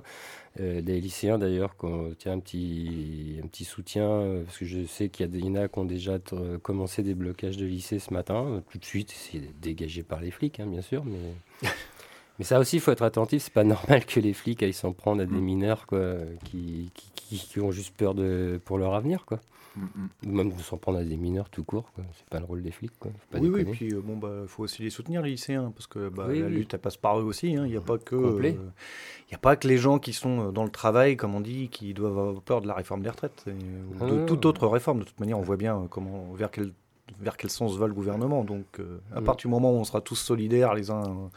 Euh, des lycéens d'ailleurs, qu'on tient un petit, un petit soutien, euh, parce que je sais qu'il y, a des- il y en a qui ont déjà euh, commencé des blocages de lycée ce matin, euh, tout de suite, c'est dégagé par les flics, hein, bien sûr, mais... Mais ça aussi, il faut être attentif. C'est pas normal que les flics aillent s'en prendre à des Mm. mineurs quoi, qui, qui, qui- qui ont juste peur de, pour leur avenir. Quoi. Mm, mm. Ou même de s'en prendre à des mineurs tout court. C'est pas le rôle des flics. Quoi. Faut pas Oui, oui, déconner. puis euh, bon, bah, faut aussi les soutenir, les lycéens, parce que bah, Oui, la oui. lutte, elle passe par eux aussi. hein. Il n'y a pas que, euh, y a pas que les gens qui sont euh, dans le travail, comme on dit, qui doivent avoir peur de la réforme des retraites, et, ou de Ah. toute autre réforme. De toute manière, on voit bien euh, comment, vers quel, vers quel sens va le gouvernement. Donc, euh, à Mm. partir du moment où on sera tous solidaires les uns,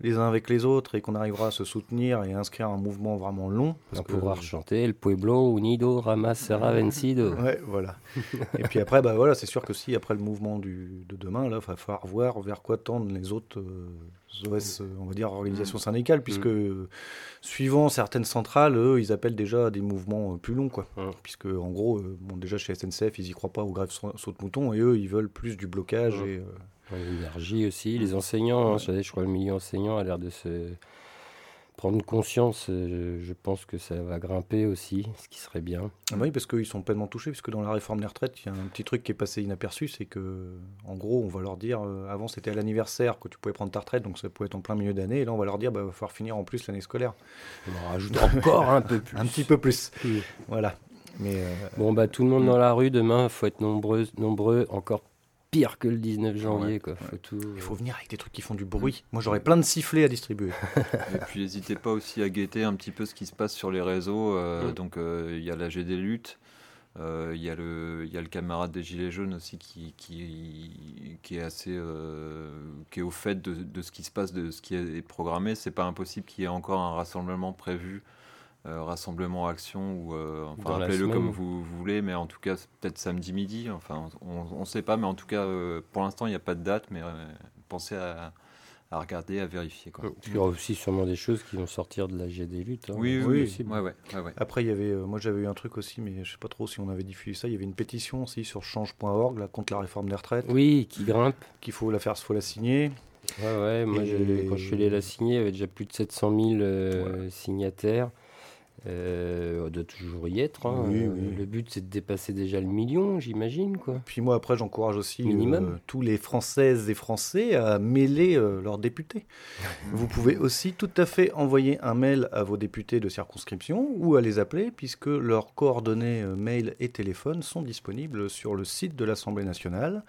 les uns avec les autres, et qu'on arrivera à se soutenir et inscrire un mouvement vraiment long, On que- pourra chanter El Pueblo Unido Rama Serra Vencido. Ouais, voilà. et puis après, bah voilà, c'est sûr que si après le mouvement du, de demain, là, il va falloir voir vers quoi tendent les autres euh, OS, euh, on va dire organisations syndicales, puisque euh, suivant certaines centrales, eux, ils appellent déjà à des mouvements euh, plus longs, quoi. Ouais. Puisque en gros, bon, déjà chez SNCF, ils y croient pas aux grèves sau- saute-mouton, et eux, ils veulent plus du blocage Ouais. et L'énergie aussi, les enseignants. hein, je, crois que le milieu enseignant a l'air de se prendre conscience. euh, Je pense que ça va grimper aussi, ce qui serait bien. Ah bah oui, parce qu'ils sont pleinement touchés, puisque dans la réforme des retraites, il y a un petit truc qui est passé inaperçu, c'est que, en gros, on va leur dire, euh, avant c'était à l'anniversaire que tu pouvais prendre ta retraite, donc ça pouvait être en plein milieu d'année, et là on va leur dire, bah, va falloir finir en plus l'année scolaire. On en rajoute encore un peu plus. Un petit peu plus. Oui. Voilà. Mais euh, Bon, bah, tout le monde dans la rue demain, faut être nombreux, nombreux, encore pire que le 19 janvier. Quoi. Faut tout, il faut venir avec des trucs qui font du bruit. Moi j'aurais plein de sifflets à distribuer. Et puis n'hésitez pas aussi à guetter un petit peu ce qui se passe sur les réseaux. euh, Mm. Donc euh, il y a la GD Lutte, euh, il y, a le- il y a le camarade des Gilets jaunes aussi qui, qui, qui est assez euh, qui est au fait de, de ce qui se passe, de ce qui est programmé. C'est pas impossible qu'il y ait encore un rassemblement prévu. Euh, rassemblement action ou euh, enfin appelez-le comme vous, vous voulez mais en tout cas c'est peut-être samedi midi enfin on ne sait pas mais en tout cas euh, pour l'instant il n'y a pas de date mais euh, pensez à, à regarder à vérifier quoi. Il y aura aussi sûrement des choses qui vont sortir de la GD lutte. hein. Oui, oui, oui. possible. Ouais, ouais, ouais, ouais. Après, il y avait, euh, moi j'avais eu un truc aussi, mais je sais pas trop si on avait diffusé ça. Il y avait une pétition aussi sur change.org là, contre la réforme des retraites. Oui, qui grimpe. Qu'il faut la faire, faut la signer. Ouais, ouais, moi Et- j'ai- quand je suis allé la signer, il y avait déjà plus de 700 000 euh, signataires. Euh, on doit toujours y être. hein. Oui, Euh, oui. Le but c'est de dépasser déjà le million, j'imagine. quoi. Puis moi, après, j'encourage aussi Minimum. euh, tous les Françaises et Français à mêler euh, leurs députés. Vous pouvez aussi tout à fait envoyer un mail à vos députés de circonscription ou à les appeler, puisque leurs coordonnées euh, mail et téléphone sont disponibles sur le site de l'Assemblée nationale.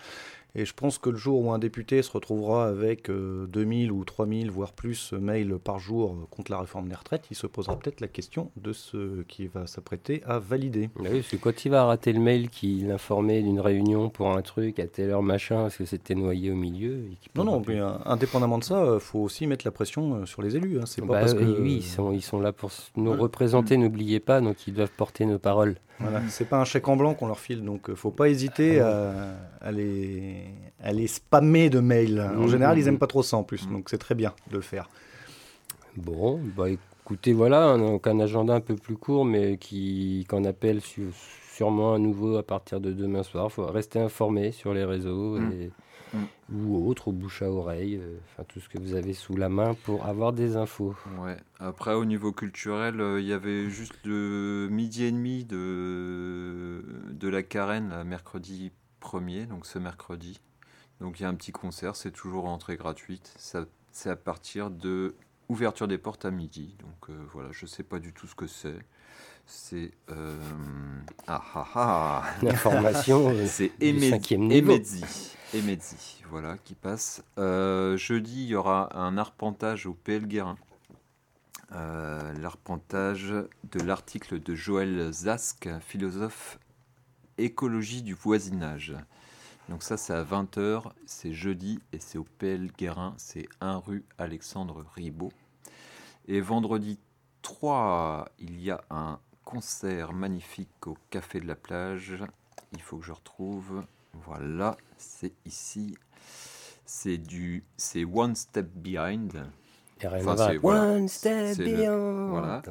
Et je pense que le jour où un député se retrouvera avec euh, 2000 ou 3000, voire plus, euh, mails par jour euh, contre la réforme des retraites, il se posera peut-être la question de ce qui va s'apprêter à valider. Bah oui, parce que quand il va rater le mail qui l'informait d'une réunion pour un truc à telle heure machin, parce que c'était noyé au milieu. et Non, non, mais euh, indépendamment de ça, il faut aussi mettre la pression euh, sur les élus. hein. C'est pas Bah parce que. oui, ils sont, ils sont là pour nous Voilà. représenter, n'oubliez pas, donc ils doivent porter nos paroles. Voilà, c'est pas un chèque en blanc qu'on leur file, donc euh, faut pas hésiter à, à les, à les spammer de mails. En Mhm. général, ils aiment pas trop ça en plus, donc c'est très bien de le faire. Bon, bah, éc- Écoutez, voilà, donc un agenda un peu plus court, mais qui qu'en appelle sûrement à nouveau à partir de demain soir. Il faut rester informé sur les réseaux et- Mm. ou autres, au bouche à oreille, euh, enfin tout ce que vous avez sous la main pour avoir des infos. Ouais. Après, au niveau culturel, euh, il y avait juste le midi et demi de, de la Carène, là, mercredi 1er, donc ce mercredi. Donc il y a un petit concert, c'est toujours entrée gratuite. C'est à partir de ouverture des portes à midi. Donc euh, voilà, je sais pas du tout ce que c'est. C'est. euh, Ah ah ah L'information, C'est du Emedzi. Emedzi, voilà, qui passe. Euh, jeudi, il y aura un arpentage au PL Guérin. Euh, l'arpentage de l'article de Joël Zask, philosophe écologie du voisinage. Donc ça, c'est à 20h, c'est jeudi et c'est au PL Guérin, c'est 1 rue Alexandre Ribaud. Et vendredi 3, il y a un concert magnifique au Café de la Plage. Il faut que je retrouve. Voilà, c'est ici. C'est du, c'est One Step Behind. Enfin, à voir. c'est- voilà. One step C'est le- beyond. voilà.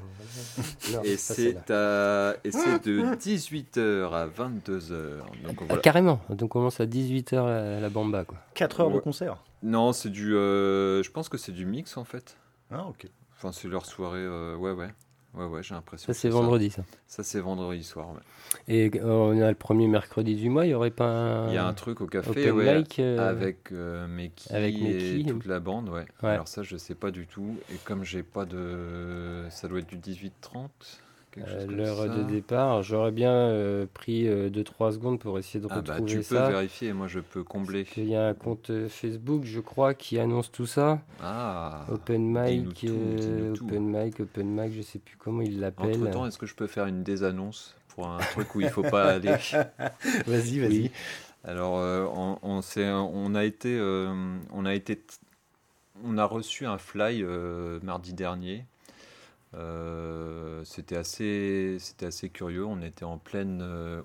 Non, et c'est là. à- et c'est de 18h à 22h. Donc Ah, carrément, donc on commence à 18h la, la bamba. Quoi. 4 heures de Ouais. concert. Non, c'est du. euh, je pense que c'est du mix en fait. Ah, ok. Enfin, c'est leur soirée. euh, ouais, ouais. Ouais, ouais, j'ai l'impression. Ça, c'est vendredi, ça. Ça, c'est vendredi soir, ouais. Et euh, on a le premier mercredi du mois, il n'y aurait pas un. Il y a un truc au café open ouais, mic, euh, avec euh, Meki avec et toute la bande, ouais. Alors ça, je sais pas du tout. Et comme j'ai pas de, ça doit être du 18-30, euh, L'heure de départ, j'aurais bien euh, pris 2-3 secondes pour essayer de Ah bah, retrouver tu peux vérifier, moi je peux combler. Il y a un compte euh, Facebook, je crois, qui annonce tout ça. Ah. Open mic, euh, tout. open mic, open mic, je sais plus comment il l'appelle. Entre temps, est-ce que je peux faire une désannonce pour un truc où il faut pas aller Vas-y, vas-y. Oui. Alors, euh, on, on, s'est- on a été, euh, on a été, on a reçu un fly euh, mardi dernier. Euh, c'était assez, curieux. On était en pleine, euh,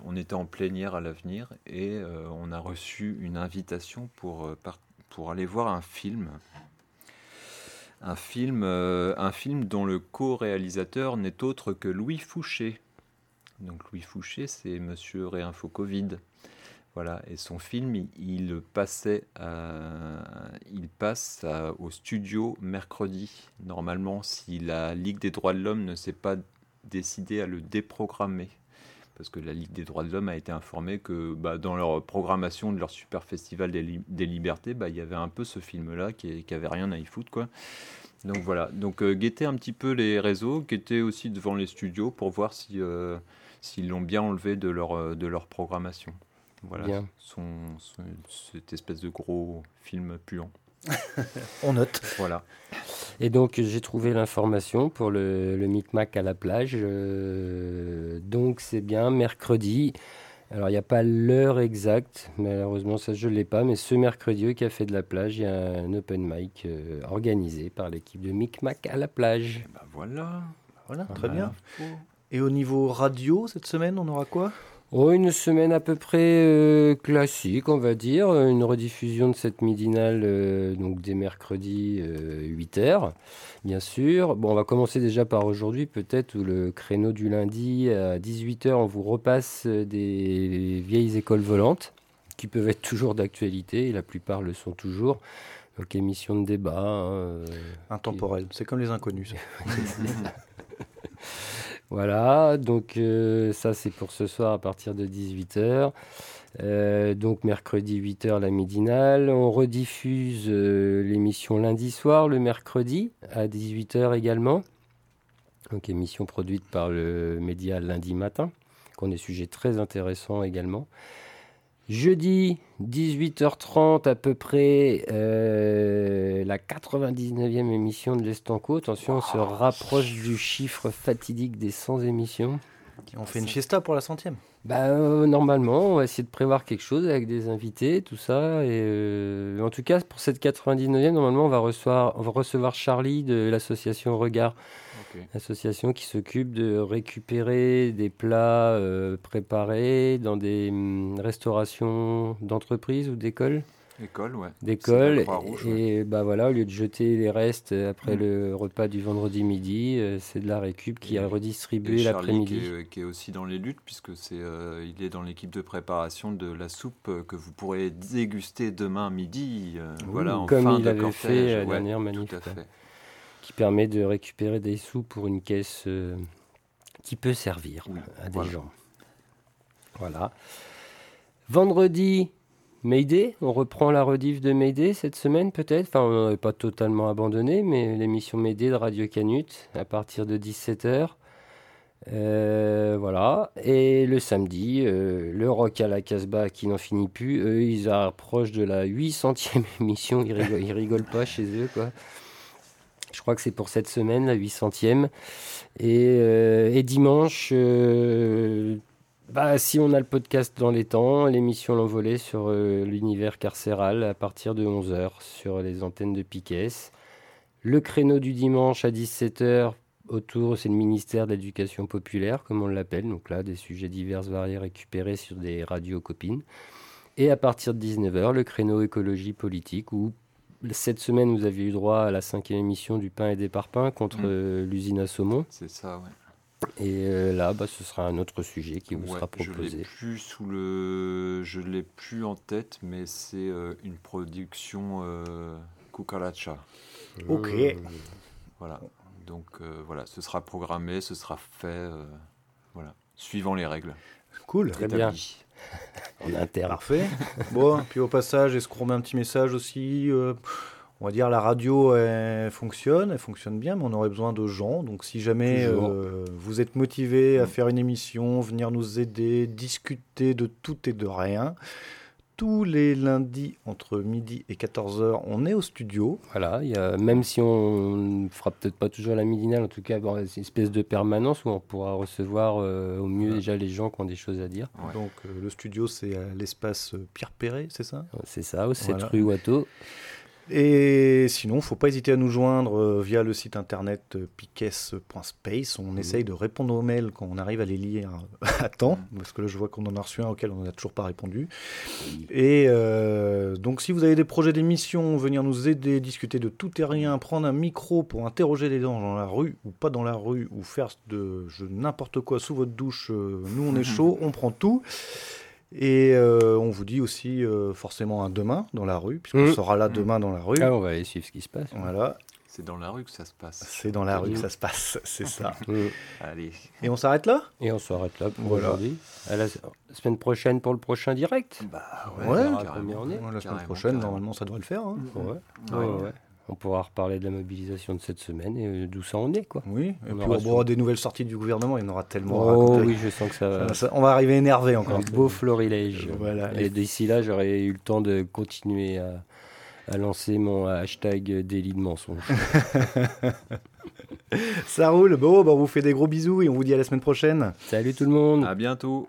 plénière à l'avenir et euh, on a reçu une invitation pour aller voir un film. Un film, un film dont le co-réalisateur n'est autre que Louis Fouché. Donc Louis Fouché, c'est Monsieur Réinfo Covid. Voilà, et son film, il, passait, à- il passe à- au studio mercredi. Normalement, si la Ligue des droits de l'homme ne s'est pas décidée à le déprogrammer, parce que la Ligue des droits de l'homme a été informée que bah, dans leur programmation de leur super festival des, Li- des libertés, bah, il y avait un peu ce film-là qui, qui avait rien à y foutre, quoi. Donc voilà, donc euh, un petit peu les réseaux, guettez aussi devant les studios pour voir si euh, s'ils l'ont bien enlevé euh, de leur programmation. Voilà, Bien. son, son- cette espèce de gros film puant. On note. Voilà. Et donc j'ai trouvé l'information pour le, le Micmac à la plage. euh, donc c'est bien mercredi. Alors il n'y a pas l'heure exacte, malheureusement ça je ne l'ai pas, mais ce mercredi au Café de la plage, il y a un open mic euh, organisé par l'équipe de Micmac à la plage. Bah voilà. Voilà, très Voilà. bien. Et au niveau radio, cette semaine, on aura quoi? Oh, une semaine à peu près euh, classique, on va dire. Une rediffusion de cette midinale euh, donc des mercredis 8h, bien sûr. Bon, on va commencer déjà par aujourd'hui, peut-être, où le créneau du lundi à 18h, on vous repasse euh, des vieilles écoles volantes qui peuvent être toujours d'actualité, et la plupart le sont toujours. Donc, émission de débat. hein, euh, Intemporel. C'est comme les inconnus. ça. Voilà, donc euh, ça c'est pour ce soir à partir de 18h. Euh, donc mercredi 8h la midinale. On rediffuse euh, l'émission lundi soir, le mercredi à 18h également. Donc émission produite par le média lundi matin, qu'on est sujet très intéressant également. Jeudi, 18h30 à peu près, euh, la 99e émission de l'Estanco. Attention, on se rapproche du chiffre fatidique des 100 émissions. On fait une fiesta pour la centième. Bah, euh, normalement, on va essayer de prévoir quelque chose avec des invités, tout ça. Et euh, en tout cas, pour cette 99e, normalement, on va recevoir, on va recevoir Charlie de l'association Regard. Ok. Association qui s'occupe de récupérer des plats euh, préparés dans des hum, restaurations d'entreprises ou d'écoles. École, ouais. d'école. Et bah voilà, au lieu de jeter les restes après Mm. le repas du vendredi midi, euh, c'est de la récup qui Et- a redistribué l'après-midi. Qui, est, qui est aussi dans les luttes, puisque c'est, euh, il est dans l'équipe de préparation de la soupe euh, que vous pourrez déguster demain midi. euh, voilà, en Comme fin il de avait cortège. fait à la Ouais, dernière manif. Tout à fait. Qui permet de récupérer des sous pour une caisse euh, qui peut servir Oui, à des voilà. gens. Voilà. Vendredi, Mayday. On reprend la rediff de Mayday cette semaine peut-être? Enfin, on n'avait pas totalement abandonné, mais l'émission Mayday de Radio Canut à partir de 17h. Euh, voilà. Et le samedi, euh, le rock à la Casbah qui n'en finit plus. Eux, ils approchent de la 800e émission. Ils rigolent, ils rigolent pas chez eux, quoi. Je crois que c'est pour cette semaine, la 800e. Et, euh, et dimanche, euh, bah, si on a le podcast dans les temps, l'émission L'Envolée sur euh, l'univers carcéral à partir de 11h sur les antennes de Piquet. Le créneau du dimanche à 17h, autour, c'est le ministère de l'Éducation populaire, comme on l'appelle. Donc là, des sujets divers, variés récupérés sur des radios copines. Et à partir de 19h, le créneau écologie politique où cette semaine, vous aviez eu droit à la cinquième émission du pain et des parpaings contre Mm. euh, l'usine à saumon. C'est ça, ouais. Et euh, là, bah, ce sera un autre sujet qui vous Ouais, sera Je l'ai proposé. plus sous le, je l'ai plus en tête, mais c'est euh, une production euh, cucaracha. Ok. Voilà. Donc euh, voilà, ce sera programmé, ce sera fait, euh, voilà, suivant les règles. Cool. Très bien. En interne. Parfait. bon, puis au passage, est-ce qu'on remet un petit message aussi euh, On va dire la radio elle fonctionne, elle fonctionne bien, mais on aurait besoin de gens. Donc si jamais euh, vous êtes motivé à faire une émission, venir nous aider, discuter de tout et de rien, tous les lundis entre midi et 14h, on est au studio. Voilà, il y a, même si on ne fera peut-être pas toujours la midinale, en tout cas, bon, c'est une espèce de permanence où on pourra recevoir euh, au mieux déjà les gens qui ont des choses à dire. Ouais. Donc euh, le studio, c'est à l'espace euh, Pierre Perret, c'est ça? C'est ça, au 7 Voilà. rue Watteau. Et sinon, faut pas hésiter à nous joindre euh, via le site internet euh, piques.space. On essaye de répondre aux mails quand on arrive à les lire à temps, parce que là, je vois qu'on en a reçu un auquel on n'a toujours pas répondu. Et euh, donc, si vous avez des projets d'émission, venir nous aider, discuter de tout et rien, prendre un micro pour interroger les gens dans la rue ou pas dans la rue, ou faire de n'importe quoi sous votre douche, euh, nous on est chaud, on prend tout. Et euh, on vous dit aussi euh, forcément un demain dans la rue, puisqu'on Mhm. sera là demain dans la rue. Ah, on va aller suivre ce qui se passe. Voilà, C'est dans la rue que ça se passe. c'est dans la rue que ça se passe, c'est ça. Allez. Et on s'arrête là? Et on s'arrête là pour Voilà. aujourd'hui. À la semaine prochaine pour le prochain direct? Bah Ouais, est. La semaine prochaine, carrément. normalement, ça devrait le faire. hein. Ouais. Ouais. On pourra reparler de la mobilisation de cette semaine et euh, d'où ça en est, quoi. Oui, et On puis aura on aura des nouvelles sorties du gouvernement, il y en aura tellement à Oh raconter. oui, je sens que ça va. Ça- ça- on va arriver énervé encore. Un beau florilège. Voilà. Et d'ici là, j'aurais eu le temps de continuer à, à lancer mon hashtag délit de mensonge. Ça roule. Bon, bah, on vous fait des gros bisous et on vous dit à la semaine prochaine. Salut tout le monde. À bientôt.